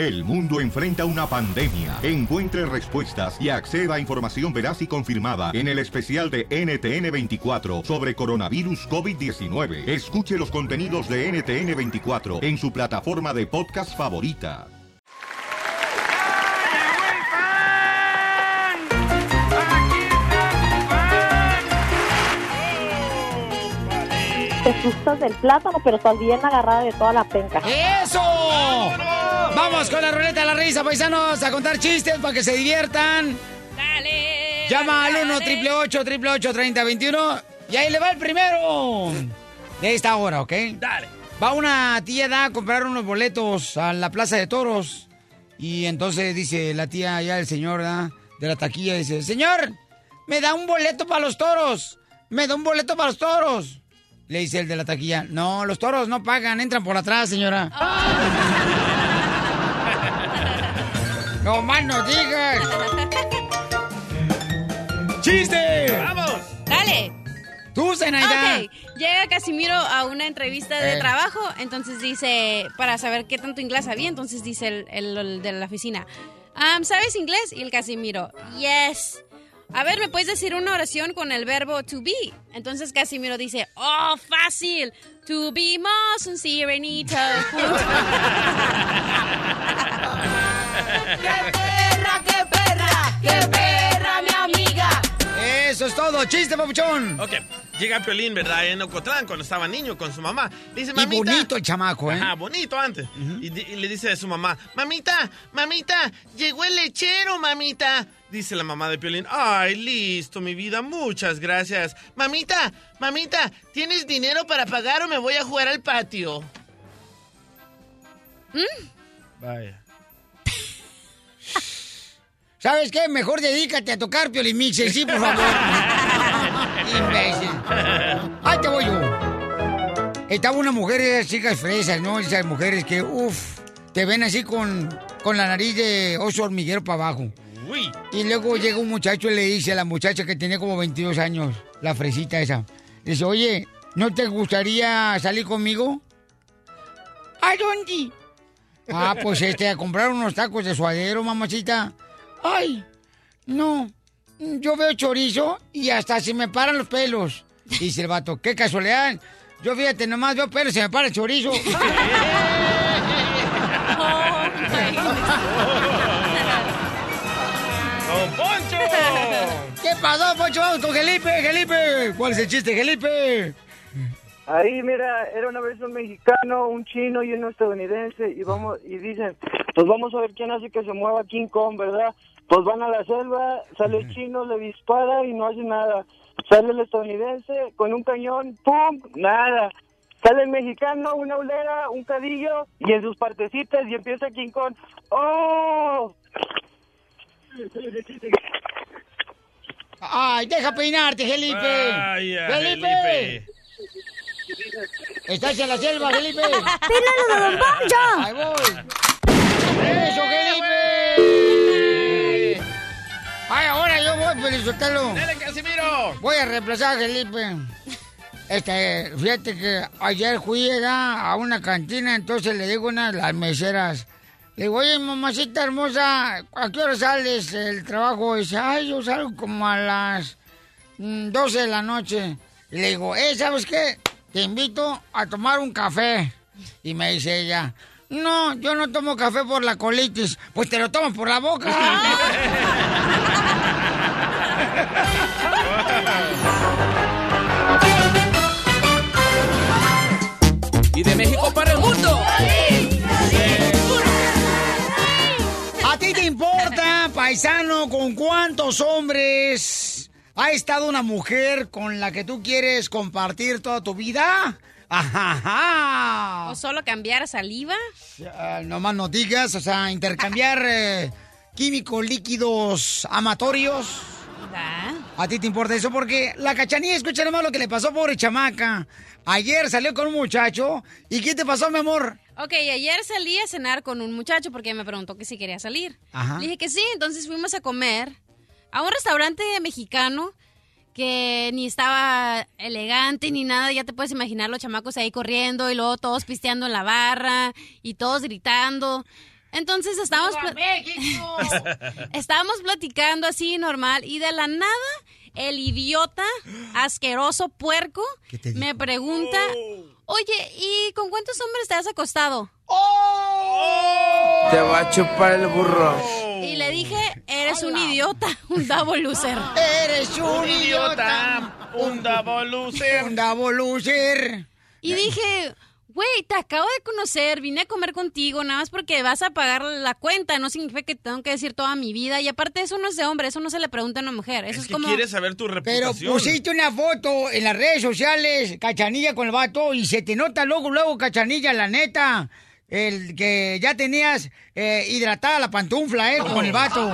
El mundo enfrenta una pandemia. Encuentre respuestas y acceda a información veraz y confirmada en el especial de NTN24 sobre coronavirus COVID-19. Escuche los contenidos de NTN24 en su plataforma de podcast favorita. Te gustas del plátano, pero estás bien agarrada de toda la penca. ¡Eso! Vamos con la ruleta de la risa, paisanos, a contar chistes para que se diviertan. Dale. Llama al dale, 1 dale. 888 3021 y ahí le va el primero. De esta hora, ¿ok? Dale. Va una tía da a comprar unos boletos a la Plaza de Toros. Y entonces dice la tía, ya el señor ¿da? de la taquilla, dice, señor, me da un boleto para los toros. Me da un boleto para los toros. Le dice el de la taquilla, no, los toros no pagan, entran por atrás, señora. No más no digas. ¡Chiste! ¡Vamos! Dale. Tú, Zenaida. Ok, llega Casimiro a una entrevista de Eh. trabajo, entonces dice, para saber qué tanto inglés sabía, entonces dice el, el- el de la oficina, "Am, ¿sabes inglés? Y el Casimiro, yes. A ver, ¿me puedes decir una oración con el verbo to be? Entonces Casimiro dice, oh, fácil. To be más un sirenito. ¡Qué perra, qué perra! ¡Qué perra, mi amiga! Eso es todo. Chiste, papuchón. Ok, llega Piolín, ¿verdad? En Ocotlán, cuando estaba niño con su mamá. Le dice, Y bonito el chamaco, ¿eh? Ajá, bonito antes. y, le dice a su mamá, mamita, mamita, llegó el lechero, mamita. Dice la mamá de Piolín, ay, listo, mi vida, muchas gracias. Mamita, mamita, ¿tienes dinero para pagar o me voy a jugar al patio? Vaya. ¿Sabes qué? Mejor dedícate a tocar Piolín Mixer, sí, por favor. Imbécil. Ahí te voy yo. Estaba una mujer, esas chicas fresas, ¿no? Esas mujeres que, uff, te ven así con, con la nariz de oso hormiguero para abajo. Uy. Y luego llega un muchacho y le dice a la muchacha que tenía como 22 años, la fresita esa. Dice, oye, ¿no te gustaría salir conmigo? ¿A dónde? Ah, pues este, a comprar unos tacos de suadero, mamacita. Ay, no. Yo veo chorizo y hasta se me paran los pelos. Dice el vato, qué casualidad. Yo fíjate, nomás veo pelos y se me para el chorizo. ¡Don Poncho! ¿Qué pasó, Poncho? Vamos con Felipe, Felipe. ¿Cuál es el chiste, Felipe? Ahí, mira, era una vez un mexicano, un chino y un estadounidense y vamos y dicen, pues vamos a ver quién hace que se mueva King Kong, ¿verdad? Pues van a la selva, sale el chino, le dispara y no hace nada. Sale el estadounidense con un cañón, ¡pum! Nada. Sale el mexicano, una ulera, un cadillo y en sus partecitas y empieza King Kong. ¡Oh! Ay, deja peinarte, Felipe. Felipe. Estás en la selva, Felipe. ¡Pínalo de Don Poncho! Ahí voy. Ay, ahora yo voy, Felizotelo. ¡Dale, Casimiro! Voy a reemplazar a Felipe. Este, fíjate que ayer fui a una cantina, entonces le digo a una de las meseras, le digo, oye, mamacita hermosa, ¿a qué hora sales el trabajo? Y dice, ay, yo salgo como a las mm, 12 de la noche. Y le digo, eh, ¿sabes qué? Te invito a tomar un café. Y me dice ella, no, yo no tomo café por la colitis. Pues te lo tomas por la boca. Y de México para el mundo. ¿A ti te importa, paisano, con cuántos hombres ha estado una mujer con la que tú quieres compartir toda tu vida? Ajá. ¿O solo cambiar saliva? No más no digas, o sea, intercambiar eh, químicos líquidos amatorios. Da. ¿A ti te importa eso? Porque la cachanilla, escucha nomás lo que le pasó, pobre chamaca. Ayer salió con un muchacho. ¿Y qué te pasó, mi amor? Ok, ayer salí a cenar con un muchacho porque me preguntó que si quería salir. Ajá. Le dije que sí, entonces fuimos a comer a un restaurante mexicano que ni estaba elegante ni nada. Ya te puedes imaginar los chamacos ahí corriendo y luego todos pisteando en la barra y todos gritando. Entonces estábamos, pla- estábamos platicando así normal y de la nada el idiota asqueroso puerco me pregunta, oye, ¿y con cuántos hombres te has acostado? Te va a chupar el burro. Y le dije, eres un idiota, un double loser. Eres un idiota. Un double loser. Un double loser. Y dije, güey, te acabo de conocer, vine a comer contigo, nada más porque vas a pagar la cuenta, no significa que tengo que decir toda mi vida. Y aparte, eso no es de hombre, eso no se le pregunta a una mujer. Eso Es es, que como. quieres saber tu Pero reputación. pusiste una foto en las redes sociales, cachanilla con el vato, y se te nota luego, luego, cachanilla, la neta. El que ya tenías eh, hidratada la pantufla, ¿eh? Con el vato.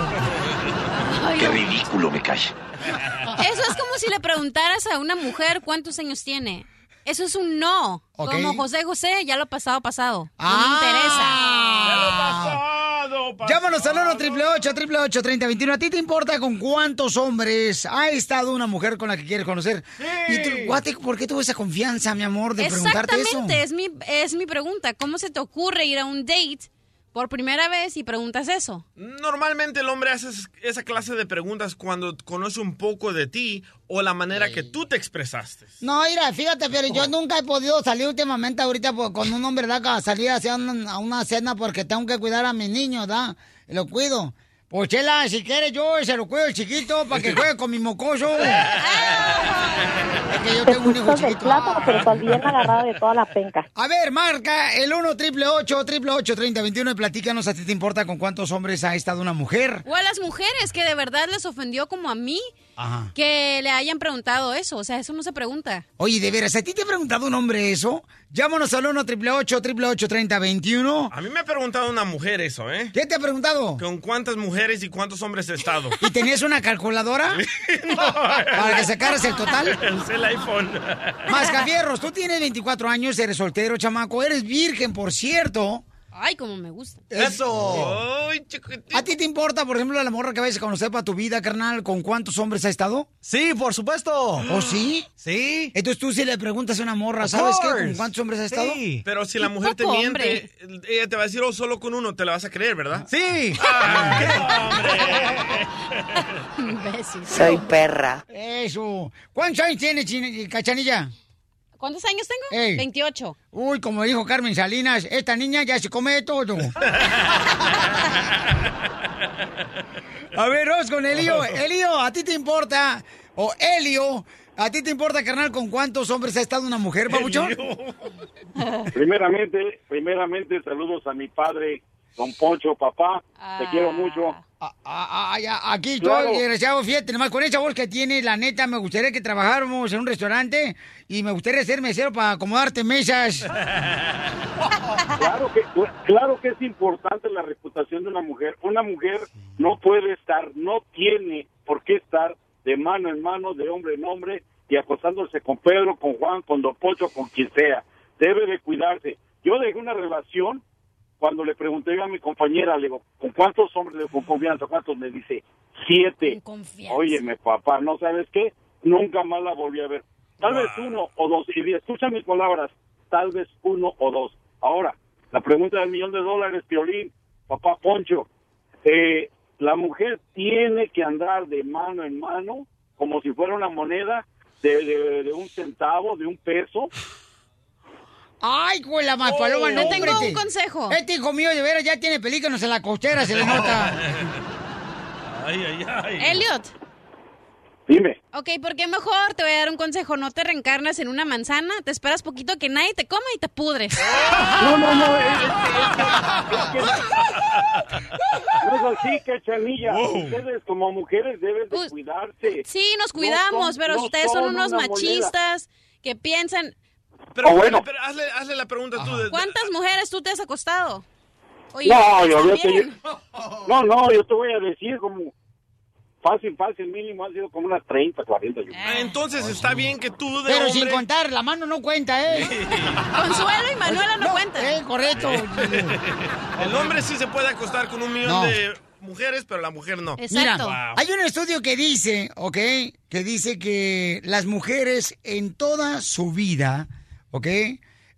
Ay, ridículo me cae. Eso es como si le preguntaras a una mujer cuántos años tiene. Eso es un no. Como José José, ya lo pasado, pasado. No Ah. me interesa. Ya lo pasado, pasado. Llámanos al 1 888 888 3021 ¿A ti te importa con cuántos hombres ha estado una mujer con la que quieres conocer? ¿Y tú, guate, por qué tuvo esa confianza, mi amor, de preguntarte eso? Exactamente, es mi, es mi pregunta. ¿Cómo se te ocurre ir a un date por primera vez y preguntas eso? Normalmente el hombre hace es- esa clase de preguntas cuando conoce un poco de ti o la manera que tú te expresaste. No, mira, fíjate, pero yo nunca he podido salir últimamente ahorita pues, con un hombre, ¿verdad? A salir hacia una, a una cena porque tengo que cuidar a mis niños, ¿verdad? Lo cuido. Pues, Chela, si quieres yo se lo cuido el chiquito para que juegue con mi mocoso. es que yo Te tengo un hijo el chiquito. plátano, pero estás bien agarrada de toda la penca. A ver, marca el 1 triple 8 triple 8 3021 y platícanos a ti te importa con cuántos hombres ha estado una mujer. O a las mujeres que de verdad les ofendió como a mí Ajá. que le hayan preguntado eso. O sea, eso no se pregunta. Oye, de veras, ¿a ti te ha preguntado un hombre eso? Llámanos al 1 triple 8 triple 8 3021 A mí me ha preguntado una mujer eso, ¿eh? ¿Qué te ha preguntado? ¿Con cuántas mujeres y cuántos hombres he estado? ¿Y tenías una calculadora? Para que sacaras el total. Es el iPhone. Mascafierros, tú tienes 24 años, eres soltero, chamaco, eres virgen, por cierto. Ay, como me gusta. Eso. Ay, chiquitito. ¿A ti te importa, por ejemplo, la morra que vayas a conocer para tu vida, carnal, con cuántos hombres ha estado? Sí, por supuesto. ¿O sí? Sí. Entonces tú si le preguntas a una morra, Of ¿sabes qué? ¿Con cuántos hombres ha estado? Sí. Pero si la mujer te miente, ella te va a decir, oh, solo con uno, te la vas a creer, ¿verdad? Sí. Imbécil. Soy perra. Eso. ¿Cuántos años tienes, Chin- Cachanilla? ¿Cuántos años tengo? Ey. 28. Uy, como dijo Carmen Salinas, esta niña ya se come de todo. A ver, vamos con Elio. Elio, ¿a ti te importa? O Elio, ¿a ti te importa, carnal, con cuántos hombres ha estado una mujer, babuchón? Primeramente, primeramente saludos a mi padre, don Poncho, papá, te quiero mucho. Ah, ah, ah, aquí Claro. estoy, desgraciado, fíjate, nomás con esa voz que tiene, la neta, me gustaría que trabajáramos en un restaurante y me gustaría ser mesero para acomodarte mesas. Claro que, claro que es importante la reputación de una mujer. Una mujer no puede estar, no tiene por qué estar de mano en mano, de hombre en hombre y acostándose con Pedro, con Juan, con Don Poncho, con quien sea. Debe de cuidarse. Yo dejé una relación cuando le pregunté a mi compañera, le digo, ¿con cuántos hombres le digo, con confianza? ¿Cuántos? Me dice, siete. Óyeme, papá, ¿no sabes qué? Nunca más la volví a ver. Tal vez uno o dos. Y escucha mis palabras, tal vez uno o dos. Ahora, la pregunta del millón de dólares, Piolín, papá Poncho, eh, la mujer tiene que andar de mano en mano como si fuera una moneda de, de- de un centavo, de un peso. Ay, güey, la más paloma, no, Te tengo hombre, un consejo. Este hijo mío de veras ya tiene pelícanos en la costera, se le nota. Ay, ay, ay. Elliot. Dime. Ok, ¿por qué mejor te voy a dar un consejo? No te reencarnas en una manzana, te esperas poquito que nadie te coma y te pudres. No, no, no. es- es que- es que- no es así, cachanilla. Ustedes como mujeres deben de Pues, cuidarse. Sí, nos No cuidamos, son- pero no ustedes son son unos moneda. machistas que piensan... Pero, bueno. pero hazle, hazle la pregunta tú. de- ¿Cuántas mujeres tú te has acostado? Oye, No, yo, ¿estás yo no, no, yo te voy a decir como fácil, fácil, mínimo, han sido como unas 30, 40. yo. Ah, Entonces está bien que tú de Pero hombre... sin contar, la mano no cuenta, ¿eh? Consuelo y Manuela no, cuentan. Eh, correcto. El hombre sí se puede acostar con un millón No. de mujeres, pero la mujer no. Mira, Wow. hay un estudio que dice, ¿ok? Que dice que las mujeres en toda su vida, ¿ok?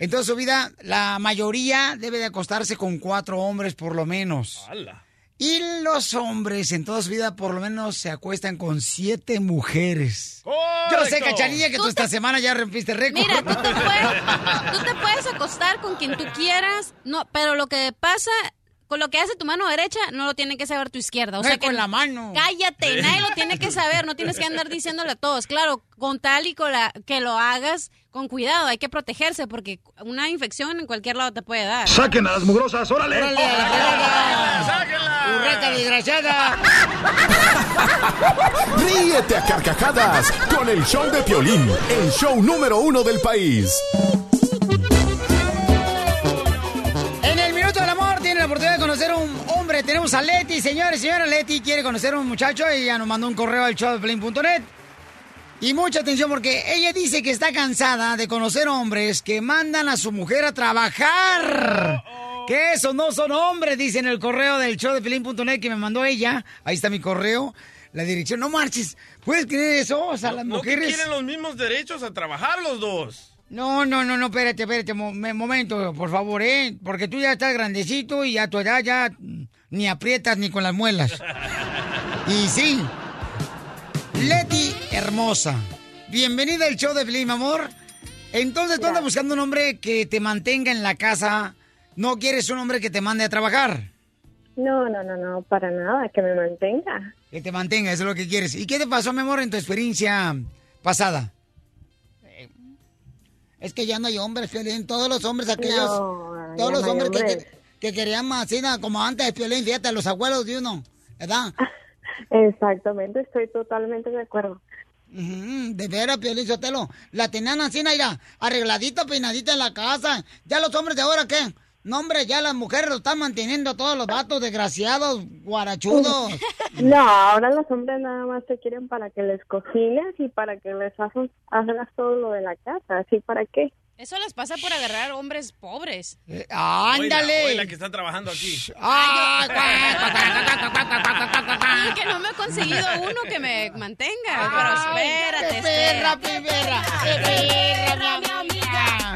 En toda su vida, la mayoría debe de acostarse con cuatro hombres por lo menos. ¡Hala! Y los hombres en toda su vida por lo menos se acuestan con siete mujeres. Yo sé, ¡Correcto! Cachanilla, que tú esta semana ya rompiste récord. Mira, tú te, puedes, tú te puedes acostar con quien tú quieras, no, pero lo que pasa, con lo que hace tu mano derecha, no lo tiene que saber tu izquierda. O sea que con la mano. Cállate, Sí. nadie lo tiene que saber, no tienes que andar diciéndole a todos. Claro, con tal y con la, que lo hagas con cuidado, hay que protegerse porque una infección en cualquier lado te puede dar. ¡Saquen a las mugrosas! ¡Órale! ¡Órale, fregada! ¡Urraca desgraciada! Ríete a carcajadas con el show de Piolín, el show número uno del país. En el Minuto del Amor tiene la oportunidad de conocer a un hombre. Tenemos a Leti, señores, señora Leti quiere conocer a un muchacho. Ella nos mandó un correo al showdeplane.net. Y mucha atención porque ella dice que está cansada de conocer hombres que mandan a su mujer a trabajar. Que esos no son hombres, dice en el correo del showdeplane.net que me mandó ella. Ahí está mi correo. La dirección, no marches. ¿Puedes creer eso? O sea, las ¿No que mujeres... tienen los mismos derechos a trabajar los dos? No, no, no, no, espérate, espérate, mo- me- momento, por favor, ¿eh? Porque tú ya estás grandecito y a tu edad ya ni aprietas ni con las muelas. Y sí, Leti hermosa, bienvenida al show de mi amor. Entonces, tú andas buscando un hombre que te mantenga en la casa, no quieres un hombre que te mande a trabajar. No, no, no, no, para nada, que me mantenga. Que te mantenga, eso es lo que quieres. ¿Y qué te pasó, mi amor, en tu experiencia pasada? Eh, Es que ya no hay hombres, Piolín. Todos los hombres aquellos, No, todos los no hombres que, hombres. que, que querían más, na, como antes de Piolín, fíjate, los abuelos de uno, ¿verdad? Exactamente, estoy totalmente de acuerdo. Ujú, de veras, Piolín Sotelo. La tenían así, mira, arregladita, peinadita en la casa. Ya los hombres de ahora, ¿qué? No, hombre, ya las mujeres lo están manteniendo todos los vatos desgraciados, guarachudos. No, ahora los hombres nada más te quieren para que les cocines y para que les hagas, hagas todo lo de la casa. ¿Así para qué? Eso les pasa por agarrar hombres pobres. ¡Ándale! Oye, la que está trabajando aquí. ¡Ay, que no me he conseguido uno que me mantenga. Pero espérate, qué perra, perra, qué perra, mi amiga!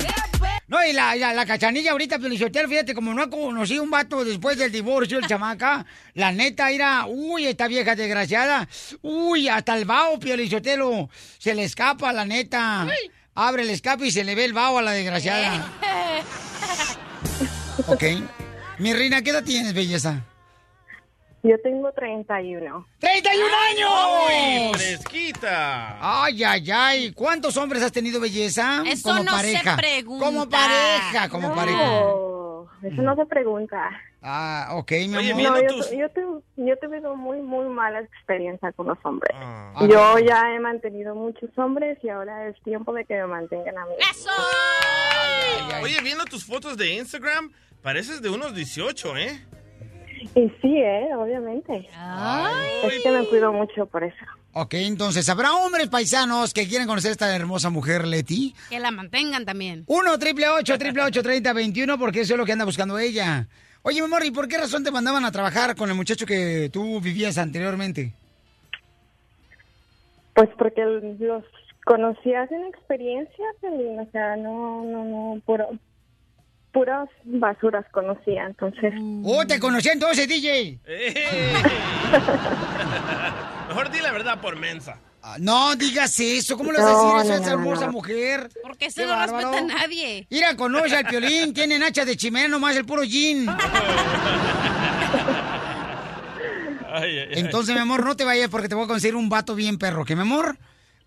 No, y la, la, la cachanilla ahorita, Piolichotero, fíjate, como no ha conocido un vato después del divorcio, el chamaca, la neta, mira, uy, esta vieja desgraciada, uy, hasta el vaho, Piolichotero, se le escapa, la neta. Abre el escape y se le ve el vaho a la desgraciada. Ok. Mi reina, ¿qué edad tienes, belleza? Yo tengo 31. ¡31 años! ¡Uy, fresquita! Ay, ay, ay. ¿Cuántos hombres has tenido, belleza? Eso como no se pregunta. Como pareja, como no, pareja. eso no se pregunta. Ah, ok, mi Oye, amor. No, yo, tus- yo, yo he tenido muy, muy mala experiencia con los hombres. Ah. Ah, Yo ya he mantenido muchos hombres y ahora es tiempo de que me mantengan a mí. ¡Eso! ay, ay. Oye, viendo tus fotos de Instagram, pareces de unos 18, ¿eh? Y sí, ¿eh? Obviamente. Es que me cuido mucho por eso. Ok, entonces, ¿habrá hombres paisanos que quieren conocer a esta hermosa mujer, Leti? Que la mantengan también. 1 triple 8 triple 8 30 21 porque eso es lo que anda buscando ella. Oye, mi amor, ¿y por qué razón te mandaban a trabajar con el muchacho que tú vivías anteriormente? Pues porque los conocí hace una experiencia, o sea, no, no, no, puro, puras basuras conocía, entonces. ¡Oh, te conocí entonces, DJ! ¡Eh! Mejor di la verdad por mensa. Ah, No digas eso, ¿cómo le vas a No, decir eso a esa hermosa no. mujer? Porque se Qué no bárbaro. respeta a nadie. Mira, conoce al piolín, tienen hacha de chimera nomás el puro jean. Ay, ay, ay. Entonces, mi amor, no te vayas porque te voy a conseguir un vato bien perro, ¿que mi amor?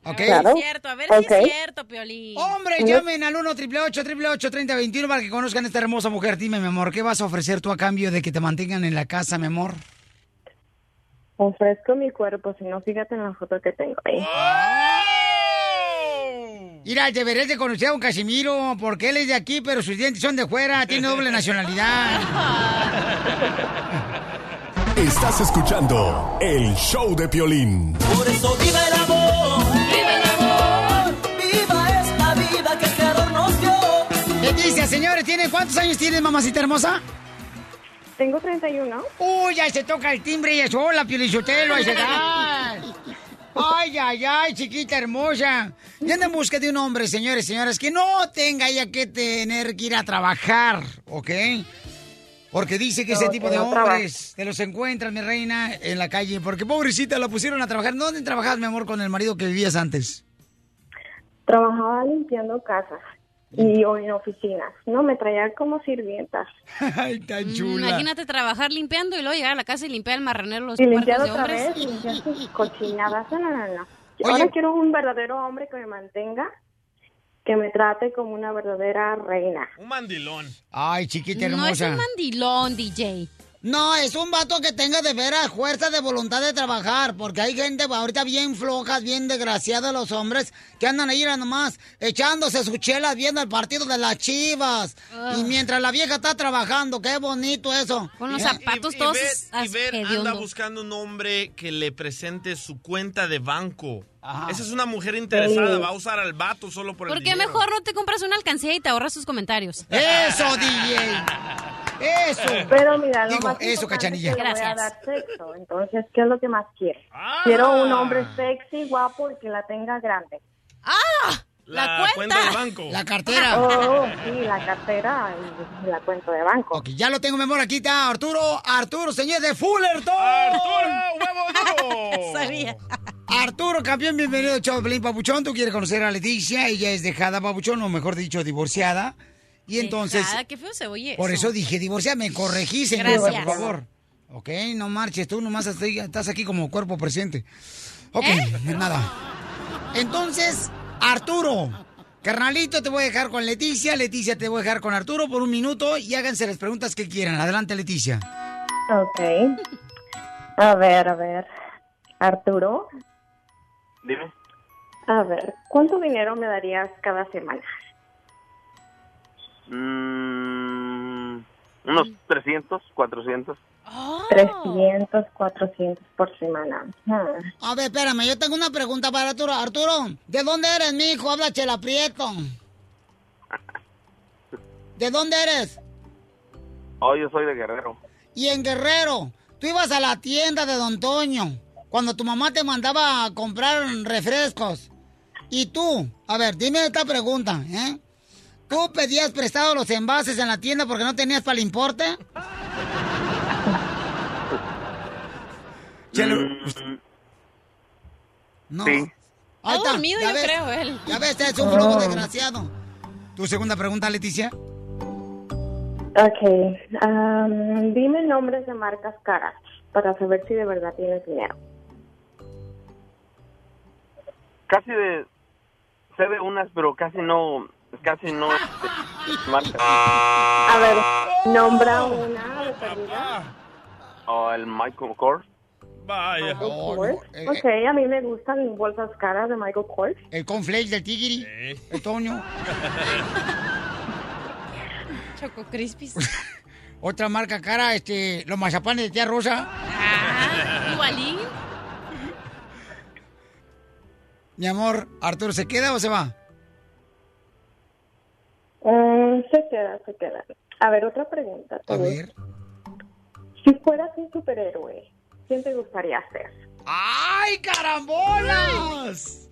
¿Ok? Claro. Es cierto, a ver si es cierto, Piolín. Hombre, llamen al 1 888 3021 para que conozcan a esta hermosa mujer. Dime, mi amor, ¿qué vas a ofrecer tú a cambio de que te mantengan en la casa, mi amor? Ofrezco mi cuerpo, si no, fíjate en la foto que tengo ahí. Mira, deberías de conocer a un Casimiro, porque él es de aquí, pero sus dientes son de fuera, tiene doble nacionalidad. Estás escuchando el show de Piolín. Por eso viva el amor, viva el amor, viva esta vida que el Creador nos dio. ¿Qué dice, señores? ¿Tiene cuántos años tienes, mamacita hermosa? Tengo 31. Uy, ya se toca el timbre y es hola, Piolichotelo, ahí se da. Ay, ay, ay, chiquita hermosa. Y anda en busca de un hombre, señores y señoras, que no tenga ya que tener que ir a trabajar, ¿ok? Porque dice que ese No, tipo que de hombres te los encuentran, mi reina, en la calle. Porque pobrecita la pusieron a trabajar. ¿Dónde trabajabas, mi amor, con el marido que vivías antes? Trabajaba limpiando casas y o en oficinas. No, me traía como sirvientas. Ay, tan Mm, Imagínate trabajar limpiando y luego llegar a la casa y limpiar el marranero los Y limpiar otra hombres. vez, y limpiar sus cochinadas. No, no, no. Ahora quiero un verdadero hombre que me mantenga, que me trate como una verdadera reina. Un mandilón. Ay, chiquita No es hermosa. un mandilón, DJ. No, es un vato que tenga de veras fuerza de voluntad de trabajar, porque hay gente ahorita bien flojas, bien desgraciados los hombres, que andan ahí nomás echándose sus chelas viendo el partido de las chivas. Y mientras la vieja está trabajando, qué bonito eso. Con los zapatos Y todos ver, y ver anda buscando un hombre que le presente su cuenta de banco. Esa es una mujer interesada, va a usar al vato solo por el ¿Por qué dinero. mejor no te compras una alcancía y te ahorras sus comentarios? Eso, DJ. Eso. Pero mira, lo Digo, más eso, cachanilla. es que le voy a Gracias. dar sexo. Entonces, ¿qué es lo que más quiero? Ah. Quiero un hombre sexy, guapo y que la tenga grande. La cuenta. del banco. La cartera. Oh, sí, la cartera y la cuenta de banco. Ok, ya lo tengo, mi amor, aquí está Arturo, Arturo, señor de Fullerton. ¡Arturo, huevo duro! Sabía. Arturo, campeón, bienvenido, chavo Pelín Papuchón. Tú quieres conocer a Leticia, ella es dejada Papuchón, o mejor dicho, divorciada. Y entonces, Dejada, qué feo se oye por eso dije divorciada, me corregí, señora, Gracias. por favor. Ok, no marches, tú nomás estás aquí como cuerpo presente. Ok, ¿Eh? nada. Entonces, Arturo, carnalito, te voy a dejar con Leticia, Leticia te voy a dejar con Arturo por un minuto y háganse las preguntas que quieran. Adelante, Leticia. Ok. A ver, a ver. Arturo, Dime. a ver, ¿cuánto dinero me darías cada semana? Mm, unos 300, 400. Oh. 300, 400 por semana. Hmm. A ver, espérame, yo tengo una pregunta para Arturo. Arturo, ¿de dónde eres, mi hijo? Habla Chela Prieto. ¿De dónde eres? Oh, yo soy de Guerrero. Y en Guerrero, tú ibas a la tienda de Don Toño cuando tu mamá te mandaba a comprar refrescos. Y tú, a ver, dime esta pregunta, ¿eh? ¿Tú pedías prestado los envases en la tienda porque no tenías para el importe? Chelo, Mm, no. Sí. Ahí Está dormido, yo ves. creo, él. Ya ves, es un flojo desgraciado. Tu segunda pregunta, Leticia. Ok. dime nombres de marcas caras para saber si de verdad tienes dinero. Casi de... Sé de unas, pero casi no... Casi no... este, marca. A ver, nombra una de perdida. O el Michael Kors. Vaya. Kors. no, eh, Ok, a mí me gustan bolsas caras de Michael Kors. El conflex del tigre, Eh. el Toño. Choco Crispis. Otra marca cara, este, los mazapanes de tía Rosa. Ah, igualín. Mi amor, Arturo, ¿se queda o se va? Mm, se queda, se queda. A ver, otra pregunta. A ver. Si fueras un superhéroe, ¿quién te gustaría ser? ¡Ay, carambolas!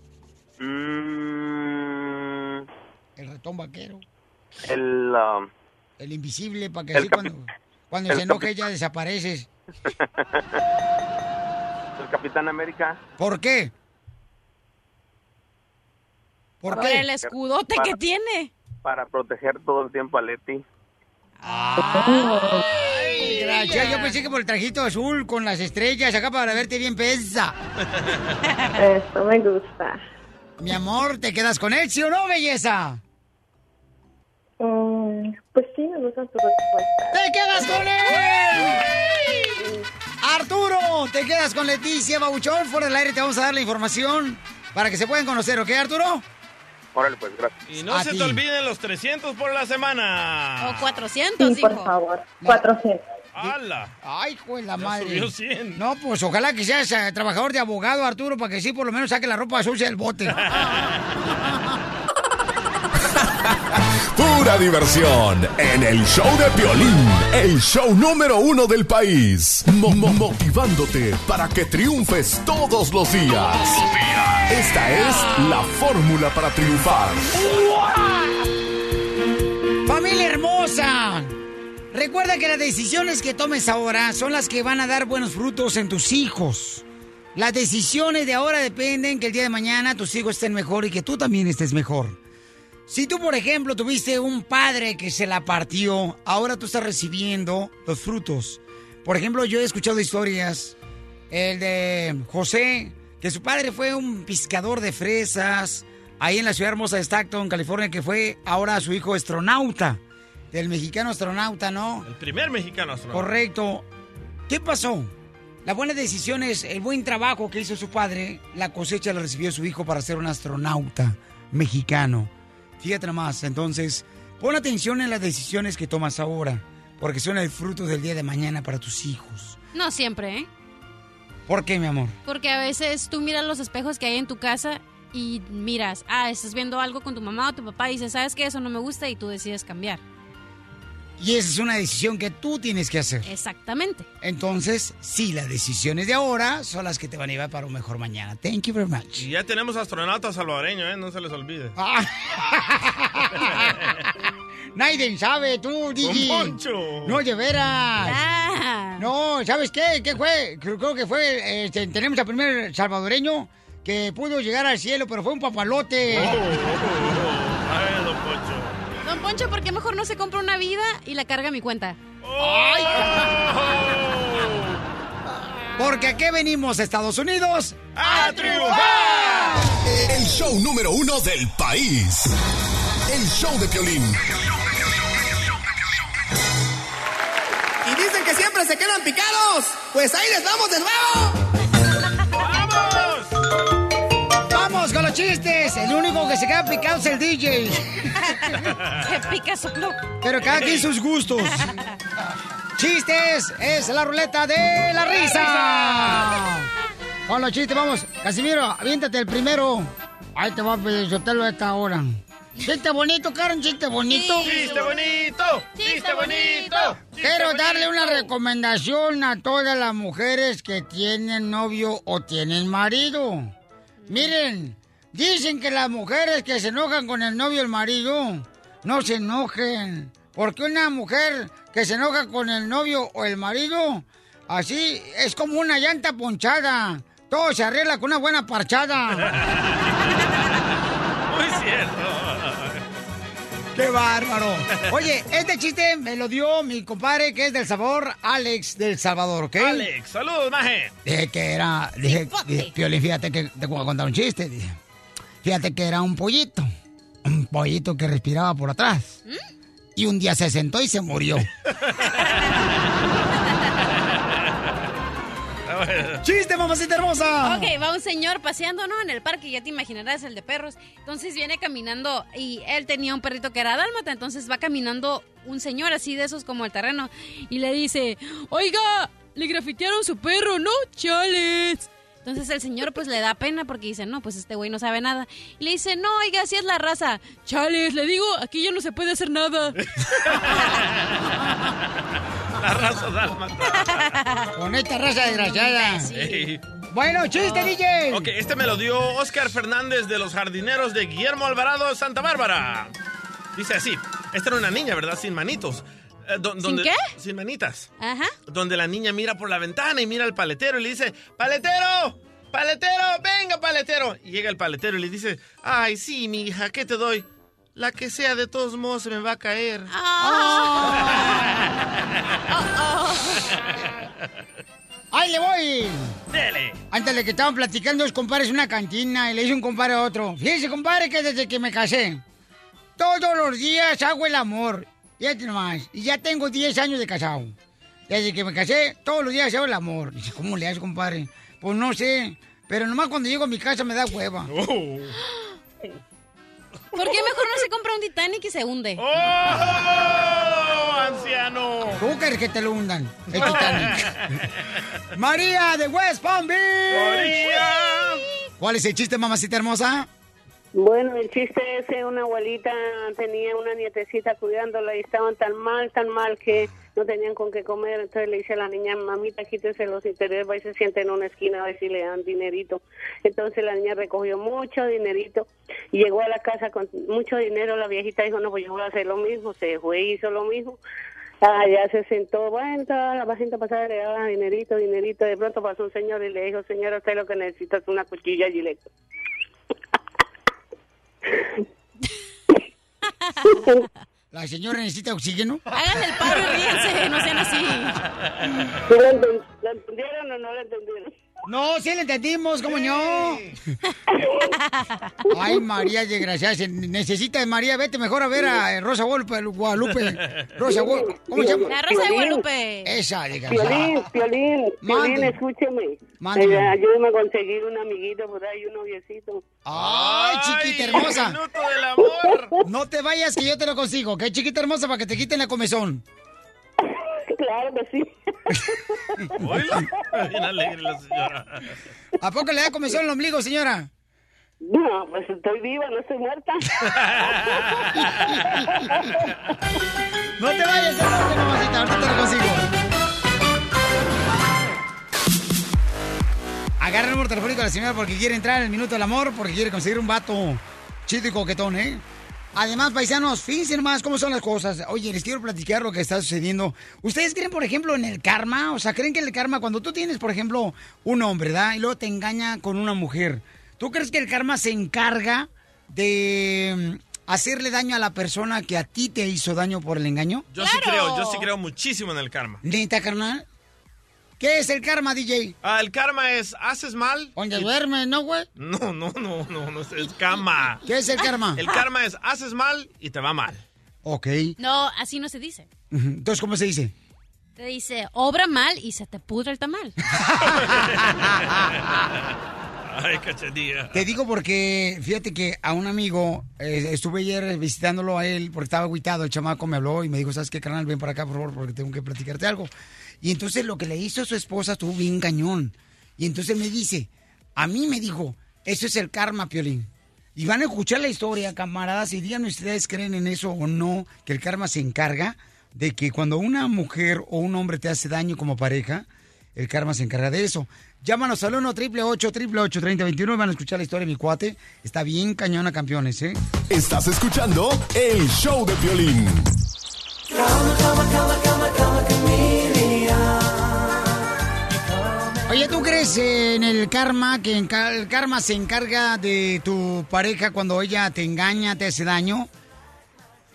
Mm, El ratón vaquero. el... um, El invisible, para que así cuando, cuando el se enoje ya desapareces. el Capitán América. ¿Por qué? ¿Por Por qué? el escudote que tiene. Para proteger todo el tiempo a Leti. Ay, gracias. Yo pensé que por el trajito azul con las estrellas acá para verte bien pesa. Eso me gusta. Mi amor, ¿te quedas con él, sí o no, belleza? Mm, pues sí, me gustan tus respuestas. ¡Te quedas con él! Arturo, te quedas con Leticia Babuchón. Fuera del aire te vamos a dar la información para que se puedan conocer, ¿ok, Arturo? Órale, pues, gracias. Y no A se ti. te olviden los 300 por la semana. O 400, Sí, por favor. 400. ¡Hala! Ay, pues la Ya madre. subió 100. No, pues ojalá que seas eh, trabajador de abogado, Arturo, para que sí por lo menos saque la ropa sucia del bote. Pura diversión en el show de Piolín, el show número uno del país. Mo- mo- motivándote para que triunfes todos los días. Esta es la fórmula para triunfar. Familia hermosa, recuerda que las decisiones que tomes ahora son las que van a dar buenos frutos en tus hijos. Las decisiones de ahora dependen que el día de mañana tus hijos estén mejor y que tú también estés mejor. Si tú, por ejemplo, tuviste un padre que se la partió, ahora tú estás recibiendo los frutos. Por ejemplo, yo he escuchado historias, el de José, que su padre fue un pescador de fresas, ahí en la ciudad hermosa de Stockton, California, que fue ahora su hijo astronauta, del mexicano astronauta, ¿no? El primer mexicano astronauta. Correcto. ¿Qué pasó? La buena decisión es el buen trabajo que hizo su padre, la cosecha la recibió su hijo para ser un astronauta mexicano. Fíjate nomás, entonces, pon atención en las decisiones que tomas ahora, porque son el fruto del día de mañana para tus hijos. No siempre, ¿eh? ¿Por qué, mi amor? Porque a veces tú miras los espejos que hay en tu casa y miras, ah, estás viendo algo con tu mamá o tu papá y dices, ¿sabes qué? Eso no me gusta y tú decides cambiar. Y esa es una decisión que tú tienes que hacer. Exactamente. Entonces, sí, las decisiones de ahora son las que te van a llevar para un mejor mañana. Thank you very much. Y ya tenemos astronautas salvadoreños, ¿eh? No se les olvide. Nadie sabe, tú, Digi. Poncho. No, de veras. Ah. No, ¿sabes qué? ¿Qué fue? Creo, creo que fue, este, tenemos al primer salvadoreño que pudo llegar al cielo, pero fue un papalote. Oh, Ay, don Poncho. Don Poncho, ¿por qué mejor no se compra una vida y la carga a mi cuenta? Porque aquí venimos, Estados Unidos, ¡A triunfar! El show número uno del país. El show de Piolín. Que siempre se quedan picados. Pues ahí les vamos de nuevo. ¡Vamos! ¡Vamos con los chistes! El único que se queda picado es el DJ. ¿Qué pica solo? Pero cada quien sus gustos. Chistes es la ruleta de la risa. Con los chistes, vamos. Casimiro, aviéntate el primero. Ahí te va a felicitarlo a esta hora. Chiste bonito, Karen, chiste bonito. ¡Chiste bonito! ¡Chiste bonito! Quiero darle una recomendación a todas las mujeres que tienen novio o tienen marido. Miren, dicen que las mujeres que se enojan con el novio o el marido, no se enojen. Porque una mujer que se enoja con el novio o el marido, así es como una llanta ponchada. Todo se arregla con una buena parchada. ¡Qué bárbaro! Oye, este chiste me lo dio mi compadre que es del sabor, Alex del Salvador, ¿ok? Alex, saludos, maje. Dije que era. Dije, dije, Piolín, fíjate que te voy a contar un chiste. Dije, fíjate que era un pollito. Un pollito que respiraba por atrás. Y un día se sentó y se murió. ¡Chiste, mamacita hermosa! Ok, va un señor paseando, ¿no? En el parque, ya te imaginarás, el de perros. Entonces viene caminando y él tenía un perrito que era dálmata, entonces va caminando un señor así de esos como el terreno y le dice, oiga, le grafitearon su perro, ¿no? Chales. Entonces el señor pues le da pena porque dice, no, pues este güey no sabe nada. Y le dice, no, oiga, así es la raza. Chales, le digo, aquí ya no se puede hacer nada. La raza dálmata. Con esta raza desgraciada. Ey. Bueno, chiste, DJ. Ok, este me lo dio Oscar Fernández de los jardineros de Guillermo Alvarado, Santa Bárbara. Dice así, esta era una niña, ¿verdad? Sin manitos. Eh, do- donde- qué? Sin manitas. Ajá. Donde la niña mira por la ventana y mira al paletero y le dice, ¡Paletero! ¡Paletero! ¡Venga, paletero! Y llega el paletero y le dice, ¡Ay, sí, mi hija, ¿qué te doy? La que sea, de todos modos se me va a caer. ¡Ahí le voy! Dele. Antes de que estaban platicando, dos compadres una cantina y le dice un compadre a otro. Fíjese, compadre, que desde que me casé, todos los días hago el amor. Fíjate nomás. Y ya tengo 10 años de casado. Desde que me casé, todos los días hago el amor. Dice, ¿cómo le haces, compadre? Pues no sé. Pero nomás cuando llego a mi casa me da hueva. ¿Por qué mejor no se compra un Titanic y se hunde? ¡Oh, anciano! Tú quieres que te lo hundan. El Titanic. María de West Palm Beach. María. ¿Cuál es el chiste, mamacita hermosa? Bueno, el chiste es que una abuelita tenía una nietecita cuidándola y estaban tan mal, tan mal que no tenían con qué comer. Entonces le dice a la niña, mamita, quítese los intereses, va y se siente en una esquina a ver si le dan dinerito. Entonces la niña recogió mucho dinerito y llegó a la casa con mucho dinero. La viejita dijo, no, pues yo voy a hacer lo mismo. Se fue y hizo lo mismo. Allá se sentó, bueno, toda la gente pasada le daba dinerito, dinerito. De pronto pasó un señor y le dijo, señora, usted lo que necesita es una cuchilla Gillette. La señora necesita oxígeno. Hagan el paro y ríense, no sean así. ¿La entendieron o no la entendieron? No, sí le entendimos, ¿cómo no? Ay, María, desgraciada. se Necesita, María, vete mejor a ver a Rosa Guadalupe. Rosa Guadalupe. ¿Cómo se llama? La Rosa de Guadalupe. Esa, desgraciada. Piolín, Piolín, Piolín, Mande. escúcheme. Mándeme. Eh, ayúdeme a conseguir un amiguito por ahí, un noviecito. Ay, chiquita hermosa. Minuto del amor. No te vayas que yo te lo consigo, ¿ok? Chiquita hermosa para que te quiten la comezón. Claro que sí. Bien alegre la señora. ¿A poco le da comezón el ombligo, señora? No, pues estoy viva, no estoy muerta. No te vayas, mamacita, ahorita te lo consigo. Agarra el número telefónico de la señora porque quiere entrar en el minuto del amor, porque quiere conseguir un vato chido y coquetón, ¿eh? Además, paisanos, fíjense nomás cómo son las cosas. Oye, les quiero platicar lo que está sucediendo. ¿Ustedes creen, por ejemplo, en el karma? O sea, ¿creen que el karma, cuando tú tienes, por ejemplo, un hombre, ¿verdad? Y luego te engaña con una mujer. ¿Tú crees que el karma se encarga de mm, hacerle daño a la persona que a ti te hizo daño por el engaño? Yo sí creo, yo sí creo muchísimo en el karma. ¿Neta, carnal? ¿Qué es el karma, DJ? Ah, el karma es, haces mal. Donde duerme, ¿no, güey? No, no, no, no, no es el karma. ¿Qué es el karma? El karma es, haces mal y te va mal. Ok. No, así no se dice. Entonces, ¿cómo se dice? Te dice, obra mal y se te pudre el tamal. Ay, cachanilla. Te digo porque, fíjate que a un amigo, eh, estuve ayer visitándolo a él porque estaba aguitado, el chamaco me habló y me dijo, ¿sabes qué, carnal? Ven para acá, por favor, porque tengo que platicarte algo. Y entonces lo que le hizo a su esposa estuvo bien cañón. Y entonces me dice, a mí me dijo, eso es el karma, Piolín. Y van a escuchar la historia, camaradas, y díganme ustedes creen en eso o no, que el karma se encarga de que cuando una mujer o un hombre te hace daño como pareja, el karma se encarga de eso. Llámanos al 1 888 888 3021 van a escuchar la historia de mi cuate. Está bien cañona, campeones, ¿eh? Estás escuchando el show de violín. Oye, ¿tú crees en el karma, que el karma se encarga de tu pareja cuando ella te engaña, te hace daño?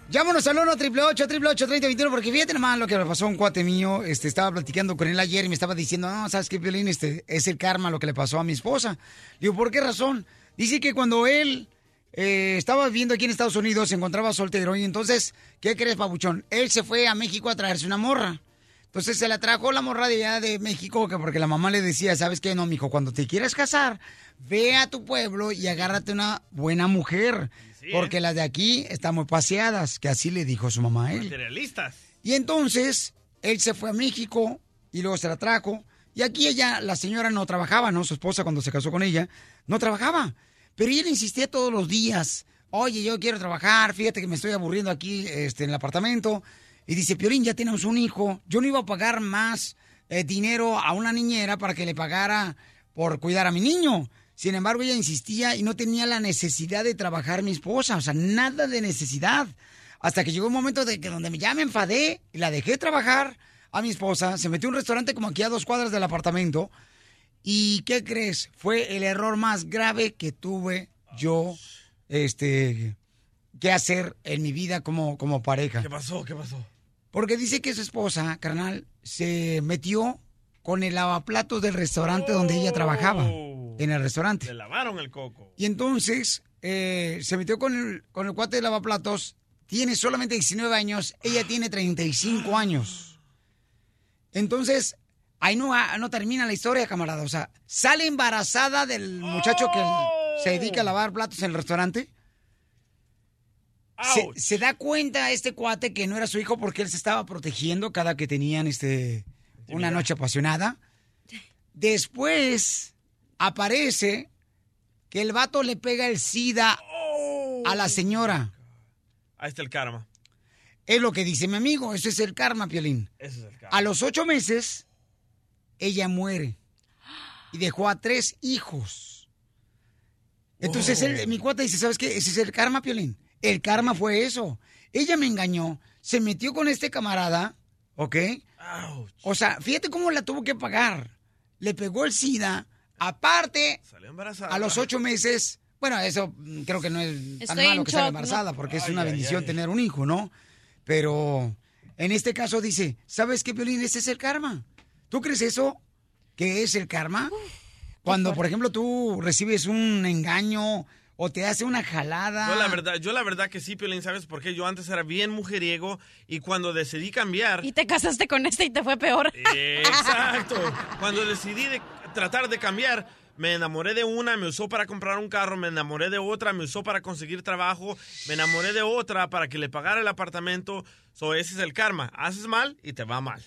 Llámanos al 1 888 888 3021 porque fíjate nomás lo que le pasó a un cuate mío. Este, estaba platicando con él ayer y me estaba diciendo, no, ¿sabes qué, Violín? Este, es el karma lo que le pasó a mi esposa. Digo, ¿por qué razón? Dice que cuando él eh, estaba viviendo aquí en Estados Unidos se encontraba soltero y entonces, ¿qué crees, papuchón? Él se fue a México a traerse una morra. Entonces se la trajo la morra de allá de México, que porque la mamá le decía, ¿sabes qué? No, mijo, cuando te quieras casar, ve a tu pueblo y agárrate una buena mujer. porque las de aquí están muy paseadas, que así le dijo su mamá a él. Materialistas. Y entonces, él se fue a México y luego se la trajo. Y aquí ella, la señora no trabajaba, ¿no? Su esposa cuando se casó con ella, no trabajaba. Pero ella insistía todos los días, oye, yo quiero trabajar, fíjate que me estoy aburriendo aquí este, en el apartamento. Y dice, Piorín, ya tenemos un hijo, yo no iba a pagar más eh, dinero a una niñera para que le pagara por cuidar a mi niño. Sin embargo, ella insistía y no tenía la necesidad de trabajar mi esposa, o sea, nada de necesidad. Hasta que llegó un momento de que donde ya me enfadé y la dejé trabajar a mi esposa, se metió a un restaurante como aquí a dos cuadras del apartamento. ¿Y qué crees? Fue el error más grave que tuve yo este, que hacer en mi vida como, como pareja. ¿Qué pasó? ¿Qué pasó? Porque dice que su esposa, carnal, se metió con el lavaplatos del restaurante donde ella trabajaba. En el restaurante. Le lavaron el coco. Y entonces eh, se metió con el, con el cuate de lavaplatos. Tiene solamente 19 años, ella tiene 35 años. Entonces, ahí no, no termina la historia, camarada. O sea, sale embarazada del muchacho que se dedica a lavar platos en el restaurante. Se, se da cuenta este cuate que no era su hijo porque él se estaba protegiendo cada que tenían este una noche apasionada. Después aparece que el vato le pega el SIDA a la señora. Ahí está el karma. Es lo que dice mi amigo, eso es el karma, Piolín. Ese es el karma. A los ocho meses, ella muere y dejó a tres hijos. Entonces él- mi cuate dice, ¿sabes qué? Ese es el karma, Piolín. El karma fue eso. Ella me engañó, se metió con este camarada, ¿ok? O sea, fíjate cómo la tuvo que pagar. Le pegó el SIDA, aparte, Salió embarazada. a los ocho meses, bueno, eso creo que no es tan Estoy malo que sea embarazada, ¿no? porque es una ay, bendición ay. tener un hijo, ¿no? Pero en este caso dice, ¿sabes qué, Piolín? Ese es el karma. ¿Tú crees eso? ¿Que es el karma? Cuando, por ejemplo, tú recibes un engaño o te hace una jalada. Yo la verdad, yo la verdad que sí, Piolín, ¿sabes por qué? Yo antes era bien mujeriego y cuando decidí cambiar... Y te casaste con este y te fue peor. Exacto. Cuando decidí de tratar de cambiar, me enamoré de una, me usó para comprar un carro, me enamoré de otra, me usó para conseguir trabajo, me enamoré de otra para que le pagara el apartamento. So, ese es el karma. Haces mal y te va mal.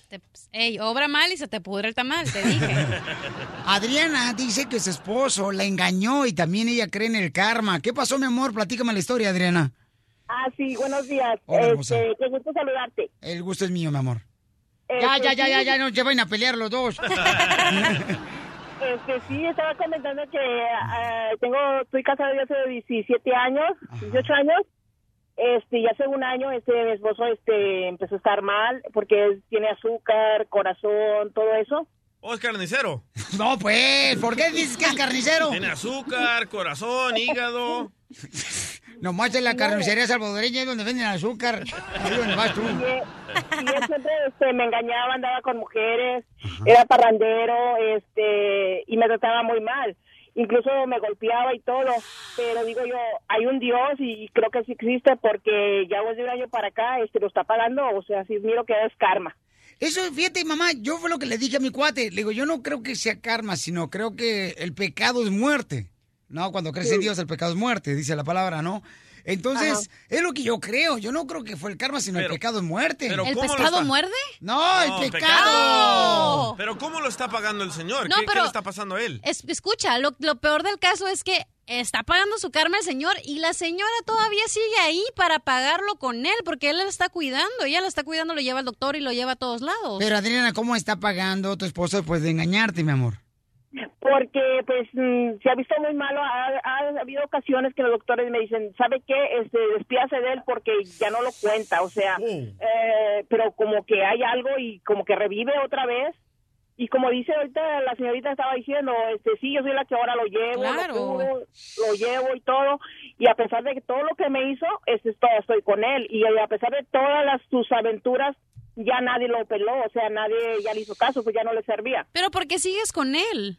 Ey, obra mal y se te pudre el tamal, te dije. Adriana dice que su esposo la engañó y también ella cree en el karma. ¿Qué pasó, mi amor? Platícame la historia, Adriana. Ah, sí, buenos días. Hola, hermosa. este, qué gusto saludarte. El gusto es mío, mi amor. Ya, Este, ya, ya, ya, ya, no se vayan a pelear los dos. Este, sí, estaba comentando que ah, tengo, estoy casada desde hace 17 años, 18 años. Este, y hace un año, este, mi esposo, este, empezó a estar mal porque él tiene azúcar, corazón, todo eso. ¿O es carnicero? No, pues, ¿por qué dices que es carnicero? Tiene azúcar, corazón, hígado. Nomás en la carnicería salvadoreña es donde venden azúcar. Ahí donde vas tú. Y, y siempre este, me engañaba, andaba con mujeres, era parrandero, este, y me trataba muy mal. Incluso me golpeaba y todo, pero digo yo, hay un Dios y creo que sí existe porque ya desde un año para acá este, lo está pagando, o sea, sí miro que es karma. Eso, fíjate, mamá, yo fue lo que le dije a mi cuate. Le digo, yo no creo que sea karma, sino creo que el pecado es muerte. No, cuando crees en. Dios, el pecado es muerte, dice la palabra, ¿no? Entonces, es lo que yo creo. Yo no creo que fue el karma, sino el pecado es muerte. pero ¿El ¿cómo lo pescado muerde? No, el pecado. Pero ¿cómo lo está pagando el señor? No, ¿Qué, qué pero- le está pasando a él? Es- escucha, lo, lo peor del caso es que está pagando su karma el señor y la señora todavía sigue ahí para pagarlo con él porque él la está cuidando. Ella la está cuidando, lo lleva al doctor y lo lleva a todos lados. Pero Adriana, ¿cómo está pagando tu esposo después de engañarte, mi amor? Porque, pues, mm, se ha visto muy malo. Ha, ha habido ocasiones que los doctores me dicen, ¿sabe qué? Este, despídase de él porque ya no lo cuenta. O sea, eh, pero como que hay algo y como que revive otra vez. Y como dice ahorita la señorita estaba diciendo, este, sí, yo soy la que ahora lo llevo, Claro. lo, llevo y todo. Y a pesar de que todo lo que me hizo, este, todavía estoy con él. Y a pesar de todas las, sus aventuras, ya nadie lo peló. O sea, nadie ya le hizo caso, pues ya no le servía. Pero ¿por qué sigues con él?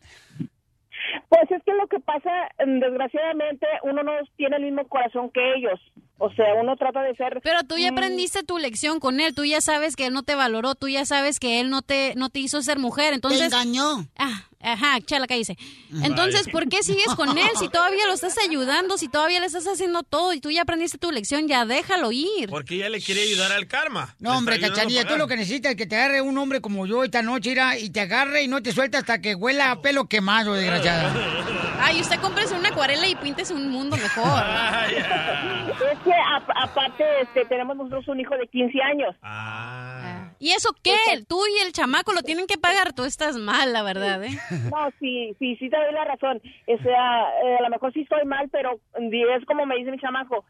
Pues es que lo que pasa, mm, desgraciadamente, uno no tiene el mismo corazón que ellos. O sea, uno trata de ser... Pero tú ya mm, aprendiste tu lección con él, tú ya sabes que él no te valoró, tú ya sabes que él no te, no te hizo ser mujer, entonces... engañó. Ah, ajá, chala, cállese. Entonces, ¿por qué sigues con él si todavía lo estás ayudando, si todavía le estás haciendo todo y tú ya aprendiste tu lección, ya déjalo ir? Porque ella le quiere ayudar al karma. No, hombre, cachanilla, tú lo que necesitas es que te agarre un hombre como yo esta noche, irá, y te agarre y no te suelta hasta que huela a pelo quemado, desgraciada. Ay, usted cómprese una acuarela y píntese un mundo mejor. Es que a- aparte este, tenemos nosotros un hijo de 15 años. ¿Y eso qué? Tú y el chamaco lo tienen que pagar. Tú estás mal, la verdad, ¿eh? No, sí, sí, sí te doy la razón. O sea, eh, a lo mejor sí estoy mal, pero es como me dice mi chamaco.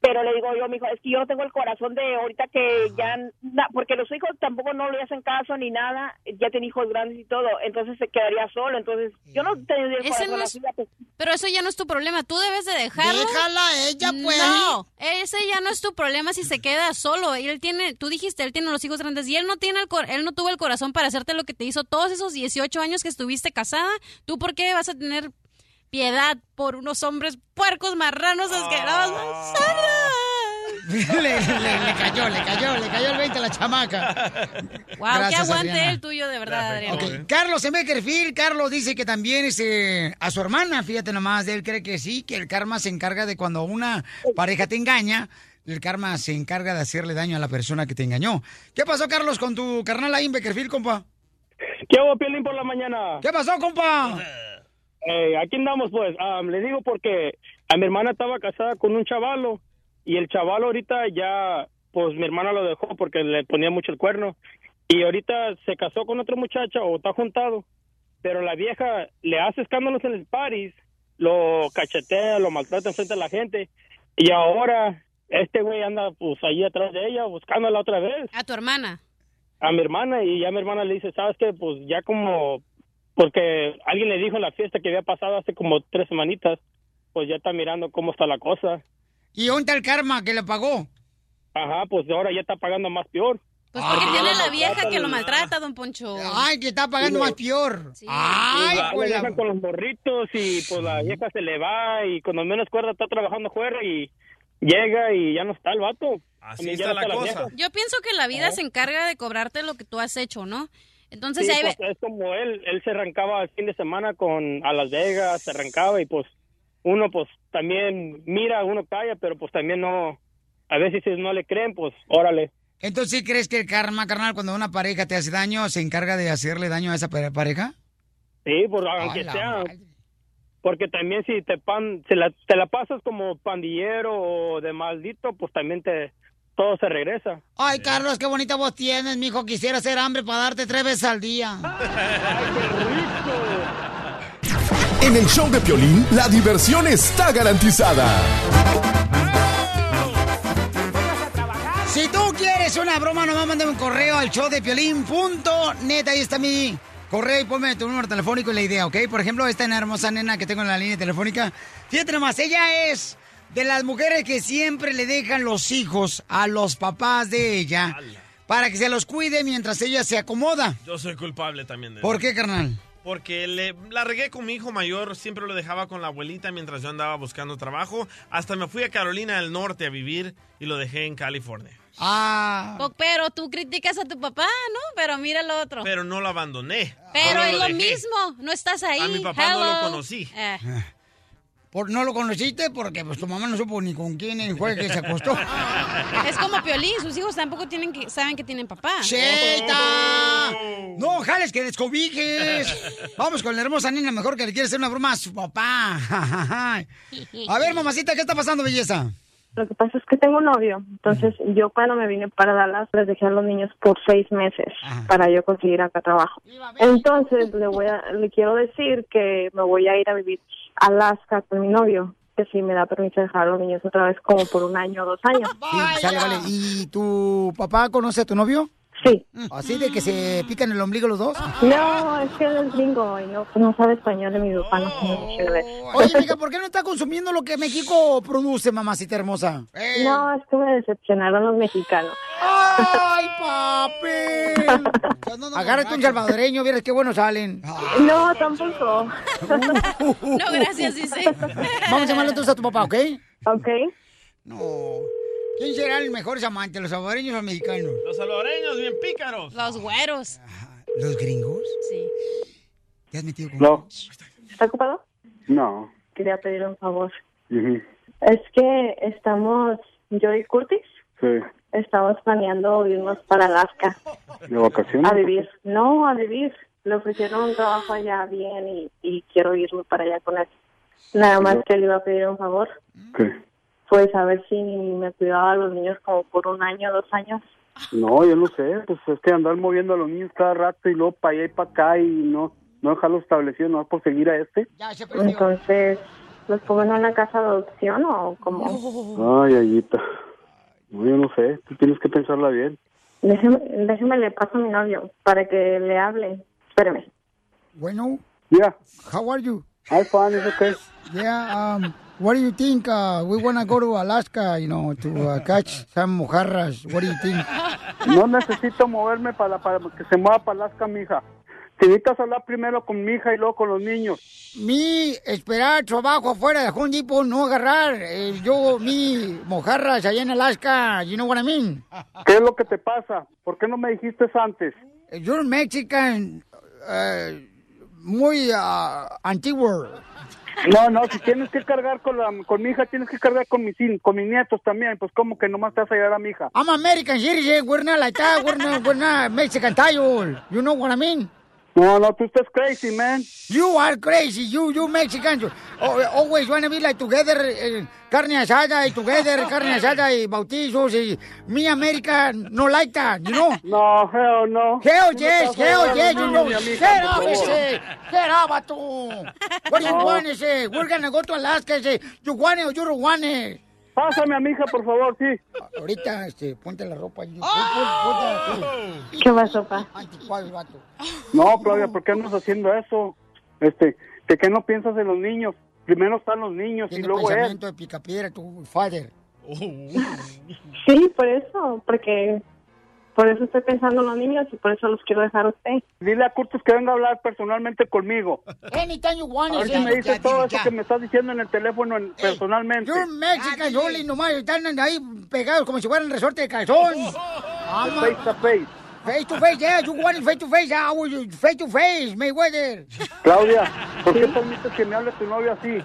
Pero le digo yo, mijo, es que yo no tengo el corazón de ahorita que ya, na- porque los hijos tampoco no le hacen caso ni nada, ya tiene hijos grandes y todo, entonces se quedaría solo, entonces yo no tendría el Ese corazón no es- así, pues, Pero eso ya no es tu problema. Tú debes de dejarlo. Déjala, ella, pues. No, ese ya no es tu problema si se queda solo. Él tiene, tú dijiste, él tiene los hijos grandes y él no tiene el cor- él no tuvo el corazón para hacerte lo que te hizo todos esos 18 años que estuviste casada. ¿Tú por qué vas a tener piedad por unos hombres puercos, marranos, asquerosos? le, le- le cayó, le cayó, le cayó el 20 a la chamaca. Wow, qué Gracias, aguante Adriana. el tuyo, de verdad, Adriana. Ok, Carlos en Beckerfield, Carlos dice que también este, a su hermana, fíjate nomás, él cree que sí, que el karma se encarga de cuando una pareja te engaña, el karma se encarga de hacerle daño a la persona que te engañó. ¿Qué pasó, Carlos, con tu carnal ahí en Beckerfield, compa? ¿Qué hago, Piolín, por la mañana? ¿Qué pasó, compa? Eh, aquí andamos, pues. Ah, les digo porque a mi hermana estaba casada con un chavalo y el chavalo ahorita ya, pues mi hermana lo dejó porque le ponía mucho el cuerno y ahorita se casó con otra muchacha o está juntado, pero la vieja le hace escándalos en el Paris, lo cachetea, lo maltrata enfrente de la gente y ahora este güey anda pues ahí atrás de ella buscándola otra vez A tu hermana. a mi hermana y ya mi hermana le dice, ¿sabes qué? Pues ya como, porque alguien le dijo en la fiesta que había pasado hace como tres semanitas, pues ya está mirando cómo está la cosa. ¿Y dónde está el karma que le pagó? Ajá, pues ahora ya está pagando más peor. Pues porque Ah, tiene la vieja que lo maltrata, don Poncho. Ay, que está pagando Sí, más peor. Y Ay, pues la con los morritos y pues la vieja se le va y cuando menos cuerda está trabajando fuera y llega y ya no está el vato. Así está no la está cosa. vieja. Yo pienso que la vida se encarga de cobrarte lo que tú has hecho, ¿no? Entonces Sí, ahí ve- pues, es como él, él se arrancaba el fin de semana con a Las Vegas, se arrancaba y pues uno pues también mira, uno calla, pero pues también no, a veces si no le creen, pues órale. Entonces, ¿sí crees que el karma, carnal, cuando una pareja te hace daño, se encarga de hacerle daño a esa pare- pareja? Sí, pues aunque la sea, porque también si te pan, se la, te la pasas como pandillero o de maldito, pues también te todo se regresa. Ay, Carlos, qué bonita voz tienes, mijo. Quisiera hacer hambre para darte tres veces al día. En el show de Piolín, la diversión está garantizada. Si tú quieres una broma, nomás mándame un correo al show de piolín.net. Ahí está mi correo y ponme tu número telefónico y la idea, ¿ok? Por ejemplo, esta hermosa nena que tengo en la línea telefónica. Fíjate nomás, ella es de las mujeres que siempre le dejan los hijos a los papás de ella para que se los cuide mientras ella se acomoda. Yo soy culpable también de ¿Por eso. qué, carnal? Porque le, la regué con mi hijo mayor, siempre lo dejaba con la abuelita mientras yo andaba buscando trabajo. Hasta me fui a Carolina del Norte a vivir y lo dejé en California. Ah. Pero tú criticas a tu papá, ¿no? Pero mira lo otro. Pero no lo abandoné. Pero es lo mismo, no estás ahí. A mi papá no lo conocí. Eh. Por, no lo conociste porque pues tu mamá no supo ni con quién fue que se acostó. Es como Piolín, sus hijos tampoco tienen que, saben que tienen papá. ¡Cheta! No, jales, que descobijes. Vamos con la hermosa niña mejor que le quiere hacer una broma a su papá. A ver, mamacita, ¿qué está pasando, belleza? Lo que pasa es que tengo un novio, entonces yo cuando me vine para Dallas les dejé a los niños por seis meses para yo conseguir acá trabajo. Entonces le voy a, le quiero decir que me voy a ir a vivir Alaska con mi novio, que si me da permiso de dejar a los niños otra vez como por un año o dos años. Sí, sale, vale. ¿Y tu papá conoce a tu novio? Sí. ¿Así de que se pican el ombligo los dos? No, es que él es gringo y no, no sabe español y mi papá no sabe mucho inglés. Oye, mija, ¿por qué no está consumiendo lo que México produce, mamacita hermosa? No, es que me decepcionaron los mexicanos. ¡Ay, papi! Agárrate un salvadoreño, vieras qué buenos salen. No, tampoco. No, gracias, dice. Vamos a llamarle entonces a tu papá, ¿ok? Ok. No. ¿Quién será el mejor amante, los salvadoreños o los mexicanos? Los salvadoreños, bien pícaros. Los güeros. ¿Los gringos? Sí. ¿Te has metido con No, ¿Está ocupado? no. Quería pedir un favor. Es que estamos, yo y Curtis, Sí, estamos planeando irnos para Alaska de vacaciones. a vivir. No, a vivir. Le ofrecieron un trabajo allá bien y, y quiero irme para allá con él. Nada más que le iba a pedir un favor. ¿Qué? Pues a ver si me cuidaba a los niños como por un año, dos años. No, yo no sé, pues es que andar moviendo a los niños cada rato y luego para allá y para acá y no no dejarlos establecidos, no por seguir a este. Entonces, ¿los pongo en una casa de adopción o como? Ay, Ayita. No, yo no sé, tú tienes que pensarla bien. Déjeme, déjeme le paso a mi novio para que le hable. Espéreme. Bueno, Yeah, how are you? I'm fine, it's okay. Yeah, um, what do you think? Uh, we wanna go to Alaska, you know, to uh, catch some mojarras. What do you think? No necesito moverme para, para que se mueva para Alaska, mija. Te necesitas hablar primero con mi hija y luego con los niños. Mi esperar trabajo afuera de Home Depot, no agarrar eh, yo mi mojarras allá en Alaska, you know what I mean? ¿Qué es lo que te pasa? ¿Por qué no me dijiste antes? You're Mexican, uh, muy uh, antiguo. No, no, si tienes que cargar con, la, con mi hija, tienes que cargar con mis, con mis nietos también. Pues, ¿cómo que nomás te vas a llevar a mi hija? I'm American citizen, we're not like that, we're not, we're not Mexican you know what I mean? No, no, tú estás crazy, man. You are crazy, you, you Mexicans. Always wanna be like together, eh, carne asada y together, carne asada y bautizos y me America no like that, you know? No, hell no. Hell yes, hell yes, you know. mi Get up, ese. Get up, vato. What do you want, ese? We're gonna go to Alaska, ese. You want it or you don't want it? Pásame a mi hija, por favor, sí. Ahorita, este, ponte la ropa. Pon- pon- ponte- ¿Qué pasó, pa? Anticuado, vato. No, Claudia, ¿por qué andas haciendo eso? Este, ¿de qué no piensas en los niños? Primero están los niños y luego él. pensamiento de picapiedra, tu father. Sí, por eso, porque por eso estoy pensando en los niños y por eso los quiero dejar a usted. Dile a Curtis que venga a hablar personalmente conmigo. Anytime you want A ver it, si me dice ya, todo ya. eso que me estás diciendo en el teléfono en- personalmente. You're Mexican, only nomás están ahí pegados como si fueran resorte de calzón. Ama- Face to face. Face to face, yeah, you want it face to face, yeah, I will- face to face, Mayweather. Claudia, ¿por qué permites que me hable tu novio así?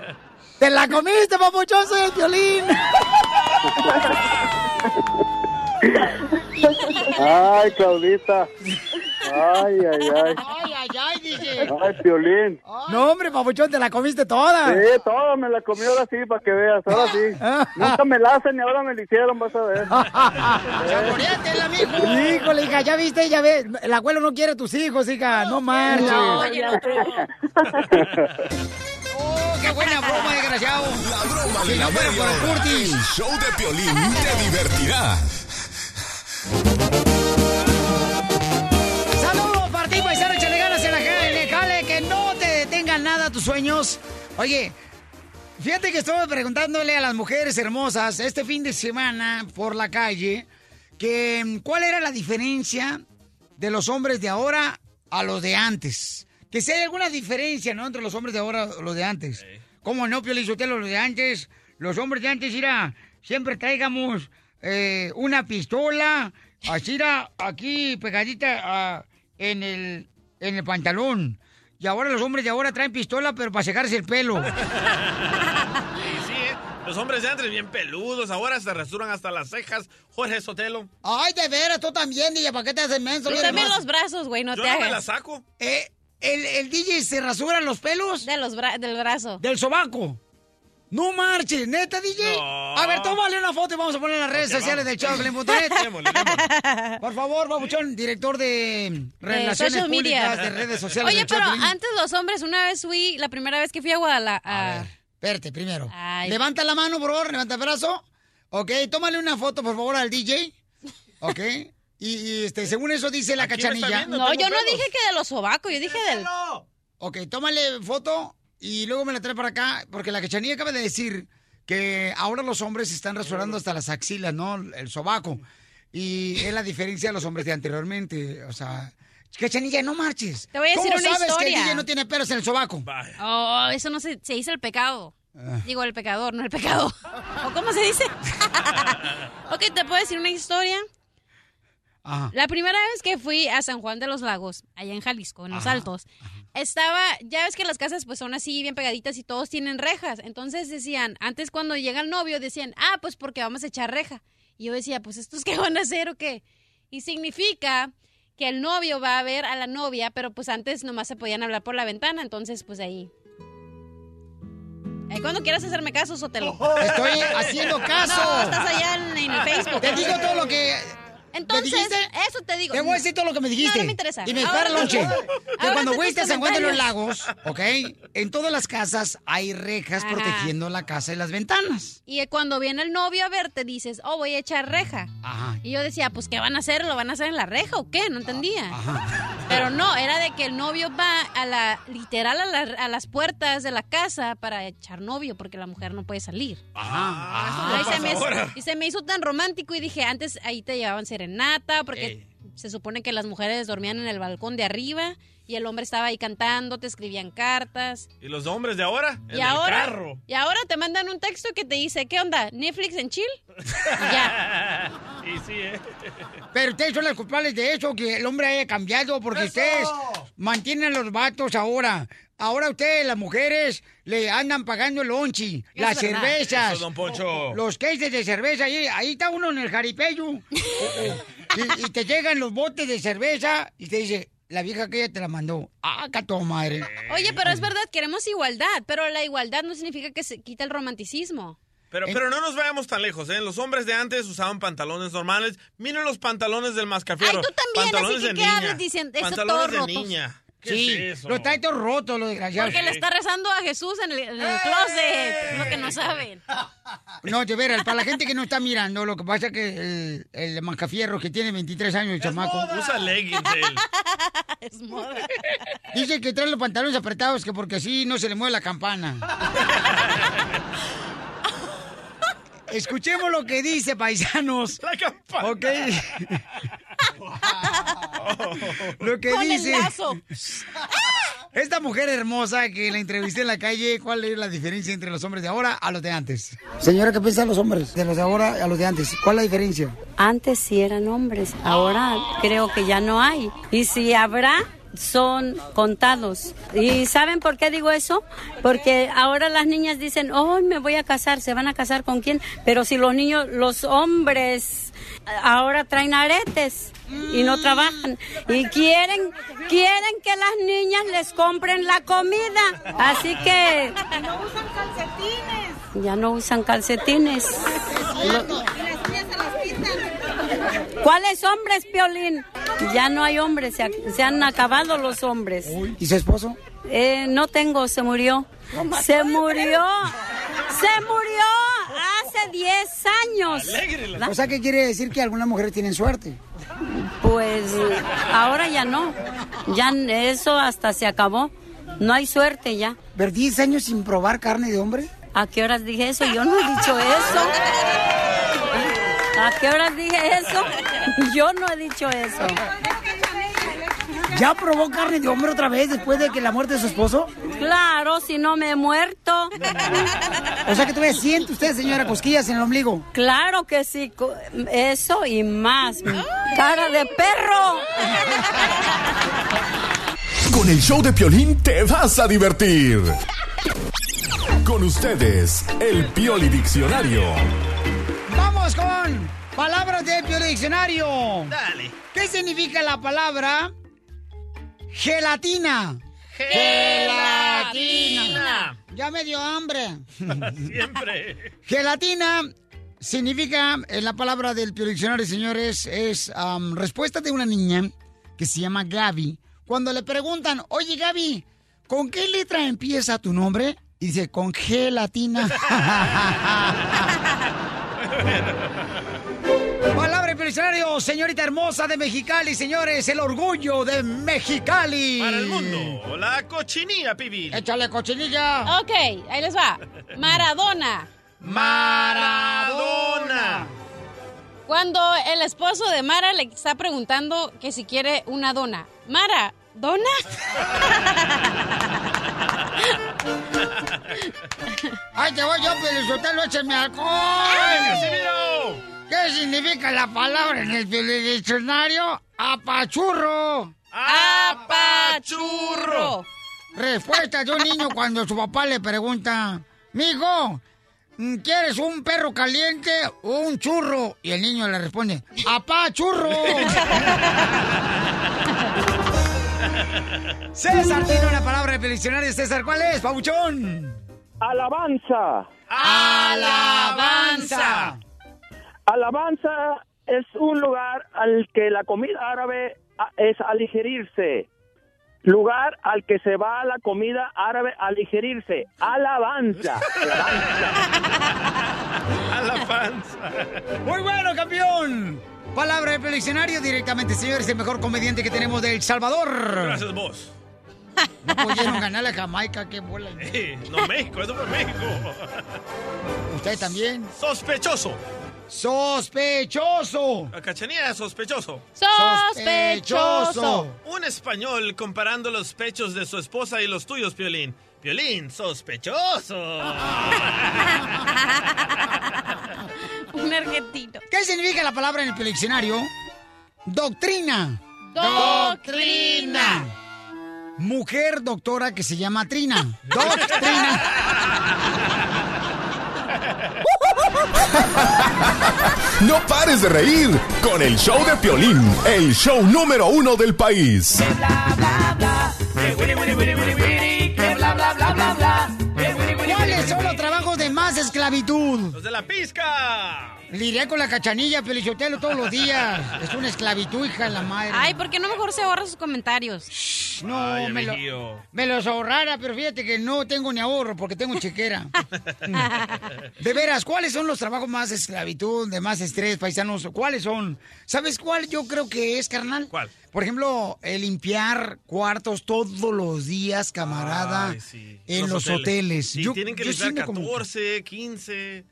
¡Te la comiste, papuchón, soy el violín! Ay, Claudita. Ay, ay, ay. Ay, ay, ay, dice. Ay, Piolín. No, hombre, papuchón, te la comiste toda. Sí, toda me la comió ahora sí, para que veas, ahora sí. Nunca me la hacen y ahora me la hicieron, vas a ver. Saboreátela, mijo. Híjole, hija, ya viste, ya ves. El abuelo no quiere a tus hijos, hija, no marches. No, Oh, qué buena broma, desgraciado. La broma de Si no fuera por Curtis. El show de Piolín te divertirá. Saludos para ti, paisano, échale ganas en la calle, jale, que no te detengan nada tus sueños. Oye, fíjate que estuve preguntándole a las mujeres hermosas este fin de semana por la calle que cuál era la diferencia de los hombres de ahora a los de antes. Que si hay alguna diferencia, ¿no? Entre los hombres de ahora y los de antes. ¿Cómo no, Pio Lizotelo, los de antes? Los hombres de antes, mira, siempre traigamos eh, una pistola, así era, aquí pegadita ah, en, el, en el pantalón. Y ahora los hombres de ahora traen pistola, pero para secarse el pelo. Sí, sí, ¿eh? Los hombres de antes bien peludos, ahora se rasuran hasta las cejas. Jorge Sotelo. Ay, de veras, tú también, DJ, ¿para qué te haces menso? También los brazos, güey, no Yo te no me hagas. la saco. Eh, ¿el, ¿El DJ se rasura los pelos? De los bra- del brazo. Del sobaco. No marches, neta, DJ. No. A ver, tómale una foto y vamos a poner en las redes Ok, sociales del démosle. Por favor, Babuchón, director de De Relaciones media. Públicas de redes sociales. Oye, del pero antes los hombres, una vez fui, la primera vez que fui a A Guadalajara. ver, espérate, primero. Ay. Levanta la mano, por favor, levanta el brazo. Ok, tómale una foto, por favor, al DJ. Ok. Y, y, este, según eso dice la cachanilla. viendo. No, yo no dije que de los sobacos, yo dije del... Ok, tómale foto y luego me la trae para acá, porque la cachanilla acaba de decir que ahora los hombres se están rasurando hasta las axilas, ¿no? El sobaco. Y es la diferencia de los hombres de anteriormente. O sea, cachanilla, no marches. Te voy a decir ¿Cómo una sabes que el. DJ no tiene pelos en el sobaco? Oh, eso no se, se dice el pecado. Ah. Digo, el pecador, no el pecado. ¿O cómo se dice? ok, ¿te puedo decir una historia? Ajá. La primera vez que fui a San Juan de los Lagos, allá en Jalisco, en Los Altos, estaba, ya ves que las casas pues son así bien pegaditas y todos tienen rejas. Entonces decían, antes cuando llega el novio decían, ah, pues porque vamos a echar reja. Y yo decía, pues estos qué van a hacer o qué. Y significa que el novio va a ver a la novia, pero pues antes nomás se podían hablar por la ventana, entonces pues ahí. Ahí cuando quieras hacerme caso, Sotelo. Estoy haciendo caso. No, estás allá en, en el Facebook. Te digo todo lo que... Entonces, eso te digo. Te voy a decir todo lo que me dijiste. No, no me interesa. Y me espera lonche. Que cuando te fuiste a San Juan de los. Lagos, ¿ok? En todas las casas hay rejas Ajá. protegiendo la casa y las ventanas. Y cuando viene el novio a verte, dices, oh, voy a echar reja. Ajá. Y yo decía, pues, ¿qué van a hacer? ¿Lo van a hacer en la reja o qué? No entendía. Pero no, era de que el novio va a la, literal, a, la- a las puertas de la casa para echar novio, porque la mujer no puede salir. Ajá. Se me, ahora. y se me hizo tan romántico y dije, antes ahí te llevaban serenata, porque Ey. se supone que las mujeres dormían en el balcón de arriba y el hombre estaba ahí cantando, te escribían cartas. ¿Y los hombres de ahora? En Y el ahora, carro. y ahora te mandan un texto que te dice, ¿qué onda? ¿Netflix en chill? Y ya. y sí, ¿eh? Pero ustedes son los culpables de eso, que el hombre haya cambiado, porque ustedes mantienen a los vatos ahora. Ahora ustedes, las mujeres, le andan pagando el lonchi, Es las verdad. cervezas, Eso, don Poncho. los cases de cerveza. Ahí, ahí está uno en el jaripeyo. y, y te llegan los botes de cerveza y te dice, la vieja que ella te la mandó. Ah, cato madre. Oye, pero es verdad, queremos igualdad, pero la igualdad no significa que se quita el romanticismo. Pero, pero no nos vayamos tan lejos, ¿eh? Los hombres de antes usaban pantalones normales. Miren los pantalones del mascafierro. Ay, tú también, pantalones así que de ¿qué niña. hablas diciendo? Eso pantalones de rotos. niña. ¿Qué Sí, es eso? lo trae todo roto, lo desgraciado. Porque le está rezando a Jesús en el, en el closet, es lo que no saben. No, de veras, para la gente que no está mirando, lo que pasa es que el, el Mancafierro, que tiene 23 años, el chamaco. Usa leggings él. es moda. Dice que trae los pantalones apretados, que porque así no se le mueve la campana. Escuchemos lo que dice, paisanos. La campana. Ok. lo que Con el dice. lazo. Esta mujer hermosa que la entrevisté en la calle, ¿cuál es la diferencia entre los hombres de ahora a los de antes? Señora, ¿qué piensan los hombres de los de ahora a los de antes? ¿Cuál es la diferencia? Antes sí eran hombres, ahora creo que ya no hay. Y si habrá, son contados. ¿Y saben por qué digo eso? Porque ahora las niñas dicen, oh, me voy a casar, ¿se van a casar con quién? Pero si los niños, los hombres ahora traen aretes y no trabajan y quieren quieren que las niñas les compren la comida así que no usan calcetines. ya no usan calcetines Lo-. ¿Cuáles hombres, Piolín? Ya no hay hombres, se, ha- se han acabado los hombres. ¿Y su esposo? Eh, no tengo, se murió. Se murió. Se murió hace 10 años. O sea, ¿qué quiere decir que algunas mujeres tienen suerte? Pues ahora ya no. Ya eso hasta se acabó. No hay suerte ya. ¿Ver 10 años sin probar carne de hombre? ¿A qué horas dije eso? Yo no he dicho eso. ¿A qué horas dije eso? Yo no he dicho eso. ¿Ya probó carne de hombre otra vez después de que la muerte de su esposo? Claro, si no me he muerto. O sea que todavía siente usted, señora, cosquillas en el ombligo. Claro que sí, eso y más. Cara de perro. Con el show de Piolín te vas a divertir. Con ustedes, el Pioli Diccionario. Vamos con palabras de Pio Diccionario. Dale. ¿Qué significa la palabra gelatina? Gelatina. Ya me dio hambre. Siempre. Gelatina significa, en la palabra del Pio Diccionario, señores, es respuesta de una niña que se llama Gaby. Cuando le preguntan, oye Gaby, ¿con qué letra empieza tu nombre? Y dice, con gelatina. Palabra diccionario, señorita hermosa de Mexicali, señores, el orgullo de Mexicali. Para el mundo, la cochinilla pibil. Échale cochinilla. Ok, ahí les va. Maradona. Maradona. Cuando el esposo de Mara le está preguntando que si quiere una dona. Mara, ¿dona? ¡Ay, te voy yo, Pelizotelo, échame alcohol! ¡Casimiro! ¿Qué significa la palabra en el diccionario? ¡Apachurro! ¡Apachurro! Respuesta de un niño cuando su papá le pregunta, Mijo, ¿quieres un perro caliente o un churro? Y el niño le responde, ¡Apachurro! César tiene una palabra de diccionario. César, ¿cuál es, pabuchón? Alabanza. Alabanza. Alabanza es un lugar al que la comida árabe es aligerirse. Lugar al que se va la comida árabe a aligerirse. Alabanza. A la panza. Muy bueno, campeón. Palabra del diccionario directamente, señores, el mejor comediante que tenemos de El Salvador. Gracias, vos. No pudieron ganar a Jamaica, qué bola. Eh, no, México, eso fue México. Usted también. Sospechoso. Sospechoso. La cachanilla es sospechoso. Sospechoso. Un español comparando los pechos de su esposa y los tuyos, Piolín. Piolín, sospechoso. ¿Qué significa la palabra en el diccionario? Doctrina. Doctrina. Mujer doctora que se llama Trina. Doctrina. No pares de reír con el show de Piolín, el show número uno del país. ¿Cuáles son los trabajos de más esclavitud? ¡Los de la pizca! Lidiar con la cachanilla, Pelichotelo, todos los días. Es una esclavitud, hija de la madre. Ay, ¿por qué no mejor se ahorra sus comentarios? No, Ay, me, lo, me los ahorrara, pero fíjate que no tengo ni ahorro porque tengo chequera. De veras, ¿cuáles son los trabajos más esclavitud, de más estrés, paisanos? ¿Cuáles son? ¿Sabes cuál yo creo que es, carnal? ¿Cuál? Por ejemplo, el limpiar cuartos todos los días, camarada, Ay, sí. en los, hoteles. Sí, Yo- tienen que yo limpiar me como- 14, 15.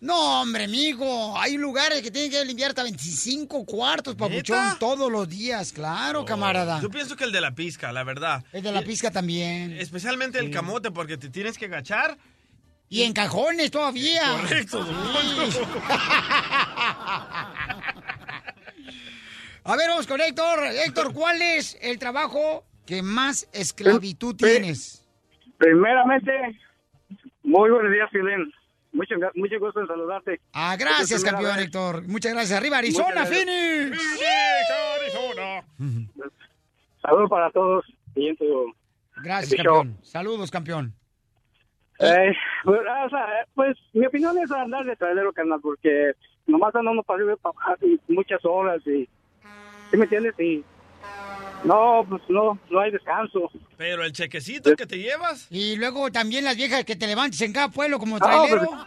No, hombre, amigo. Hay lugares que tienen que limpiar hasta 25 cuartos, papuchón, ¿Neta? todos los días. Claro, camarada. Yo pienso que el de la pizca, la verdad. El de la pizca también. Especialmente el camote, porque te tienes que agachar. Y en cajones todavía. Correcto, Sí. A ver, vamos con Héctor. Héctor, ¿cuál es el trabajo que más esclavitud tienes? Primeramente, muy buenos días, Filén. Mucho, mucho gusto en saludarte. Ah, gracias, campeón. Héctor. Muchas gracias. Arriba, Arizona, gracias. Phoenix. Saludos para todos. Gracias, campeón. Saludos, campeón. Eh, pues, o sea, pues, mi opinión es andar de trailero, carnal, porque nomás andando para arriba y para abajo y muchas horas y... ¿Sí me entiendes? Y... No, pues no, no hay descanso. Pero el chequecito que te llevas. Y luego también las viejas que te levantes en cada pueblo como No, trailero. pues-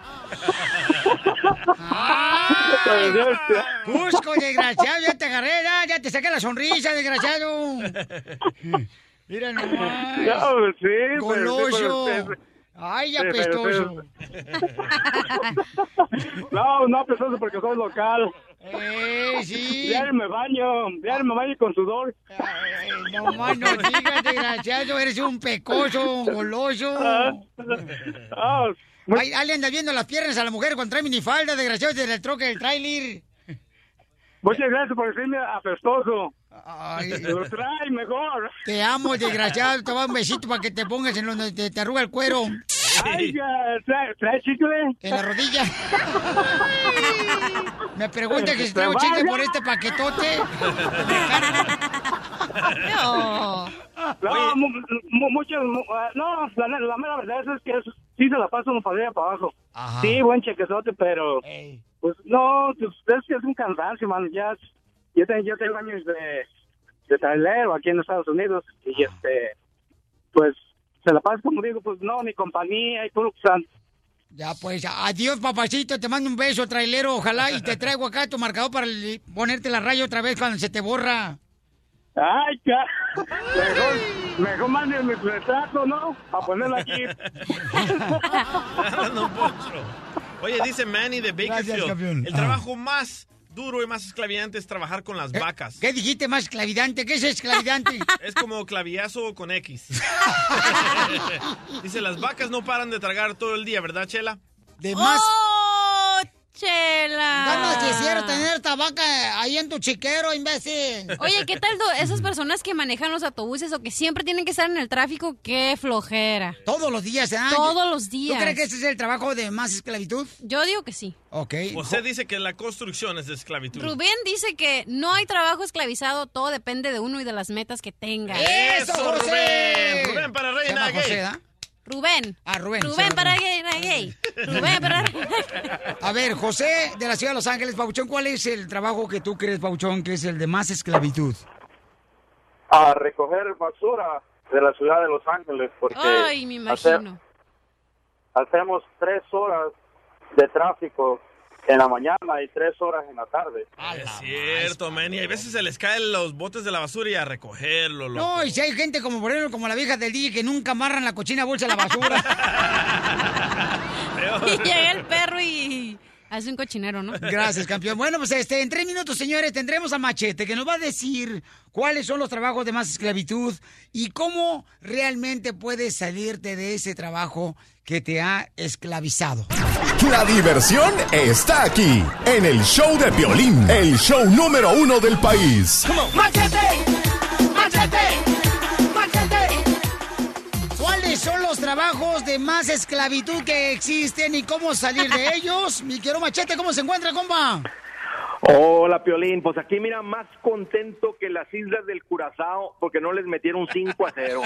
¡Ay! Cusco, desgraciado, ya te agarré, ya, ya te saqué la sonrisa, desgraciado. Mira nomás. No, pues sí, pero- Goloso. pero- Ay, pero- apestoso. No, no apestoso porque soy local. Eh, sí. Diario me baño, diario me baño con sudor. No más no digas, desgraciado, eres un pecoso, un goloso. Ah, Ay, ahí le anda viendo las piernas a la mujer cuando trae minifalda, desgraciado, desde el troque del trailer. Muchas gracias por decirme apestoso. Ay. Lo trae mejor. Te amo, desgraciado, te va un besito para que te pongas en donde te, te arruga el cuero. Ay, trae, trae chicle. En la rodilla. Me pregunta que si traigo chicle vaya. por este paquetote. No. No, mu- mu- muchas, mu- ah, no, la, la mera verdad es que es- sí se la pasa uno para arriba y para abajo. Ajá. Sí, buen chequezote, pero pues no, pues, es que es un cansancio, man. Ya, yo tengo, yo tengo años de, de trailero aquí en Estados Unidos y este, pues se la pasa como digo, pues no, ni compañía y puro san- Ya pues, adiós papacito, te mando un beso, trailero, ojalá y te traigo acá tu marcador para ponerte la raya otra vez cuando se te borra. Ay, ya. Mejor, mejor manden mi retrato, ¿no? A ponerlo aquí. Poncho. Oye, dice Manny de Gracias, Bakersfield. campeón. El Ah. trabajo más duro y más esclaviante es trabajar con las vacas. ¿Qué dijiste más esclavidante? ¿Qué es esclavidante? Es como clavillazo con X. Dice, las vacas no paran de tragar todo el día, ¿verdad, Chela? De más. ¡Oh, chela! Ganas quisiera tener esta vaca ahí en tu chiquero, imbécil. Oye, ¿qué tal esas personas que manejan los autobuses o que siempre tienen que estar en el tráfico? ¡Qué flojera! Todos los días, ¿eh? Todos los días. ¿Tú crees que ese es el trabajo de más esclavitud? Yo digo que sí. Ok. José dice que la construcción es de esclavitud. Rubén dice que no hay trabajo esclavizado, todo depende de uno y de las metas que tenga. ¡Eso, Rubén! Rubén para Reina llama. José. Rubén. Ah, Rubén. Rubén para Reina Gay. Rubén para A ver, José de la ciudad de Los Ángeles, Pauchón, ¿cuál es el trabajo que tú crees, Pauchón, que es el de más esclavitud? a recoger basura de la ciudad de Los Ángeles porque Ay, me hace- imagino. hacemos tres horas de tráfico en la mañana y tres horas en la tarde. Es cierto, Manny. A veces se les caen los botes de la basura y a recogerlo, loco. No, y si hay gente como por ejemplo, como la vieja del DJ que nunca amarran la cochina bolsa a la basura. Y llega el perro y hace un cochinero, ¿no? Gracias, campeón. Bueno, pues este, en tres minutos, señores, tendremos a Machete, que nos va a decir cuáles son los trabajos de más esclavitud y cómo realmente puedes salirte de ese trabajo que te ha esclavizado. La diversión está aquí, en el show de violín, el show número uno del país. ¡Machete! ¡Machete! ¡Machete! ¿Cuáles son los trabajos de más esclavitud que existen y cómo salir de ellos. Mi quiero machete, ¿cómo se encuentra, compa? Hola, Piolín. Pues aquí, mira, más contento que las islas del Curazao porque no les metieron 5 a 0.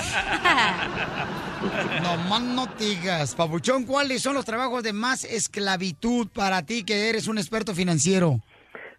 No más no digas. Papuchón, ¿cuáles son los trabajos de más esclavitud para ti que eres un experto financiero?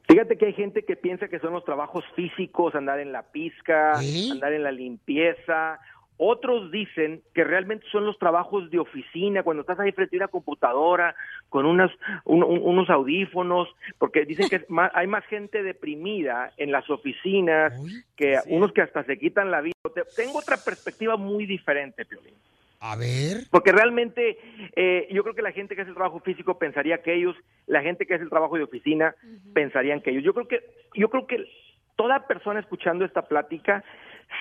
Fíjate que hay gente que piensa que son los trabajos físicos, andar en la pizca, andar en la limpieza. Otros dicen que realmente son los trabajos de oficina, cuando estás ahí frente a una computadora, con unas, un- un- unos audífonos, porque dicen que es más- hay más gente deprimida en las oficinas que unos que hasta se quitan la vida. Te- Tengo otra perspectiva muy diferente, Piolín. A ver. Porque realmente eh, yo creo que la gente que hace el trabajo físico pensaría que ellos, la gente que hace el trabajo de oficina pensarían que ellos. Yo creo que, yo creo que toda persona escuchando esta plática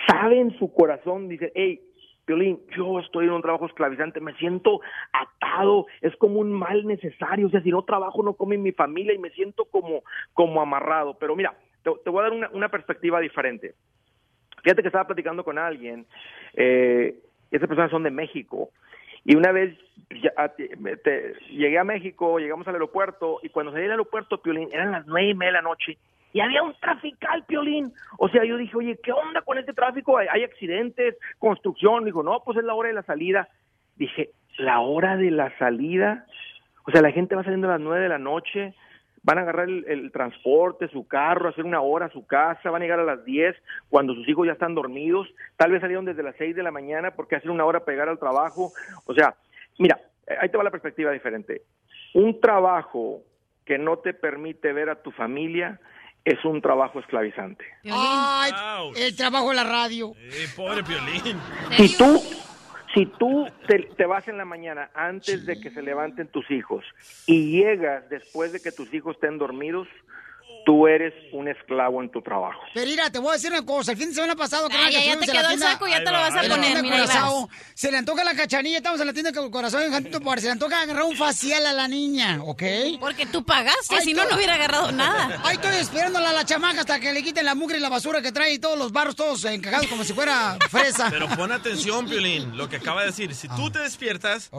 sabe en su corazón, dice, hey, Piolín, yo estoy en un trabajo esclavizante, me siento atado, es como un mal necesario, o sea, si no trabajo no come mi familia y me siento como, como amarrado. Pero mira, te, voy a dar una, una perspectiva diferente. Fíjate que estaba platicando con alguien, eh, esas personas son de México, y una vez ya- te- te- llegué a México, llegamos al aeropuerto, y cuando salí del aeropuerto, Piolín, eran las nueve y media de la noche, y había un trafical, Piolín. O sea, yo dije, oye, ¿qué onda con este tráfico? ¿Hay, hay accidentes, construcción? Dijo, no, pues es la hora de la salida. Dije, ¿la hora de la salida? O sea, la gente va saliendo a las nueve de la noche, van a agarrar el, transporte, su carro, hacer una hora a su casa, van a llegar a las 10 cuando sus hijos ya están dormidos, tal vez salieron desde las 6 de la mañana porque hacen una hora para llegar al trabajo. O sea, mira, eh, ahí te va la perspectiva diferente. Un trabajo que no te permite ver a tu familia es un trabajo esclavizante. Ay, el trabajo en la radio. Eh, pobre Piolín. Si tú, si tú te, te vas en la mañana antes de que se levanten tus hijos y llegas después de que tus hijos estén dormidos, tú eres un esclavo en tu trabajo. Pero mira, te voy a decir una cosa. El fin de semana pasado, Ay, que ya te quedó el saco, ya te lo vas a poner, mira. Se le antoja la cachanilla, estamos en la tienda con corazón en se le antoja agarrar un facial a la niña, ¿ok? Porque tú pagaste, si no, no hubiera agarrado nada. Ahí estoy esperándola a la chamaca hasta que le quiten la mugre y la basura que trae y todos los barros todos encajados como si fuera fresa. Pero pon atención, Piolín, lo que acaba de decir. Si tú te despiertas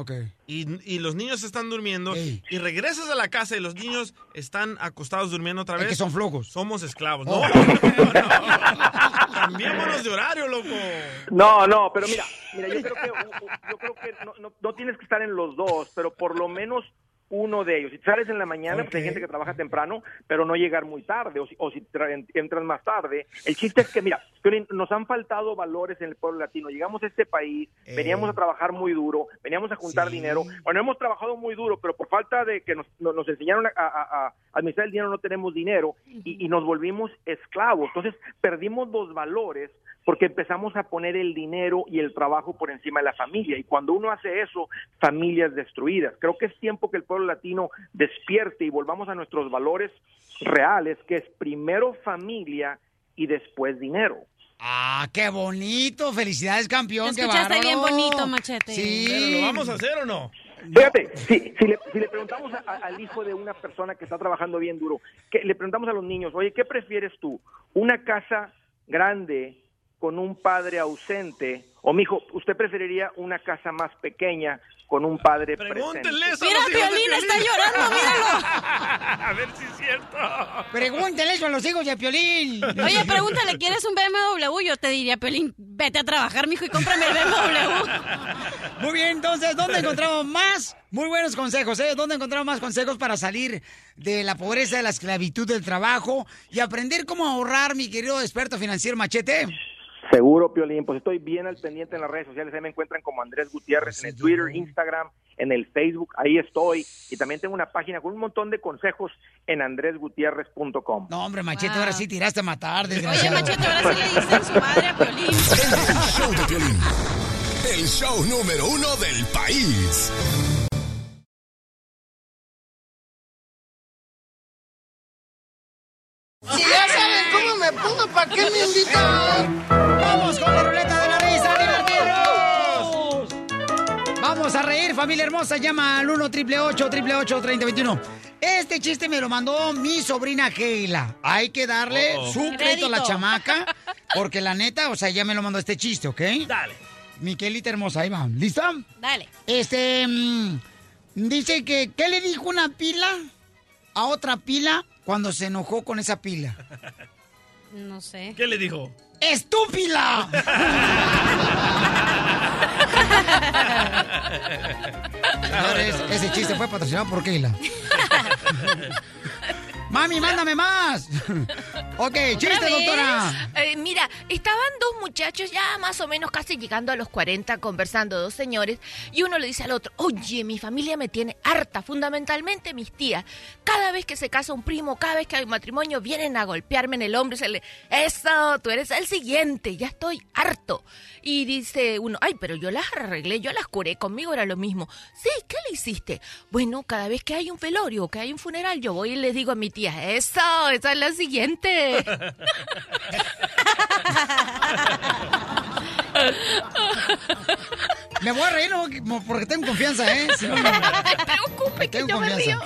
y, y los niños están durmiendo y regresas a la casa y los niños están acostados durmiendo otra vez. que son flojos. Somos esclavos. Oh. No, no, no. Cambiémonos de horario, loco. No, no, pero mira, mira, yo creo que, yo creo que no, no- no tienes que estar en los dos, pero por lo menos uno de ellos. Si sales en la mañana, pues hay gente que trabaja temprano, pero no llegar muy tarde, o si, o si tra- entras más tarde. El chiste es que, mira, nos han faltado valores en el pueblo latino. Llegamos a este país, veníamos a trabajar muy duro, veníamos a juntar dinero. Bueno, hemos trabajado muy duro, pero por falta de que nos, nos- nos enseñaron a, a- a administrar el dinero, no tenemos dinero y, y nos volvimos esclavos. Entonces, perdimos los valores porque empezamos a poner el dinero y el trabajo por encima de la familia. Y cuando uno hace eso, familias destruidas. Creo que es tiempo que el pueblo latino despierte y volvamos a nuestros valores reales, que es primero familia y después dinero. Ah, qué bonito. Felicidades, campeón. Te qué escuchaste bien bárbaro. bonito, Machete. Sí. ¿Pero lo vamos a hacer o no? Fíjate, si, si, le, si le preguntamos a- a- al hijo de una persona que está trabajando bien duro, que le preguntamos a los niños, oye, ¿qué prefieres tú? ¿Una casa grande con un padre ausente? O, mijo, ¿usted preferiría una casa más pequeña con un padre Pregúntenle presente? eso a Mira, los hijos de Piolín, Piolín. está llorando, míralo. A ver si es cierto. Pregúntele eso a los hijos de Piolín. Oye, pregúntale, ¿quieres un BMW? Yo te diría, Pelín, vete a trabajar, mijo, y cómprame el BMW. Muy bien, entonces, ¿dónde encontramos más? Muy buenos consejos, ¿eh? ¿Dónde encontramos más consejos para salir de la pobreza, de la esclavitud del trabajo y aprender cómo ahorrar, mi querido experto financiero Machete? Seguro, Piolín, pues estoy bien al pendiente en las redes sociales, ahí me encuentran como Andrés Gutiérrez en el Twitter, Instagram, en el Facebook, ahí estoy. Y también tengo una página con un montón de consejos en andresgutierrez.com. No, hombre, Machete, ahora sí tiraste a matar, desgraciado. Machete, ahora sí le dicen su madre a Piolín. El show de Piolín. El show número uno del país. Si ya saben cómo me pongo, ¿para qué me invitan? Familia hermosa. Llama al 1 888 3021 Este chiste me lo mandó mi sobrina Keila. Hay que darle su crédito a la chamaca, porque la neta, o sea, ya me lo mandó este chiste, ¿ok? Dale. Miquelita hermosa, ahí va. ¿Lista? Dale. Este, mm, dice que, ¿qué le dijo una pila a otra pila cuando se enojó con esa pila? No sé. ¿Qué le dijo? ¡Estúpila! Ese chiste fue patrocinado por Keila. Mami, mándame más. ok, chiste, doctora. Eh, mira, estaban dos muchachos ya más o menos casi llegando a los 40 conversando, dos señores, y uno le dice al otro, oye, mi familia me tiene harta, fundamentalmente mis tías. Cada vez que se casa un primo, cada vez que hay un matrimonio, vienen a golpearme en el hombro y se le, eso, tú eres el siguiente, ya estoy harto. Y dice uno, ay, pero yo las arreglé, yo las curé, conmigo era lo mismo. Sí, ¿qué le hiciste? Bueno, cada vez que hay un velorio, que hay un funeral, yo voy y les digo a mi tía, eso, esa es la siguiente. Me voy a reír no, porque tengo confianza, ¿eh? Si no, no, te preocupes, que yo me río.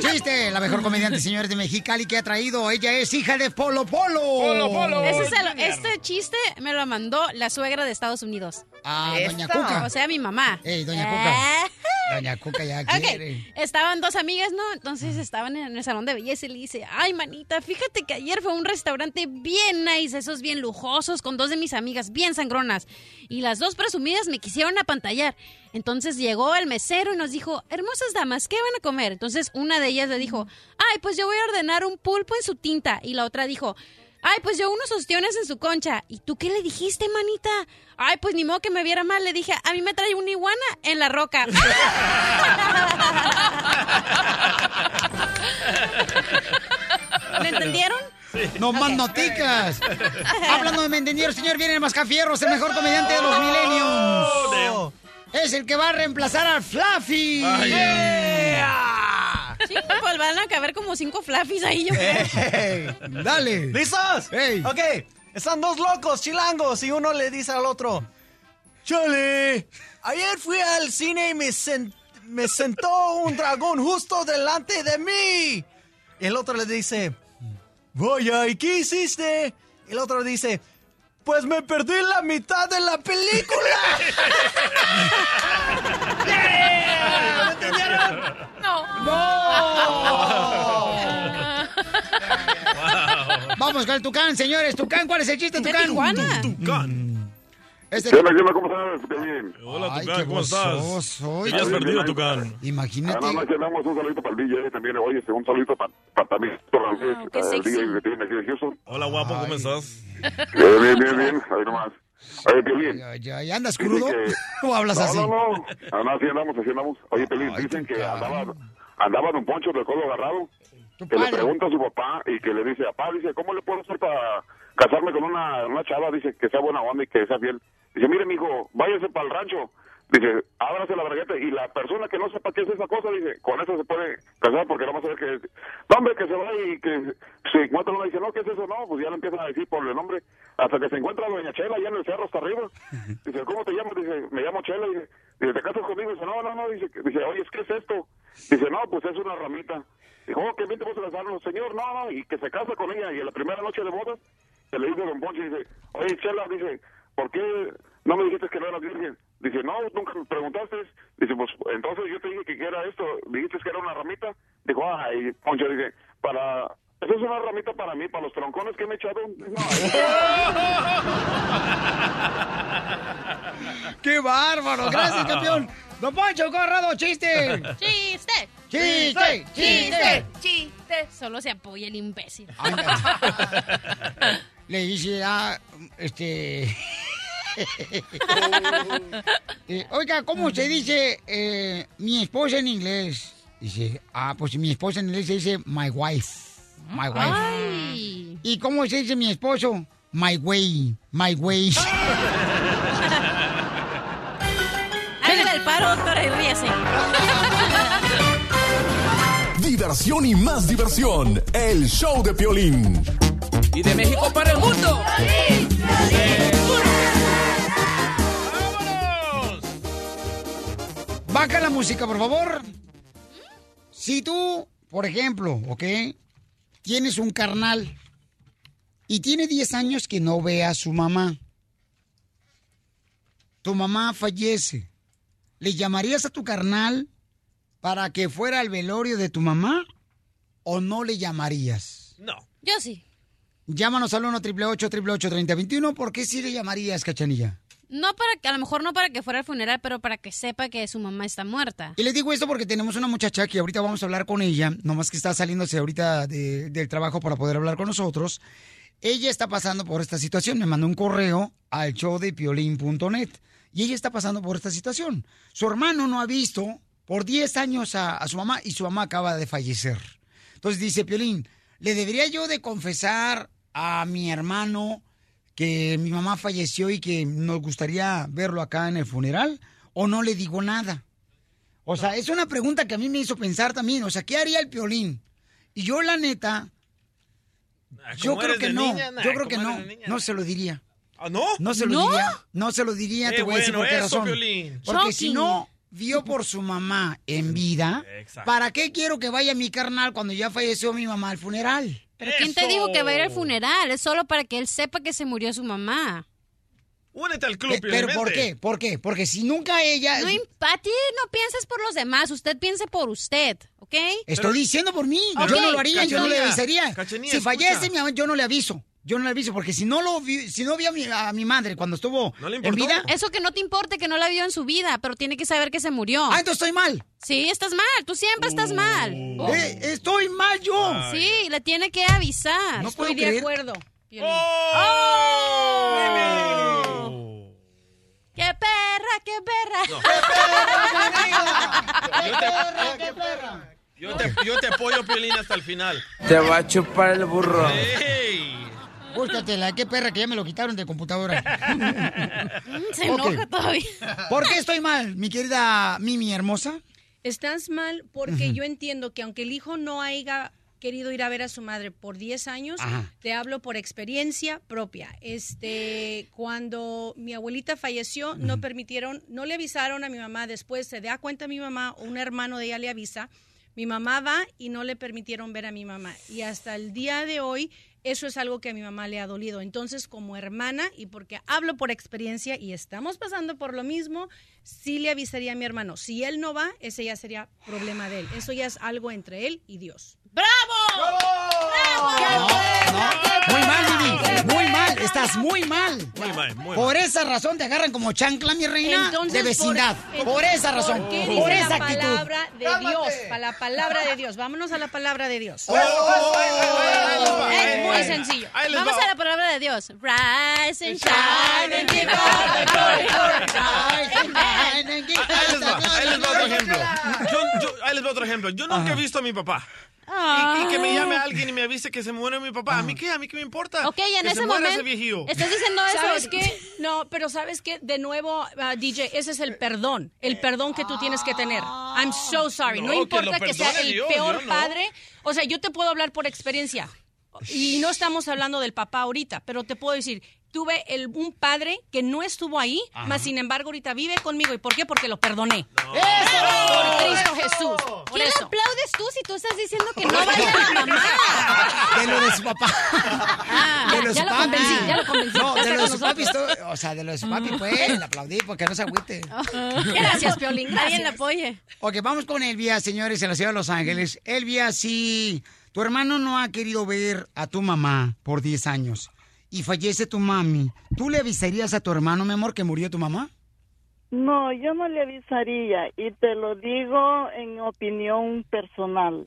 Chiste, la mejor comediante, señores de Mexicali que ha traído. Ella es hija de Polo Polo. Ese es el- este chiste me lo mandó la suegra de Estados Unidos. Ah, doña Cuca. O sea, mi mamá. Ey, doña Eh. Cuca. Doña Cuca ya Ok, quiere. estaban dos amigas, ¿no? Entonces estaban en el salón de belleza y le dice, ay, manita, fíjate que ayer fue a un restaurante bien nice, esos bien lujosos, con dos de mis amigas bien sangronas. Y las dos presumidas me quisieron apantallar. Entonces llegó el mesero y nos dijo, hermosas damas, ¿qué van a comer? Entonces una de ellas le dijo, ay, pues yo voy a ordenar un pulpo en su tinta. Y la otra dijo, Ay, pues yo unos ostiones en su concha. ¿Y tú qué le dijiste, manita? Ay, pues ni modo que me viera mal. Le dije, a mí me trae una iguana en la roca. ¿Me entendieron? No más noticas. Hablando de me entendieron, señor, viene el Mascafierros, el mejor comediante de los millenniums. Es el que va a reemplazar al Fluffy. Ay. Yeah. Sí, pues van a caber como cinco fluffies ahí, yo creo. Dale. ¿Listos? Ok. Están dos locos, chilangos, y uno le dice al otro, Chale, ayer fui al cine y me, sen- me sentó un dragón justo delante de mí. Y el otro le dice, vaya, ¿y qué hiciste? Y el otro le dice, pues me perdí la mitad de la película. ¿Me entendieron? Vamos con el Tucán, señores. Tucán, ¿cuál es el chiste, Tucán? Tucán. Este... ¿Qué onda, qué onda? ¿Cómo estás? Qué bien. Hola, Ay, Tucán, ¿cómo estás? Te habías Bien, perdido, bien, Tucán. Imagínate. Ah, no, no, que damos un saludito para el DJ también. Oye, un saludito para, para también para el, qué el sexy. DJ que tiene aquí de Houston. Hola, guapo, ¿cómo estás? Bien, bien, bien, bien. Ahí nomás. Oye, Piolín. Ya, ya andas crudo que- o hablas no, así. No, no, no, así andamos, así andamos. Oye, Piolín, dicen que andaba, andaba Don Poncho del codo agarrado. Que le pregunta a su papá y que le dice, papá, dice, ¿cómo le puedo hacer para casarme con una, una chava? Dice, que sea buena onda y que sea fiel. Dice, mire, mijo, váyase para el rancho. Dice, ábrase la bragueta y la persona que no sepa qué es esa cosa, dice, con eso se puede casar porque no va a saber que... No, hombre, que se va y que se encuentra una y dice, no, ¿qué es eso? No, pues ya le empiezan a decir por el nombre hasta que se encuentra Doña Chela allá en el cerro hasta arriba. Dice, ¿cómo te llamas? Dice, me llamo Chela. Dice, dice, ¿te casas conmigo? Dice, no, no, no. Dice, dice, oye, ¿qué es esto? Dice, no, pues es una ramita. Dijo, oh, que bien te vas a casar. Señor, no, no. Y que se casa con ella y en la primera noche de bodas se le dice a Don Poncho, dice, oye, Chela, dice, ¿por qué no me dijiste que no eras virgen? Dice, no, nunca me preguntaste. Dice, pues entonces yo te dije que era esto. Dijiste que era una ramita. Dijo, ay, Poncho, dice, para... Eso es una ramita para mí, para los troncones que me he echado. ¡Qué bárbaro! Gracias, campeón. Don Poncho Corrado, chiste. ¡Chiste! ¡Chiste! ¡Chiste! ¡Chiste! Solo se apoya el imbécil. Le dice a este. Eh, oiga, ¿cómo se dice eh, mi esposa en inglés? Dice, ah, pues mi esposa en inglés se dice my wife. My wife. Ay. ¿Y cómo se dice mi esposo? My way. My way. Hágale el paro, doctora, y ríase. Diversión y más diversión. El show de Piolín. Y de México para el mundo. Baja la música, por favor. Si tú, por ejemplo, ¿ok? Tienes un carnal y tiene 10 años que no ve a su mamá. tu mamá fallece, ¿le llamarías a tu carnal para que fuera al velorio de tu mamá o no le llamarías? No. Yo sí. Llámanos al 1 888 3021 ¿Por qué sí le llamarías, Cachanilla? No para que, a lo mejor no para que fuera al funeral, pero para que sepa que su mamá está muerta. Y les digo esto porque tenemos una muchacha que ahorita vamos a hablar con ella, nomás que está saliéndose ahorita de- del trabajo para poder hablar con nosotros. Ella está pasando por esta situación, me mandó un correo al show de y ella está pasando por esta situación. Su hermano no ha visto por 10 años a, a su mamá y su mamá acaba de fallecer. Entonces dice Piolín, ¿le debería yo de confesar a mi hermano que mi mamá falleció y que nos gustaría verlo acá en el funeral o no le digo nada? O sea, es una pregunta que a mí me hizo pensar también. O sea, ¿qué haría el Piolín? Y yo, la neta, yo ¿cómo creo que no. niña? Nah, yo creo que ¿cómo no. No se lo diría. ¿Ah, no? No se lo ¿No? diría. No se lo diría, te voy a decir por qué razón. Piolín. Porque si no vio por su mamá en vida, Exacto. ¿para qué quiero que vaya mi carnal cuando ya falleció mi mamá al funeral? ¿Pero quién te dijo que va a ir al funeral? Es solo para que él sepa que se murió su mamá. Únete al club, Pe- ¿Pero por qué? ¿Por qué? Porque si nunca ella... No, Pati, no pienses por los demás. Usted piense por usted, ¿ok? Estoy diciendo por mí. Yo no lo haría, yo no le avisaría. Cachanilla, si escucha. fallece mi mamá, yo no le aviso. Yo no le aviso, porque si no lo vi, si no vi a mi, a mi madre cuando estuvo en vida... Eso que no te importe, que no la vio en su vida, pero tiene que saber que se murió. Ah, entonces estoy mal. Sí, estás mal. Tú siempre estás mal. Eh, estoy mal yo. Sí, le tiene que avisar. No Estoy puedo de creer. acuerdo. ¡Oh! ¡Qué perra, qué perra! Yo te, yo, te, yo te apoyo, Piolín, hasta el final. Te va a chupar el burro. ¡Ey! Búscatela, qué perra que ya me lo quitaron de computadora. Se enoja todavía. ¿Por qué estoy mal, mi querida Mimi hermosa? Estás mal porque yo entiendo que aunque el hijo no haya querido ir a ver a su madre por 10 años, Ajá. te hablo por experiencia propia. Este, cuando mi abuelita falleció, no permitieron, no le avisaron a mi mamá, después se da cuenta mi mamá o un hermano de ella le avisa, mi mamá va y no le permitieron ver a mi mamá. Y hasta el día de hoy, eso es algo que a mi mamá le ha dolido. Entonces, como hermana, y porque hablo por experiencia y estamos pasando por lo mismo, sí le avisaría a mi hermano. Si él no va, ese ya sería problema de él. Eso ya es algo entre él y Dios. ¡Bravo! Muy mal. Muy mal. Estás muy mal. Muy mal, muy Por mal. esa razón te agarran como chancla, mi reina, Entonces, de vecindad. Por, Por, esa razón. ¿Por qué por dice esa la actitud. palabra de Dios? Para la palabra de Dios. Vámonos a la palabra de Dios. Es muy sencillo. Vamos va. a la palabra de Dios. Rise and shine and give God the glory. Ahí les va, ahí les va otro ejemplo. Yo, yo- ahí les va otro ejemplo. Yo nunca he visto a mi papá. Y, y que me llame alguien y me avise que se muere mi papá. ¿A mí qué? ¿A mí qué me importa? Ok, y en que ese se muera momento- ese viejillo. Estás diciendo eso. ¿Sabes qué? No, pero ¿sabes qué? De nuevo, ah, DJ, ese es el perdón. El perdón que tú tienes que tener. I'm so sorry. No, No, que importa lo que, sea el Dios, peor no. padre. O sea, yo te puedo hablar por experiencia. Y no estamos hablando del papá ahorita, pero te puedo decir, tuve el, un padre que no estuvo ahí, Ajá. mas sin embargo ahorita vive conmigo. ¿Y por qué? Porque lo perdoné. ¡Eso! Por Cristo Jesús. Por ¿Quién eso. aplaudes tú si tú estás diciendo que no vaya la mamá? De lo de su papá. Ah, de ya, lo de ya su lo papi. convencí, ya lo convencí. No, Ya de lo de su papi. o sea, de lo de su papi, pues, le aplaudí porque no se agüite. Gracias, Piolín. Nadie le apoye. Ok, vamos con Elvia, señores, en la ciudad de Los Ángeles. Elvia, si tu hermano no ha querido ver a tu mamá por 10 años y fallece tu mami, ¿tú le avisarías a tu hermano, mi amor, que murió tu mamá? No, yo no le avisaría y te lo digo en opinión personal.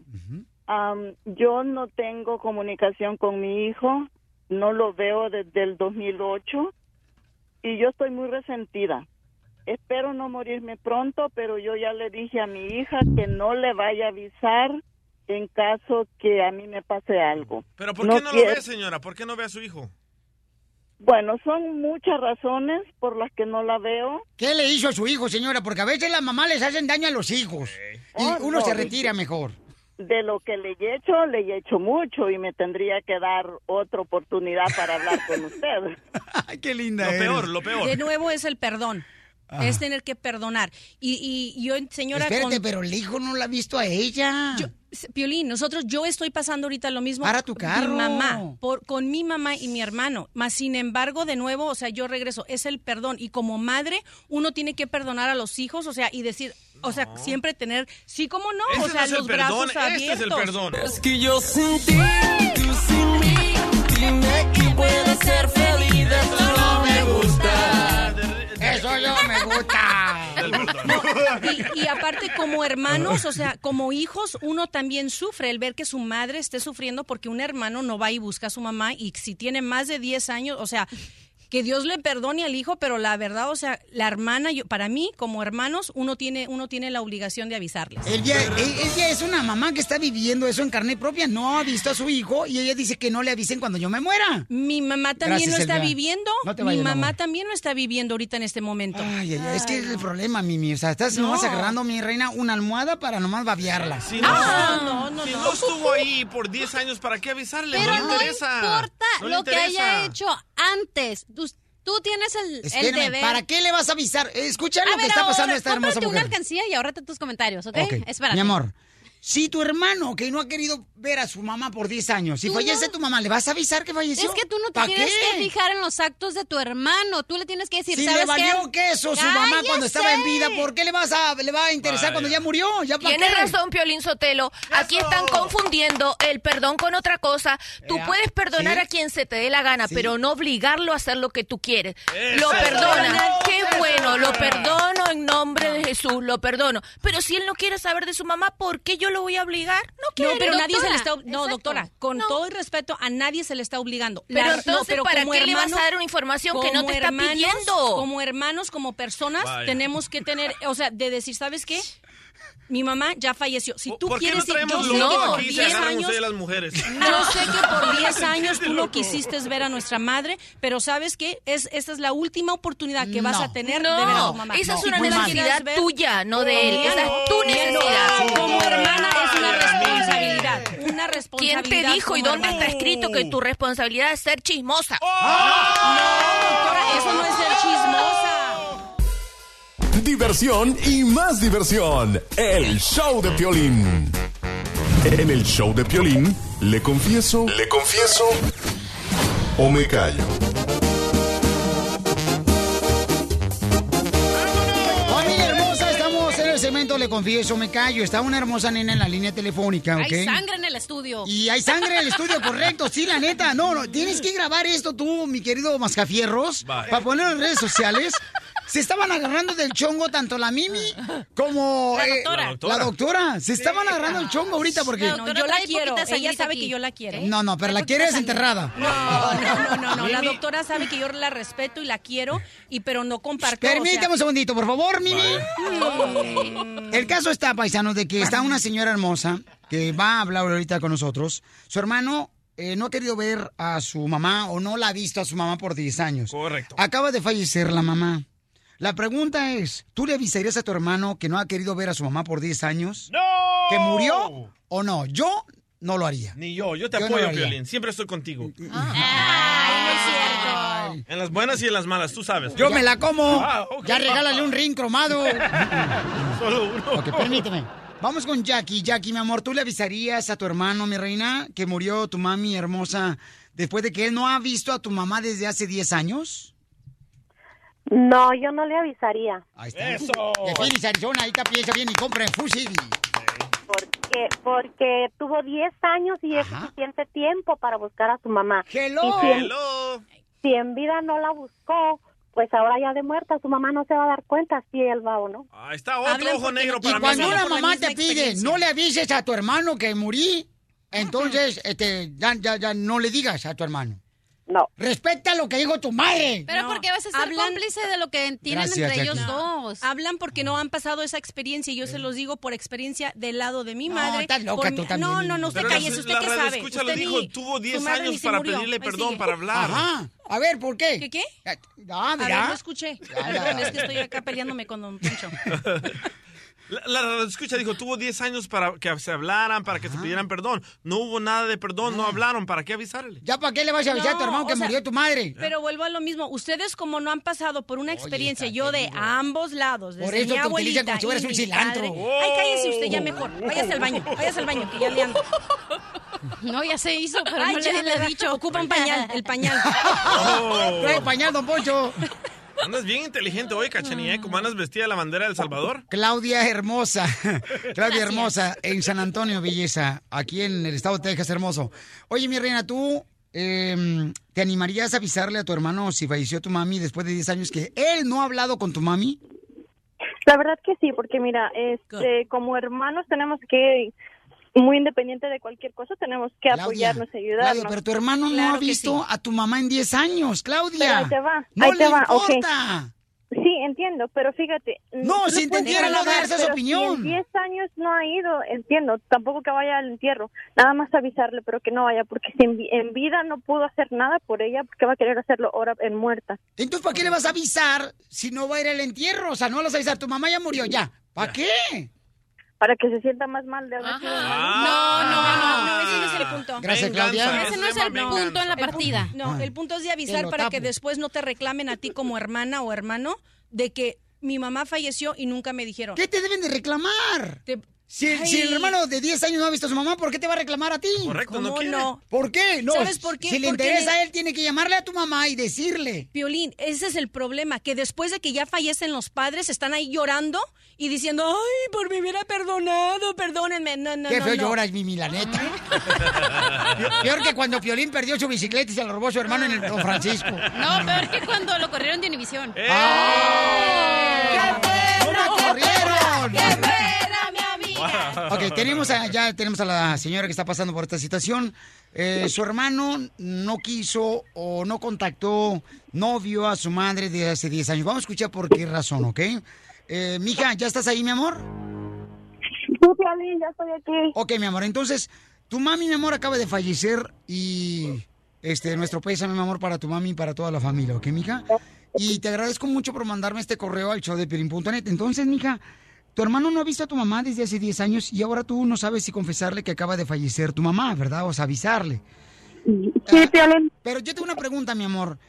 Am, yo no tengo comunicación con mi hijo, no lo veo desde el 2008 y yo estoy muy resentida. Espero no morirme pronto, pero yo ya le dije a mi hija que no le vaya a avisar en caso que a mí me pase algo. ¿Pero por No qué no quiero- lo ve, señora? ¿Por qué no ve a su hijo? Bueno, son muchas razones por las que no la veo. ¿Qué le hizo a su hijo, señora? Porque a veces las mamás les hacen daño a los hijos. Y Oh, uno no, se de- retira mejor. de lo que le he hecho, le he hecho mucho y me tendría que dar otra oportunidad para hablar con usted. Ay, qué linda Lo eres. peor, lo peor. De nuevo es el perdón. Ajá. Es tener que perdonar. Y, y yo, señora... Espérate, con- pero el hijo no la ha visto a ella. Yo- Piolín, nosotros, yo estoy pasando ahorita lo mismo. Para tu carro. Mi mamá, por, con mi mamá y mi hermano. Más sin embargo, de nuevo, o sea, yo regreso, es el perdón. Y como madre, uno tiene que perdonar a los hijos, o sea, y decir, o sea, siempre tener, sí, como no, Ese o sea, no es el los perdón, brazos este es el abiertos. perdón. Es que yo sin ti, tú sin mí, dime que puedes ser feliz, esto no me gusta. Eso yo me gusta. Y, y aparte, como hermanos, o sea, como hijos, uno también sufre el ver que su madre esté sufriendo porque un hermano no va y busca a su mamá y si tiene más de 10 años, o sea, que Dios le perdone al hijo, pero la verdad, o sea, la hermana, yo, para mí, como hermanos, uno tiene, uno tiene la obligación de avisarles. Ella, ella es una mamá que está viviendo eso en carne propia. No ha visto a su hijo y ella dice que no le avisen cuando yo me muera. Mi mamá también Gracias, lo está Elvia. viviendo. No te Mi mamá amor. también lo está viviendo ahorita en este momento. Ay, ay, ay, es que es el problema, Mimi. O sea, estás No. nomás agarrando, mi reina, una almohada para nomás babiarla. Si no, Ah, no, no, si no. no estuvo ahí por 10 años, ¿para qué avisarle? Pero no le interesa. importa No le lo que haya hecho antes. Tú, tú tienes el, el deber. ¿para qué le vas a avisar? Escucha lo A que ver, está ahora, pasando a esta hermosa mujer. una alcancía y ahórrate tus comentarios, ¿ok? Ok, Espérate. Mi amor, si tu hermano que no ha querido ver a su mamá por 10 años, si fallece no- tu mamá, ¿le vas a avisar que falleció? Es que tú no te ¿Pa' tienes qué? que fijar en los actos de tu hermano. Tú le tienes que decir, Si ¿sabes le valió qué? queso su mamá cuando estaba en vida, ¿por qué le vas a le va a interesar Vaya. cuando ya murió? ¿Ya Tienes qué? razón, Piolín Sotelo. Aquí están confundiendo el perdón con otra cosa. Tú Ea. puedes perdonar Sí. a quien se te dé la gana, pero no obligarlo a hacer lo que tú quieres. Lo Eso. perdonas. Qué Eso. bueno, lo perdono en nombre de Jesús, lo perdono. Pero si él no quiere saber de su mamá, ¿por qué yo lo voy a obligar? No No, pero nadie se le está. No, doctora, con todo el respeto, a nadie se le está obligando. Pero La- entonces, no, pero ¿para como qué le vas a dar una información que no te está hermanos- pidiendo? Como hermanos, como personas, Vaya. tenemos que tener, o sea, de decir, ¿sabes qué? Mi mamá ya falleció. Si tú ¿Por qué no quieres ir, yo traemos sé que por aquí y se 10 agarran años, ustedes las mujeres? yo sé que por 10 años tú no quisiste ver a nuestra madre, pero ¿sabes qué? Es, esta es la última oportunidad que vas No. a tener de ver a No, tu mamá. esa es una necesidad quieres ver- tuya, no de él. No, Esa es tu no, necesidad. Como hermana es una responsabilidad. Una ¿Quién responsabilidad. te dijo y dónde está escrito que tu responsabilidad es ser chismosa? Doctora, eso no es ser chismosa. Diversión y más diversión. El show de Piolín. En el show de Piolín, le confieso. Le confieso. O me callo. Segmento Le Confieso, Me Callo. Está una hermosa nena en la línea telefónica, ¿ok? Hay sangre en el estudio. Y hay sangre en el estudio, correcto. Sí, la neta. No, no. Tienes que grabar esto tú, mi querido Mascafierros, para ponerlo en redes sociales. Se estaban agarrando del chongo tanto la Mimi como La eh, doctora. La doctora. la doctora. Se estaban agarrando el chongo ahorita porque... La No, yo la quiero. Ella sabe aquí. que yo la quiero. No, no, pero la quieres enterrada. No, no, no, no, no. La doctora sabe que yo la respeto y la quiero, y pero no comparto. o sea, Permítame un segundito, por favor, Mimi. El caso está, paisanos, de que está una señora hermosa que va a hablar ahorita con nosotros. Su hermano eh, no ha querido ver a su mamá o no la ha visto a su mamá por 10 años. Correcto. Acaba de fallecer la mamá. La pregunta es, ¿tú le avisarías a tu hermano que no ha querido ver a su mamá por 10 años? ¡No! ¿Que murió o no? Yo no lo haría. Ni yo, yo te Yo apoyo. Piolín. Siempre estoy contigo. Es En las buenas y en las malas, tú sabes. Yo me la como. Ah. Ya regálale un ring cromado. Solo uno. Ok, permíteme. Vamos con Jackie. Jackie, mi amor, ¿tú le avisarías a tu hermano, mi reina, que murió tu mami hermosa después de que él no ha visto a tu mamá desde hace 10 años? No, yo no le avisaría. Ahí está. ¡Eso! De Phoenix, Arizona, ahí está, piensa bien y compra en City. Porque, porque tuvo 10 años y es Ajá. suficiente tiempo para buscar a su mamá. Hello. Y si Hello. Si en vida no la buscó, pues ahora ya de muerta, su mamá no se va a dar cuenta si él va o no. Ahí está otro Hablan ojo negro para Y mí. cuando una la mamá te pide, no le avises a tu hermano que morí, entonces este, ya, ya, ya no le digas a tu hermano. No. Respeta lo que dijo tu madre. Pero No, porque vas a ser hablan- cómplice de lo que tienen Gracias, entre ellos dos. Hablan porque no han pasado esa experiencia y yo se los digo por experiencia del lado de mi No, madre. estás loca por tú mi- también, No, niña. no, no, usted cállese, ¿usted qué sabe? escucha lo Usted dijo, ni- tuvo su 10 madre años ni se para murió. pedirle perdón, para hablar. Ajá. A ver, ¿por qué? ¿Qué qué? Ah, A ver, no escuché. Ya, ya. Perdón, es que estoy acá peleándome con Don Poncho. La, la- la escucha dijo, tuvo 10 años para que se hablaran, para que se pidieran perdón. No hubo nada de perdón, no hablaron. ¿Para qué avisarle? ¿Ya para qué le vas a avisar a tu No, hermano que sea, murió tu madre? Pero vuelvo a lo mismo. Ustedes como no han pasado por una experiencia, yo de ambos lados, desde Por eso mi te abuelita utilizan como si fueras un cilantro. Ay, cállese usted ya mejor. Váyase al baño, váyase al baño, que ya le ando. No, ya se hizo, pero Ay, no ya le, le he dicho. Ocupa un pañal, el pañal. Trae pañal, don Poncho. Andas bien inteligente hoy, Cachanilla, ¿eh? como andas vestida de la bandera de El Salvador. Claudia Hermosa, Claudia Hermosa, en San Antonio, belleza, aquí en el estado de Texas, hermoso. Oye, mi reina, ¿tú eh, te animarías a avisarle a tu hermano si falleció tu mami después de 10 años que él no ha hablado con tu mami? La verdad que sí, porque mira, este, como hermanos tenemos que, muy independiente de cualquier cosa, tenemos que Claudia, apoyarnos, ayudarnos. Claudia, pero tu hermano no ha visto sí. a tu mamá en 10 años, Claudia. Pero ahí te va, No ahí le te va, ok. importa. Sí, entiendo, pero fíjate. No, tú si entendiera, no das esa opinión. Si en 10 años no ha ido, entiendo, tampoco que vaya al entierro, nada más avisarle, pero que no vaya, porque si en, vi- en vida no pudo hacer nada por ella, porque va a querer hacerlo ahora en muerta. Entonces, ¿para qué le vas a avisar si no va a ir al entierro? O sea, no le vas a avisar, tu mamá ya murió, ya. ¿Para qué? Para que se sienta más mal de haber sido No, no, no, no, ese no es el punto. Gracias, Claudia. Ese no es el punto en la partida. No, el punto es de avisar para que después no te reclamen a ti como hermana o hermano de que mi mamá falleció y nunca me dijeron. ¿Qué te deben de reclamar? Te- Si, el hermano de 10 años no ha visto a su mamá, ¿por qué te va a reclamar a ti? Correcto, no ¿Cómo quiere. no? ¿Por qué? No, ¿Sabes por qué? Si le interesa le- a él, tiene que llamarle a tu mamá y decirle. Piolín, ese es el problema, que después de que ya fallecen los padres, están ahí llorando y diciendo, ay, por me hubiera perdonado, perdónenme. No, no, Qué feo no. lloras, Mimi, la neta. Pi- Peor que cuando Piolín perdió su bicicleta y se la robó su hermano en el Don Francisco. No, peor que cuando lo corrieron de Univisión. ¡Eh! ¡No me corrieron! mi amiga! Ok, tenemos a, ya tenemos a la señora que está pasando por esta situación. Eh, su hermano no quiso o no contactó, no vio a su madre de hace 10 años. Vamos a escuchar por qué razón, ¿ok? Eh, mija, ¿ya estás ahí, mi amor? Sí, Piolín, ya estoy aquí. Ok, mi amor, entonces, tu mami, mi amor, acaba de fallecer y este nuestro pésame, mi amor, para tu mami y para toda la familia, ¿ok, mija? Y te agradezco mucho por mandarme este correo al show de. Entonces, mija, tu hermano no ha visto a tu mamá desde hace 10 años y ahora tú no sabes si confesarle que acaba de fallecer tu mamá, ¿verdad? O sea, avisarle. Sí, Piolín. Pero yo tengo una pregunta, mi amor.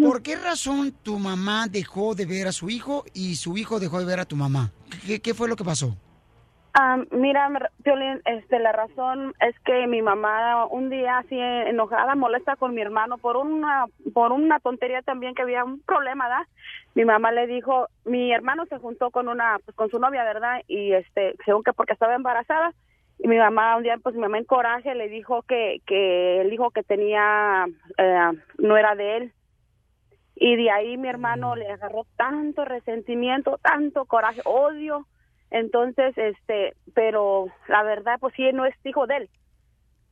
¿Por qué razón tu mamá dejó de ver a su hijo y su hijo dejó de ver a tu mamá? ¿Qué, qué fue lo que pasó? Ah, mira, Piolín, este, la razón es que mi mamá un día así enojada, molesta con mi hermano por una, por una tontería también que había un problema, ¿verdad? Mi mamá le dijo, mi hermano se juntó con una, pues con su novia, ¿verdad? Y este, según que porque estaba embarazada, y mi mamá un día, pues mi mamá en coraje le dijo que, que el hijo que tenía eh, no era de él. Y de ahí mi hermano le agarró tanto resentimiento, tanto coraje, odio. Entonces, este, pero la verdad, pues sí, no es hijo de él,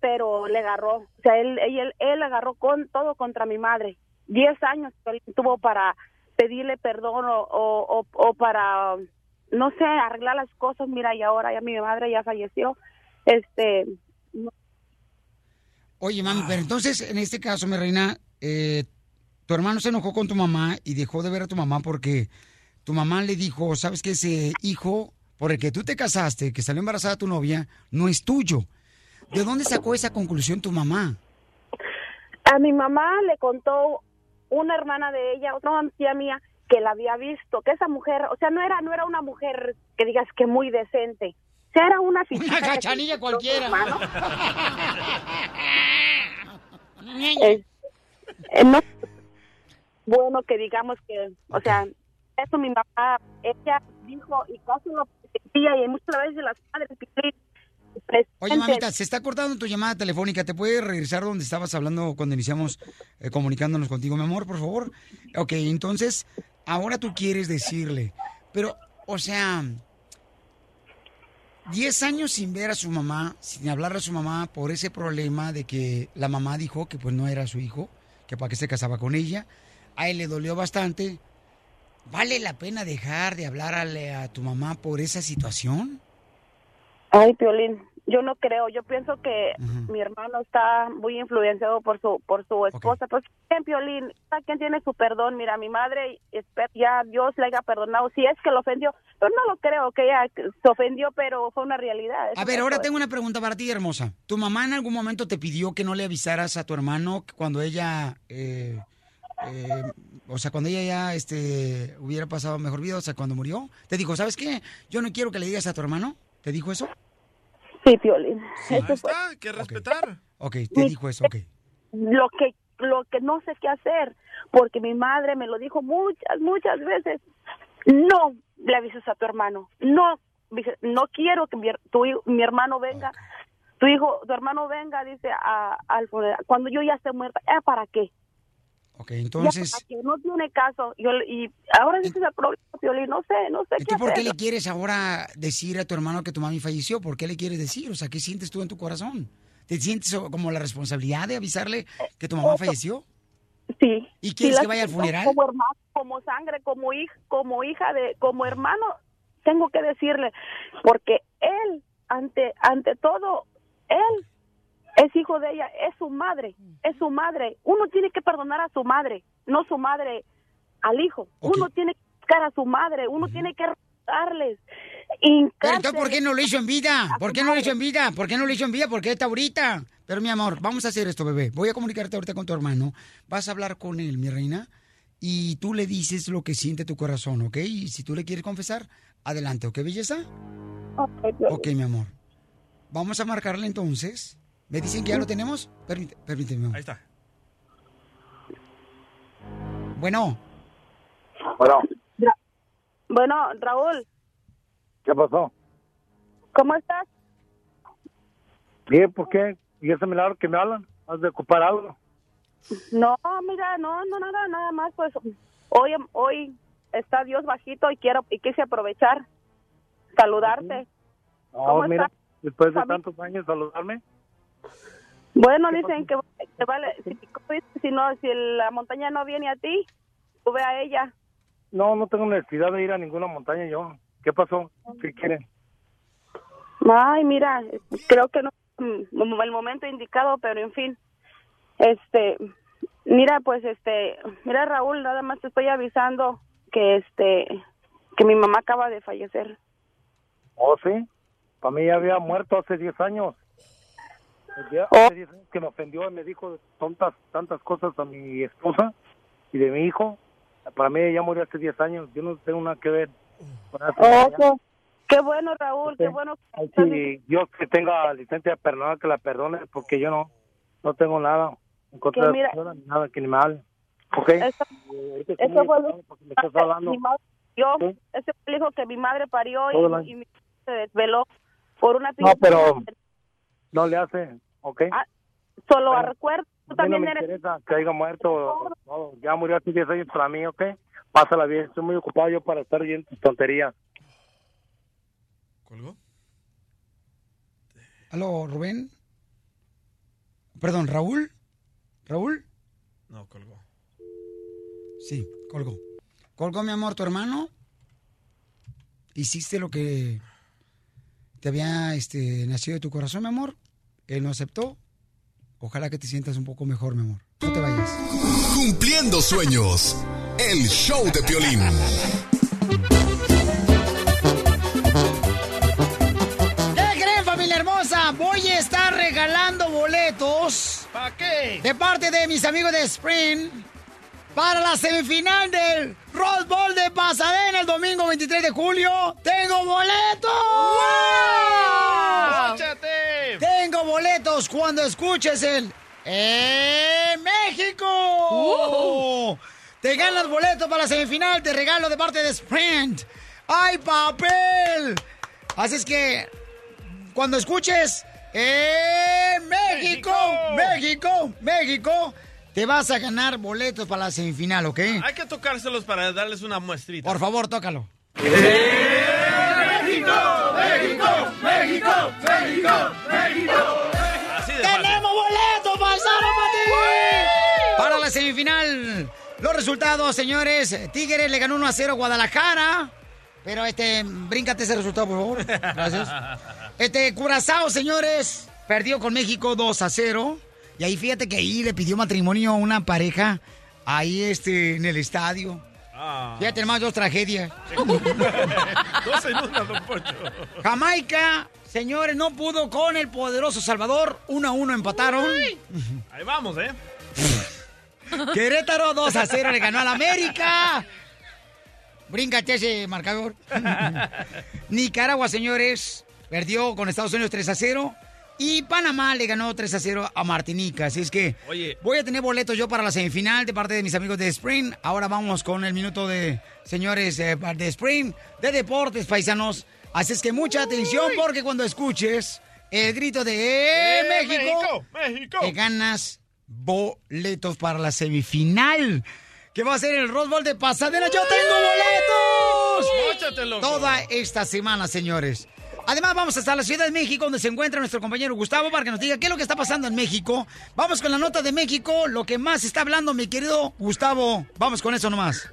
pero le agarró, o sea, él, él, él agarró con todo contra mi madre. Diez años tuvo para pedirle perdón o, o, para, no sé, arreglar las cosas. Mira, y ahora ya mi madre ya falleció. Este, Oye, mami, pero entonces, en este caso, mi reina, eh, tu hermano se enojó con tu mamá y dejó de ver a tu mamá porque tu mamá le dijo, sabes que ese hijo por el que tú te casaste, que salió embarazada tu novia, no es tuyo. ¿De dónde sacó esa conclusión tu mamá? A mi mamá le contó una hermana de ella, otra tía mía, que la había visto, que esa mujer, o sea, no era no era una mujer que digas que muy decente. O sea, era una Una cachanilla cualquiera. Eh, eh, no, bueno, que digamos que, o sea, eso mi mamá, ella dijo y casi lo sentía y muchas veces las madres Oye, mamita, se está cortando tu llamada telefónica. ¿Te puedes regresar donde estabas hablando cuando iniciamos eh, comunicándonos contigo, mi amor, por favor? Ok, entonces, ahora tú quieres decirle, pero, o sea, 10 años sin ver a su mamá, sin hablarle a su mamá por ese problema de que la mamá dijo que pues no era su hijo, que para qué se casaba con ella. A él le dolió bastante. ¿Vale la pena dejar de hablarle a tu mamá por esa situación? Ay, Piolín, yo no creo. Yo pienso que mi hermano está muy influenciado por su por su esposa. Pues en Piolín, cada quien tiene su perdón. Mira, mi madre, ya Dios le haya perdonado. Si es que lo ofendió, pero no lo creo que ella se ofendió, pero fue una realidad. A ver, ahora tengo una pregunta para ti, hermosa. ¿Tu mamá en algún momento te pidió que no le avisaras a tu hermano cuando ella, eh, eh, o sea, cuando ella ya este, hubiera pasado mejor vida, o sea, cuando murió? Te dijo, ¿sabes qué? Yo no quiero que le digas a tu hermano. ¿Te dijo eso? Sí, Piolín. Ahí está, hay que respetar. Ok, te dijo eso, ok. Lo que lo que no sé qué hacer, porque mi madre me lo dijo muchas, muchas veces. No le avises a tu hermano. No, dice, no quiero que mi, tu mi hermano venga, tu hijo, tu hermano venga, dice, a, al funeral. Cuando yo ya esté muerta, ¿eh, ¿para qué? Ok, Ya entonces, para qué, no tiene caso. Yo, y ahora ese es el problema, Piolín, no sé, no sé ¿y qué tú por qué le quieres ahora decir a tu hermano que tu mami falleció? ¿Por qué le quieres decir? O sea, ¿qué sientes tú en tu corazón? ¿Te sientes como la responsabilidad de avisarle que tu mamá falleció? Sí. ¿Y quieres Sí, que vaya al funeral? Como hermano, como sangre, como hija, como hija de, como hermano, tengo que decirle, porque él, ante, ante todo, él es hijo de ella, es su madre, es su madre. Uno tiene que perdonar a su madre, no su madre al hijo. Uno tiene que buscar a su madre, uno tiene que darles. Pero entonces, ¿por qué no lo hizo en vida? ¿Por qué no lo hizo en vida? ¿Por qué no lo hizo en vida? ¿Por qué está ahorita? Pero mi amor, vamos a hacer esto, bebé. Voy a comunicarte ahorita con tu hermano. Vas a hablar con él, mi reina. Y tú le dices lo que siente tu corazón, ¿ok? Y si tú le quieres confesar, adelante, ¿ok, belleza? Ok, mi amor. Vamos a marcarle entonces. ¿Me dicen que ya lo tenemos? Permite- permíteme. Ahí está. Bueno, Bueno, Bueno, Raúl, ¿qué pasó? ¿cómo estás? Bien, ¿por qué? ¿Y ese milagro que me hablan? ¿Has de ocupar algo? No, mira, no, no, nada, nada más, pues hoy, hoy está Dios bajito y quiero y quise aprovechar, saludarte. No, ¿Cómo mira, estás? después de tantos años saludarme. Bueno, dicen que, que vale, si, si no, si la montaña no viene a ti, tú ve a ella. No, no tengo necesidad de ir a ninguna montaña yo. ¿Qué pasó? ¿Qué quieren? Ay, mira, creo que no el momento indicado, pero en fin. Este, mira, pues este, mira Raúl, nada más te estoy avisando que este que mi mamá acaba de fallecer. Oh, sí. Para mí ya había muerto hace 10 años. Ya hace 10 años que me ofendió y me dijo tontas, tantas cosas a mi esposa y de mi hijo. Para mí ya murió hace 10 años. Yo no tengo nada que ver con eso. Oh, qué, bueno, Raúl, qué bueno. que Dios que tenga licencia de perdonar, que la perdone, porque yo no no tengo nada en contra Que de mira- la señora, ni nada que ni me hable. ¿Ok? Eso, muy fue madre parió, ese fue el hijo que mi madre parió y, y mi se desveló por una No, pero pinche- no le hace, ¿ok? solo Bueno, recuerdo, tú mí no también me eres interesa que haya muerto. no, ya murió hace 10 años para mí, ¿ok? Pásala bien. Estoy muy ocupado yo para estar oyendo tus tonterías. ¿Colgó? ¿aló, Rubén? Perdón, ¿Raúl? ¿Raúl? No, colgó. Sí, colgó. Colgó, mi amor, tu hermano. Hiciste lo que te había este, nacido de tu corazón, mi amor. Él no aceptó. Ojalá que te sientas un poco mejor, mi amor. No te vayas. Cumpliendo sueños. El show de Piolín. ¿Qué creen, familia hermosa? Voy a estar regalando boletos. ¿Para qué? De parte de mis amigos de Spring. Para la semifinal del Rose Bowl de Pasadena el domingo 23 de julio. ¡Tengo boletos! ¡Escúchate! Tengo boletos cuando escuches el ¡Eh, México! Te ganas boletos para la semifinal, te regalo de parte de Sprint. ¡Ay, papel! Así es que cuando escuches ¡Eh, México! ¡México! ¡México! Te vas a ganar boletos para la semifinal, ¿ok? Hay que tocárselos para darles una muestrita. Por favor, tócalo. ¡México! ¡México! ¡México! ¡México! ¡México! Así de ¡Tenemos boletos, paisano, para ti! Para la semifinal. Los resultados, señores. Tigres le ganó 1 a 0 a Guadalajara. Pero este, bríncate ese resultado, por favor. Gracias. Este, Curazao, señores, perdió con México 2 a 0. Y ahí fíjate que ahí le pidió matrimonio a una pareja ahí este, en el estadio. Ah. Fíjate más dos tragedias. Dos en una, don Poncho. Jamaica, señores, no pudo con el poderoso Salvador. 1 a 1 empataron. Ahí vamos, ¿eh? Querétaro 2 a 0 le ganó al América. Bríncate ese marcador. Nicaragua, señores, perdió con Estados Unidos 3 a 0. Y Panamá le ganó 3 a 0 a Martinica. Así es que Oye. voy a tener boletos yo para la semifinal de parte de mis amigos de Spring. Ahora vamos con el minuto de señores eh, de Spring, de deportes paisanos. Así es que mucha atención porque cuando escuches el grito de ¡Eh, ¡Eh, México! México! Ganas boletos para la semifinal. Que va a ser el Rose Bowl de Pasadena. ¡Yo tengo boletos! Loco. Toda esta semana, señores. Además, vamos hasta la Ciudad de México, donde se encuentra nuestro compañero Gustavo, para que nos diga qué es lo que está pasando en México. Vamos con la nota de México, lo que más está hablando, mi querido Gustavo. Vamos con eso nomás.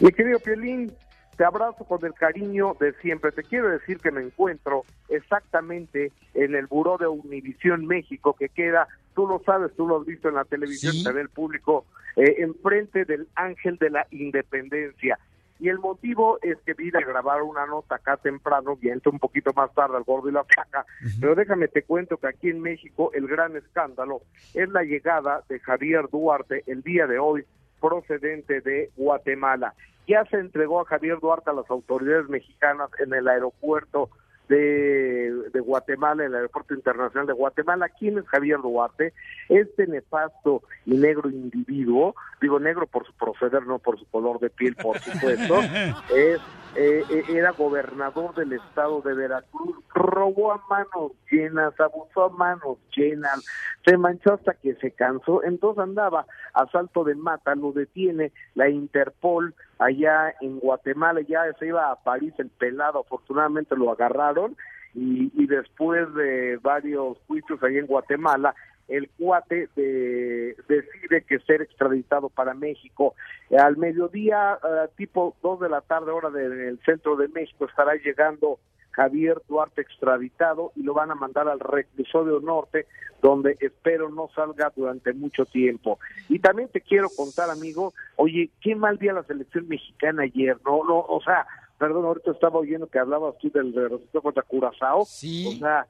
Mi querido Piolín, te abrazo con el cariño de siempre. Te quiero decir que me encuentro exactamente en el buró de Univisión México, que queda, tú lo sabes, tú lo has visto en la televisión, ve el público, eh, enfrente del Ángel de la Independencia. Y el motivo es que vine a grabar una nota acá temprano, y entro un poquito más tarde al gordo y la placa, pero déjame te cuento que aquí en México el gran escándalo es la llegada de Javier Duarte el día de hoy procedente de Guatemala. Ya se entregó a Javier Duarte a las autoridades mexicanas en el aeropuerto de, de Guatemala, el aeropuerto internacional de Guatemala. ¿Quién es Javier Duarte? Este nefasto y negro individuo, digo negro por su proceder, no por su color de piel, por supuesto, es, eh, eh, era gobernador del estado de Veracruz, robó a manos llenas, abusó a manos llenas, se manchó hasta que se cansó, entonces andaba a salto de mata, lo detiene la Interpol allá en Guatemala, ya se iba a París el pelado, afortunadamente lo agarraron y, después de varios juicios ahí en Guatemala, el cuate de- decide que ser extraditado para México. Al mediodía, eh, tipo dos de la tarde, hora del centro de México, estará llegando Javier Duarte extraditado y lo van a mandar al reclusorio norte, donde espero no salga durante mucho tiempo. Y también te quiero contar, amigo, oye, qué mal día la selección mexicana ayer, ¿no? no o sea, perdón, ahorita estaba oyendo que hablabas tú del resultado contra Curazao. Sí. O sea,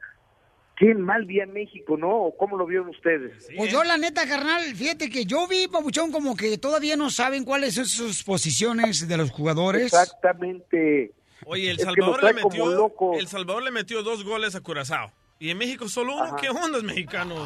qué mal día México, ¿no? ¿O ¿Cómo lo vieron ustedes? Pues yo, la neta, carnal, fíjate que yo vi, Pabuchón, como que todavía no saben cuáles son sus posiciones de los jugadores. Exactamente. Oye, El Salvador, le metió, el Salvador le metió dos goles a Curazao. Y en México solo uno. Ajá. ¿Qué ondas, mexicanos?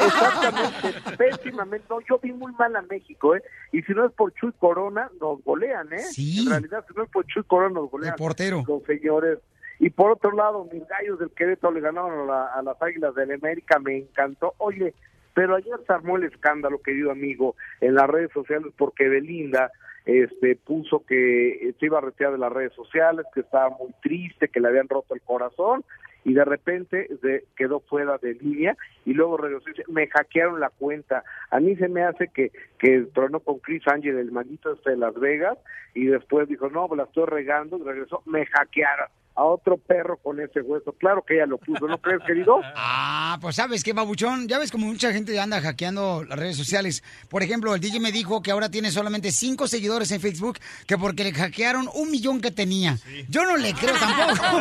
Exactamente, pésimamente. No, yo vi muy mal a México, ¿eh? Y si no es por Chuy Corona, nos golean, ¿eh? Sí. En realidad, si no es por Chuy Corona, nos golean. El portero. Los señores. Y por otro lado, mis gallos del Querétaro le ganaron a, la- a las Águilas del América, me encantó. Oye, pero ayer se armó el escándalo, querido amigo, en las redes sociales porque Belinda este puso que se iba a retirar de las redes sociales, que estaba muy triste, que le habían roto el corazón y de repente se quedó fuera de línea y luego regresó y dice, me hackearon la cuenta. A mí se me hace que, que tronó con Chris Angel, el manito este de Las Vegas, y después dijo, no, la estoy regando, regresó, me hackearon a otro perro con ese hueso. Claro que ella lo puso, ¿no crees, querido? Ah, pues sabes qué, babuchón, ya ves como mucha gente anda hackeando las redes sociales. Por ejemplo, el DJ me dijo que ahora tiene solamente cinco seguidores en Facebook, que porque le hackearon un millón que tenía. Yo no le creo tampoco.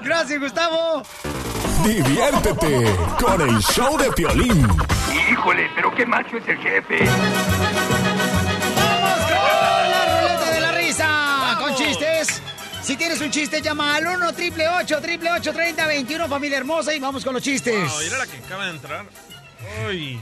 Gracias, Gustavo. Diviértete con el show de Piolín. Híjole, pero qué macho es el jefe. Si tienes un chiste, llama al 1 triple 8 triple 8 30 21 familia hermosa, y vamos con los chistes. Wow, mira la que acaba de entrar. Uy.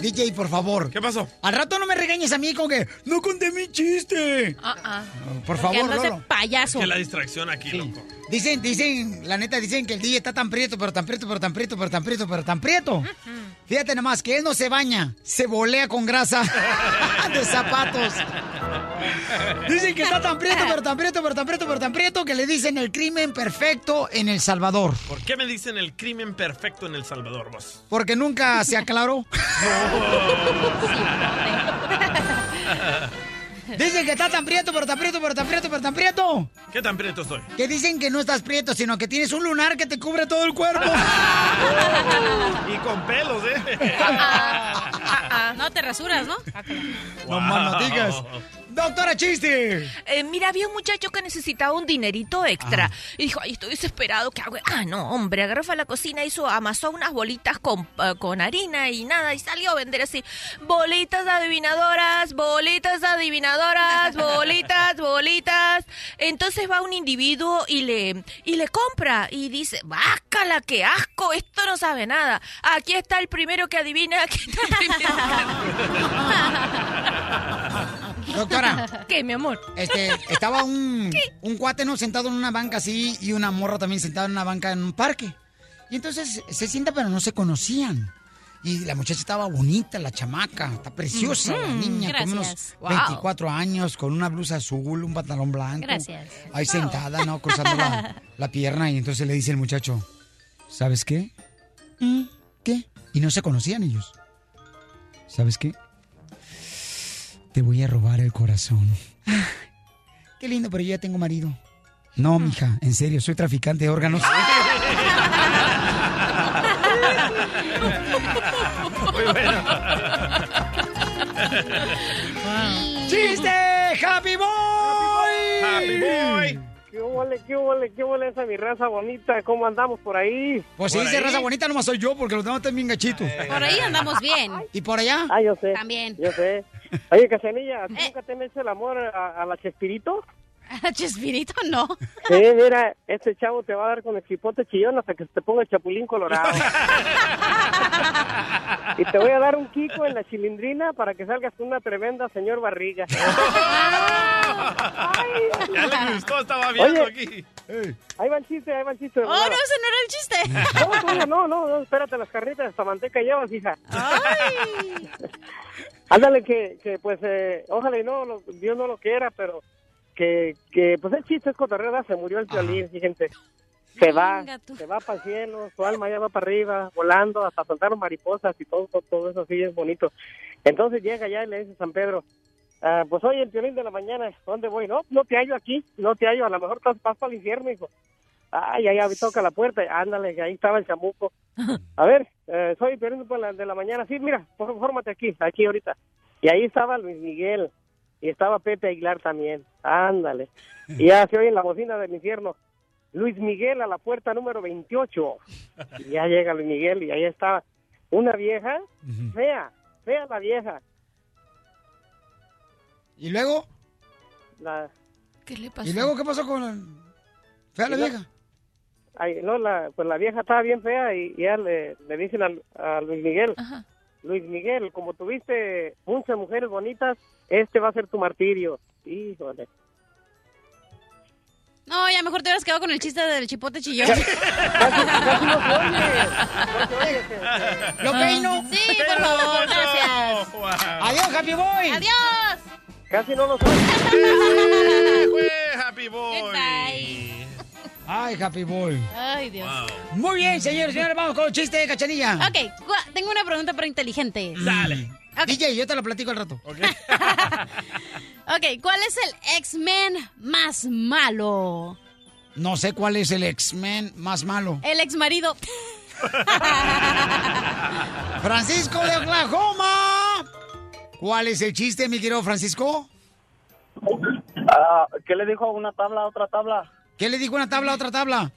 DJ, por favor. ¿Qué pasó? Al rato no me regañes a mí con que no conté mi chiste. Ah, Por Porque favor, andas de Lolo. payaso. Que la distracción aquí, loco. Dicen, dicen, la neta, dicen que el DJ está tan prieto, pero tan prieto, pero tan prieto, pero tan prieto, pero tan prieto. Fíjate nomás, que él no se baña, se volea con grasa de zapatos. Dicen que está tan prieto, pero tan prieto, pero tan prieto, pero tan prieto, que le dicen el crimen perfecto en El Salvador. ¿Por qué me dicen el crimen perfecto en El Salvador, vos? Porque nunca se aclaró. Dicen que está tan prieto, pero tan prieto, pero tan prieto, pero tan prieto. ¿Qué tan prieto estoy? Que dicen que no estás prieto, sino que tienes un lunar que te cubre todo el cuerpo. y con pelos, ¿eh? No te rasuras, ¿no? No más no digas. Doctora Chiste. Eh, mira, había un muchacho que necesitaba un dinerito extra. Y dijo, ay, estoy desesperado, ¿qué hago? Ah, no, hombre, agarró a la cocina, hizo, amasó unas bolitas con, eh, con harina y nada, y salió a vender así, bolitas adivinadoras, bolitas adivinadoras, bolitas, bolitas. Entonces va un individuo y le, y le compra y dice, bácala, qué asco, esto no sabe nada. Aquí está el primero que adivina, aquí está el primero Doctora. ¿Qué, mi amor? Este, estaba un, un cuate, ¿no? Sentado en una banca así y una morra también sentada en una banca en un parque. Y entonces se sienta, pero no se conocían. Y la muchacha estaba bonita, la chamaca, está preciosa la niña, con unos gracias. Wow. 24 años, con una blusa azul, un pantalón blanco. Gracias. Ahí Wow. sentada, ¿no? Cruzando la, la pierna y entonces le dice el muchacho, ¿sabes qué? "Mm, ¿Qué? Y no se conocían ellos. ¿Sabes qué? Te voy a robar el corazón. Ah, Qué lindo, pero yo ya tengo marido. No, mija, en serio, soy traficante de órganos. Muy bueno. ¡Chiste! ¡Happy Boy! ¡Happy Boy! ¿Qué huele, qué huele, qué huele esa mi raza bonita? ¿Cómo andamos por ahí? Pues si dice raza bonita, nomás soy yo, porque los demás están bien gachitos. Por ahí andamos bien. ¿Y por allá? Ah, yo sé. También. Yo sé. Oye, Casanilla, ¿tú nunca te han hecho el amor a, a la Chespirito? ¿A Chespirito no? Sí, mira, este chavo te va a dar con el chipote chillón hasta que se te ponga el chapulín colorado. y te voy a dar un kiko en la chilindrina para que salgas con una tremenda señor barriga. Ya le gustó, estaba viendo Oye. aquí. Ahí va el chiste, ahí va el chiste. Oh, no, ese no era el chiste. No, todavía no, no, no, espérate, las carnitas hasta manteca llevas, hija. Ándale, que, que pues, eh, ojalá y no, lo- Dios no lo quiera, pero que, que pues el chiste es cotorreo, se murió el violín, fíjense. Se va, se va para el cielo, su alma ya va para arriba, volando, hasta soltaron mariposas y todo, todo, todo eso así es bonito. Entonces llega ya y le dice San Pedro, ah, pues oye, el violín de la mañana, ¿dónde voy? No, no te hallo aquí, no te hallo, a lo mejor estás, vas para el infierno, hijo. Ay, ay, toca la puerta, ándale, que ahí estaba el chamuco. A ver, eh, soy de la, de la mañana. Sí, mira, fórmate aquí, aquí ahorita. Y ahí estaba Luis Miguel. Y estaba Pepe Aguilar también. Ándale. Y ya se oye en la bocina del infierno. Luis Miguel a la puerta número 28. Y ya llega Luis Miguel y ahí está una vieja, fea, fea la vieja. ¿Y luego? La, ¿Qué le ¿Y luego qué pasó con el... fea la la- vieja? Ay, no, la, pues la vieja estaba bien fea y, y ya le, le dicen a, a Luis Miguel, Luis Miguel, como tuviste muchas mujeres bonitas, este va a ser tu martirio. Híjole. No, ya mejor te hubieras quedado con el chiste del chipote chillón. ¿Lo peino? Sí, por favor, gracias. Adiós, Happy Boy. Adiós. Casi no lo soy. Happy Boy. Ay, Happy Boy. Ay, Dios. Muy bien, señores, señores, vamos con el chiste de cachanilla. Ok, tengo una pregunta para inteligente. Dale. DJ, yo te lo platico al rato. Ok, ¿cuál es el X-Men más malo? No sé cuál es el X-Men más malo. El ex marido. Francisco de Oklahoma. ¿Cuál es el chiste, mi querido Francisco? Ah, ¿Qué le dijo una tabla a otra tabla? ¿Qué le dijo una tabla a otra tabla?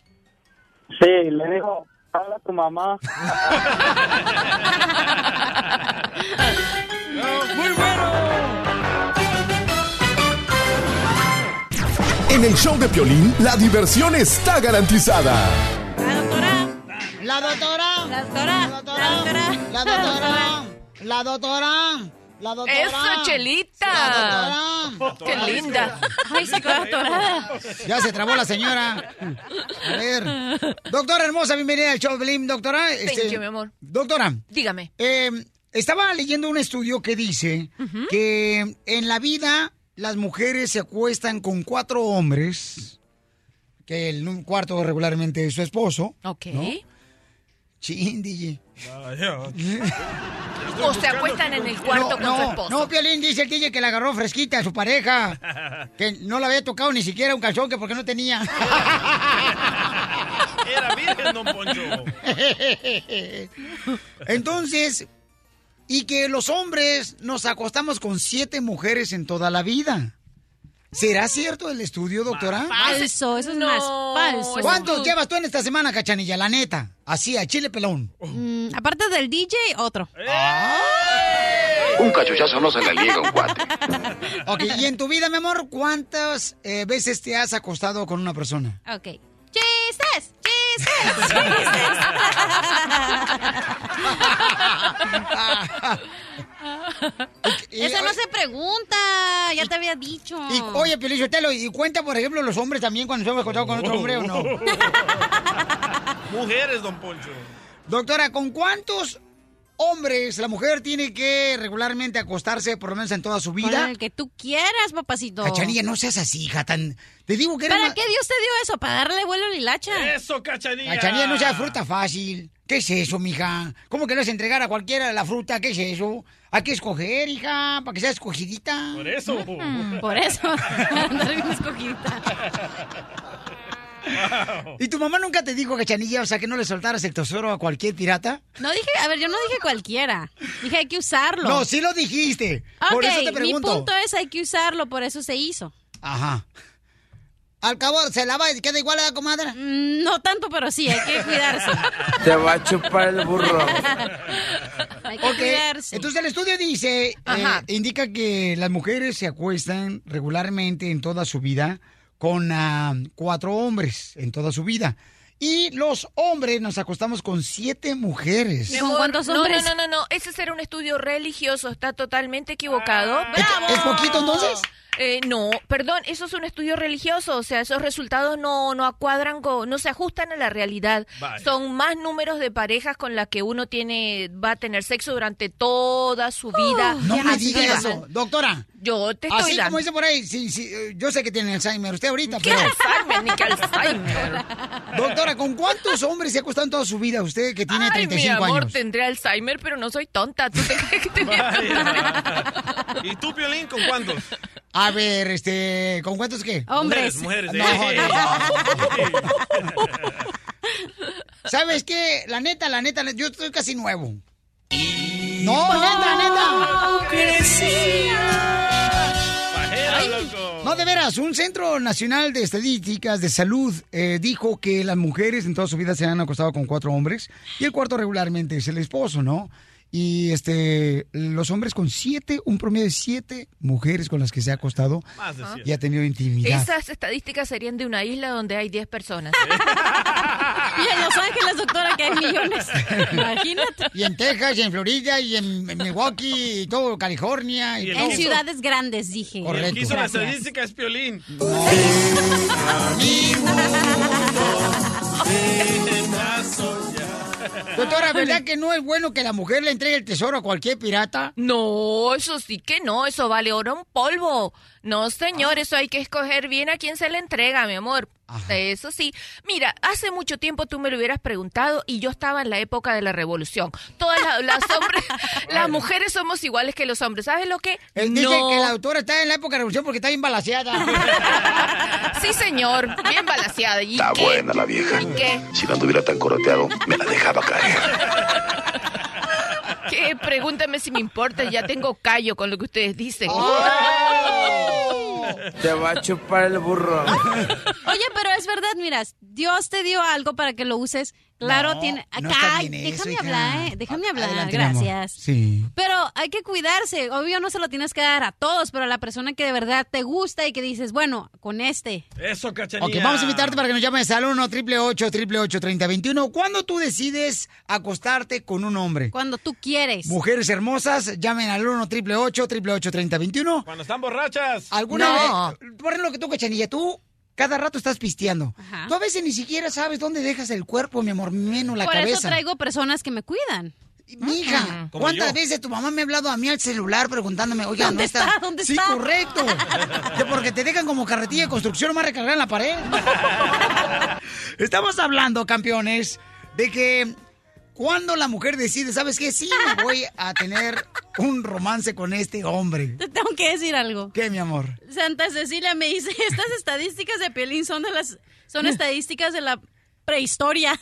Sí, le dijo, habla a tu mamá. Muy bueno. En el show de Piolín, la diversión está garantizada. La doctora. La doctora. La doctora. La doctora. La doctora. La doctora. ¡Eso, Chelita! La doctora. ¡Qué linda! Ay, se quedó atorada. Ya se trabó la señora. A ver. Doctora hermosa, bienvenida al show de Blim, doctora. Este, Thank you, mi amor. Doctora. Dígame. eh, estaba leyendo un estudio que dice que en la vida las mujeres se acuestan con cuatro hombres, que el un cuarto regularmente es su esposo. Ok. ¿no? Chin, DJ. O se acuestan en el cuarto no, con no, su esposo. No, Piolín dice el DJ que la agarró fresquita a su pareja. Que no le había tocado ni siquiera un calzón que porque no tenía. Era virgen, don Poncho. Entonces, y que los hombres nos acostamos con siete mujeres en toda la vida. ¿Será cierto el estudio, doctora? Falso, eso es más falso. ¿Cuántos llevas tú en esta semana, cachanilla? La neta. Así, a chile pelón. Mm, aparte del DJ, otro. Un cachuchazo no se le liga un cuate. Ok, y en tu vida, mi amor, ¿cuántas eh, veces te has acostado con una persona? Ok. ¡Chistes! ¡Chistes! ¡Chistes! Eso no se pregunta, ya te había dicho. Y, oye, Piolichotelo, ¿y cuenta, por ejemplo, los hombres también cuando se han acostado con otro hombre o no? Mujeres, don Poncho. Doctora, ¿con cuántos hombres la mujer tiene que regularmente acostarse por lo menos en toda su Con vida? el que tú quieras, papacito. Cachanilla, no seas así, hija, tan... Te digo que eres ¿Para una- qué Dios te dio eso? ¿Para darle vuelo a la hilacha? Eso, cachanilla. Cachanilla, no seas fruta fácil. ¿Qué es eso, mija? ¿Cómo que no es entregar a cualquiera la fruta? ¿Qué es eso? Hay que escoger, hija, para que sea escogidita. Por eso. Mm, por eso. Andar bien escogidita. ¿Y tu mamá nunca te dijo, Cachanilla, o sea, que no le soltaras el tesoro a cualquier pirata? No dije, a ver, yo no dije cualquiera. Dije hay que usarlo. No, sí lo dijiste. Ok, Por eso te mi pregunto. punto es hay que usarlo, por eso se hizo. Ajá. Al cabo, ¿se lava y queda igual a la comadre? Mm, No tanto, pero sí, hay que cuidarse. Te va a chupar el burro. Hay que cuidarse. Entonces el estudio dice, eh, indica que las mujeres se acuestan regularmente en toda su vida con ah, cuatro hombres en toda su vida. Y los hombres nos acostamos con siete mujeres. Mi amor, no, No, no, no, no, ese será un estudio religioso, está totalmente equivocado. ¿Es poquito entonces? Eh, no, perdón, eso es un estudio religioso, o sea, esos resultados no, no acuadran, con, no se ajustan a la realidad. Son más números de parejas con las que uno tiene, va a tener sexo durante toda su vida. No me diga eso, doctora. Yo te estoy Así dando. como dice por ahí, sí, sí, eh, yo sé que tiene Alzheimer usted ahorita, ¿Qué pero... Alzheimer? Ni que Alzheimer. Doctora, ¿con cuántos hombres se ha acostado en toda su vida usted que tiene Ay, 35 mi amor, años? tendré Alzheimer, pero no soy tonta. ¿Tú te crees que tenía ¿Y tú, Piolín, con cuántos? A ver, este, ¿con cuántos qué? Hombres. Mujeres, No, mujeres. no. ¿Sabes qué? La neta, la neta, yo estoy casi nuevo. No, neta, neta. loco. No, de veras, un Centro Nacional de Estadísticas de Salud eh, dijo que las mujeres en toda su vida se han acostado con cuatro hombres y el cuarto regularmente es el esposo, ¿no? Y este, los hombres con siete, un promedio de siete mujeres con las que se ha acostado Más de siete. y ha tenido intimidad. Esas estadísticas serían de una isla donde hay 10 personas. Y en Los Ángeles, doctora, que hay millones. Imagínate. Y en Texas, y en Florida, y en, en Milwaukee, y todo, California. Y, Y el todo. En ciudades grandes, dije. El Correcto. que hizo la Gracias. estadística es Piolín. Doctora, ¿verdad que no es bueno que la mujer le entregue el tesoro a cualquier pirata? No, eso sí que no, eso vale oro en polvo. No, señor, eso hay que escoger bien a quién se le entrega, mi amor. Eso sí. Mira, hace mucho tiempo tú me lo hubieras preguntado y yo estaba en la época de la revolución. Todas la- las hombres, las mujeres somos iguales que los hombres. ¿Sabes lo que? Él dice que la doctora está en la época de revolución porque está bien balaseada. Sí, señor, bien balaseada. ¿Y Está qué? buena la vieja. ¿Y qué? Si no anduviera tan coroteado, me la dejaba caer. ¿Qué? Pregúntame si me importa, ya tengo callo con lo que ustedes dicen. Te va a chupar el burro. Oye, pero es verdad, mira, Dios te dio algo para que lo uses. Claro, No, tiene. no Acá, está ay, eso, déjame hablar, eh, déjame hablar, Adelante, gracias. Sí. Pero hay que cuidarse. Obvio, no se lo tienes que dar a todos, pero a la persona que de verdad te gusta y que dices, bueno, con este. Eso, cachanilla. Ok, vamos a invitarte para que nos llames al 1 888 3021 ¿Cuándo tú decides acostarte con un hombre? Cuando tú quieres. Mujeres hermosas, llamen al 1 888 3021 Cuando están borrachas. ¿Alguna No. vez? Por ejemplo, que tú, cachanilla, tú cada rato estás pisteando. Ajá. Tú a veces ni siquiera sabes dónde dejas el cuerpo, mi amor, menos la Por cabeza. eso traigo personas que me cuidan. Mija, Como ¿cuántas yo. veces tu mamá me ha hablado a mí al celular preguntándome, oye, ¿Dónde ¿no está? está? ¿Dónde sí, está? correcto. Que porque te dejan como carretilla de construcción más recargar en la pared. Estamos hablando, campeones, de que ¿Cuándo la mujer decide, sabes qué? Sí, me voy a tener un romance con este hombre. Te tengo que decir algo. ¿Qué, mi amor? Santa Cecilia me dice, estas estadísticas de Piolín son de las son estadísticas de la prehistoria.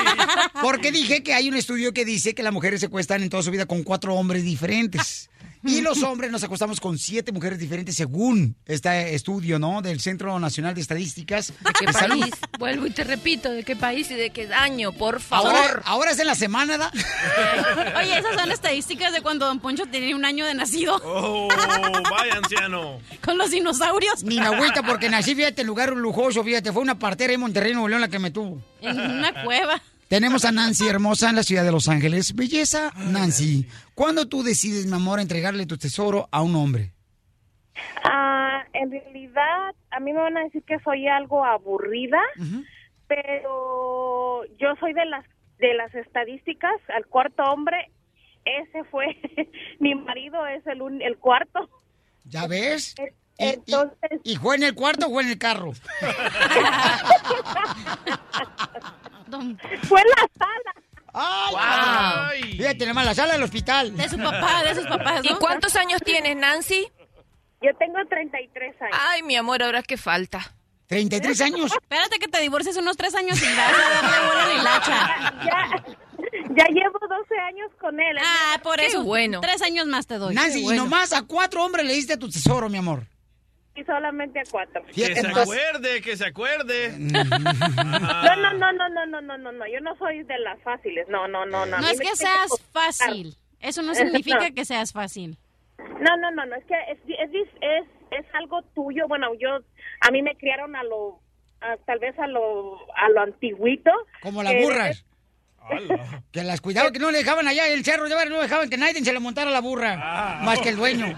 Porque dije que hay un estudio que dice que las mujeres se acuestan en toda su vida con cuatro hombres diferentes. Y los hombres nos acostamos con siete mujeres diferentes según este estudio, ¿no? Del Centro Nacional de Estadísticas ¿De qué de Salud. país? Vuelvo y te repito, ¿de qué país y de qué año? Por favor. Ahora, ahora es en la semana, ¿da? Oye, esas son estadísticas de cuando Don Poncho tenía un año de nacido. Oh, vaya anciano. Con los dinosaurios. Ni me agüita porque nací, fíjate, en lugar lujoso, fíjate, fue una partera en Monterrey, Nuevo León la que me tuvo. En una cueva. Tenemos a Nancy hermosa en la ciudad de Los Ángeles. Belleza, Nancy. ¿Cuándo tú decides, mi amor, entregarle tu tesoro a un hombre? Ah, en realidad, a mí me van a decir que soy algo aburrida, pero yo soy de las de las estadísticas, al cuarto hombre, ese fue mi marido, es el, un- el cuarto. ¿Ya ves? E- ¿Y, y- Entonces, y fue en el cuarto o fue en el carro? fue en la sala. ¡Ay! Fíjate, nomás, la sala del hospital. De su papá, de sus papás, ¿Y cuántos años tienes, Nancy? Yo tengo 33 años. Ay, mi amor, ahora qué falta. ¿33 años? Espérate que te divorcies unos tres años y vas a darle bola a la hilacha. Ya, ya llevo 12 años con él. Ah, por Qué eso. bueno. Tres años más te doy. Nancy, y nomás a cuatro hombres le diste tu tesoro, mi amor y solamente a cuatro. Que Entonces... se acuerde, que se acuerde. ah. No, no, no, no, no, no, no, no, yo no soy de las fáciles, no, no, no, no. No es que seas fácil, eso no significa no. que seas fácil. No, no, no, no, es que es, es, es, es algo tuyo, bueno, yo, a mí me criaron a lo, a, tal vez a lo, a lo antiguito. Como las burras. Que las cuidado que no le dejaban allá el cerro, no dejaban que nadie se le montara la burra, ah. más que el dueño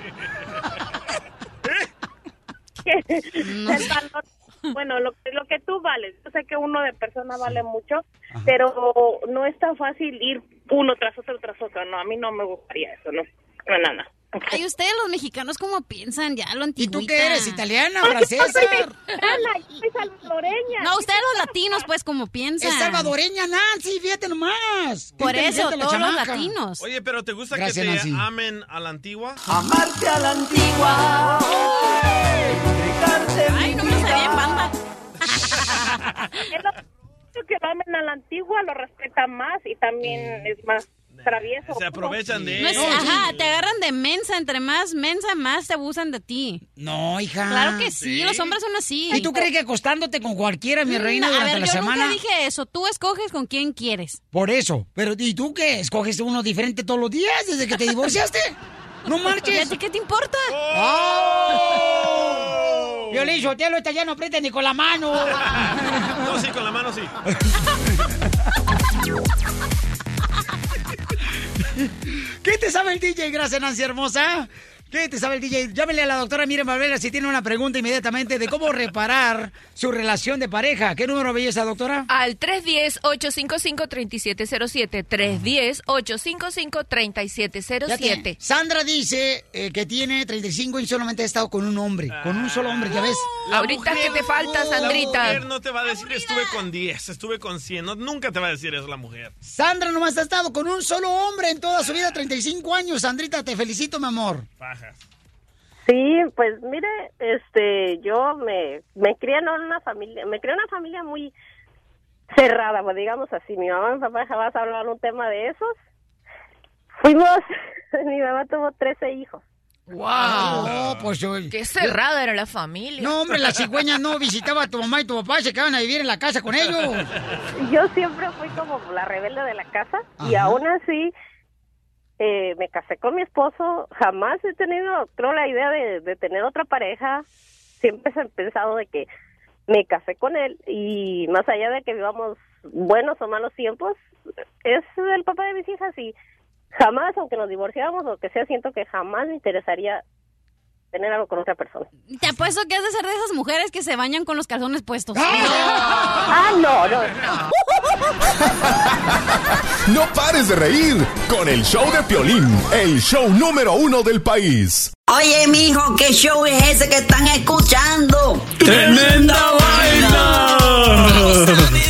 el valor- bueno, lo, que- lo que tú vales, yo sé que uno de persona vale mucho, pero no es tan fácil ir uno tras otro tras otro, no, a mí no me gustaría eso, no, no, no, no. Ay, ustedes los mexicanos, ¿cómo piensan? Ya lo antiguita. ¿Y tú qué eres, italiana, francesa? soy salvadoreña. No, ustedes los latinos, pues, ¿cómo piensan? Es salvadoreña, Nancy, fíjate nomás. Por eso, todos los latinos. Oye, pero ¿te gusta Gracias, que te Nancy. amen a la antigua? Amarte a la antigua. Ay, no me lo sabía en banda. Es lo que lo amen a la antigua, lo respetan más y también es más travieso. Se aprovechan de No es- ajá, te agarran de mensa. Entre más mensa, más te abusan de ti. No, hija. Claro que sí, los hombres son así. ¿Y tú crees que acostándote con cualquiera, mi Mm, reina, A durante ver, la yo semana? nunca dije eso. Tú escoges con quién quieres. Por eso. Pero, ¿y tú qué? ¿Escoges uno diferente todos los días desde que te divorciaste? ¡No ¿Y a marches! ti qué te importa? ¡Oh! Violín Sotelo, esta ya no aprieta ni con la mano. No, sí, con la mano sí. ¿Qué te sabe el DJ? Gracias, Nancy hermosa. ¿Qué te sabe el DJ? Llámele a la doctora Miren Valvera si tiene una pregunta inmediatamente de cómo reparar su relación de pareja. ¿Qué número belleza, doctora? Al 310-855-3707. 310-855-3707. Fíjate, Sandra dice eh, que tiene 35 y solamente ha estado con un hombre. Con un solo hombre, ¿ya ves? Ahorita que te falta, La Sandrita. mujer no te va a decir estuve con 10, estuve con 100. No, nunca te va a decir eso la mujer. Sandra nomás ha estado con un solo hombre en toda su vida, 35 años. Sandrita, te felicito, mi amor. Sí, pues mire, este, yo me, me crié en una familia, me crié en una familia muy cerrada, pues digamos así. Mi mamá y mi papá jamás hablaban un tema de esos. Fuimos, mi mamá tuvo 13 hijos. ¡Wow! No, pues yo... Qué cerrada era la familia. No, hombre, la cigüeña no visitaba a tu mamá y tu papá y se quedaban a vivir en la casa con ellos. Yo siempre fui como la rebelde de la casa y aún así eh, me casé con mi esposo. Jamás he tenido, creo, la idea de, tener otra pareja. Siempre he pensado de que me casé con él y más allá de que vivamos buenos o malos tiempos, es el papá de mis hijas y jamás, aunque nos divorciáramos o que sea, siento que jamás me interesaría tener algo con otra persona. Te apuesto que has de ser de esas mujeres que se bañan con los calzones puestos. Ah, no, no, No pares de reír con el show de Piolín, el show número uno del país. Oye, mijo, ¿qué show es ese que están escuchando? ¡Tremenda vaina!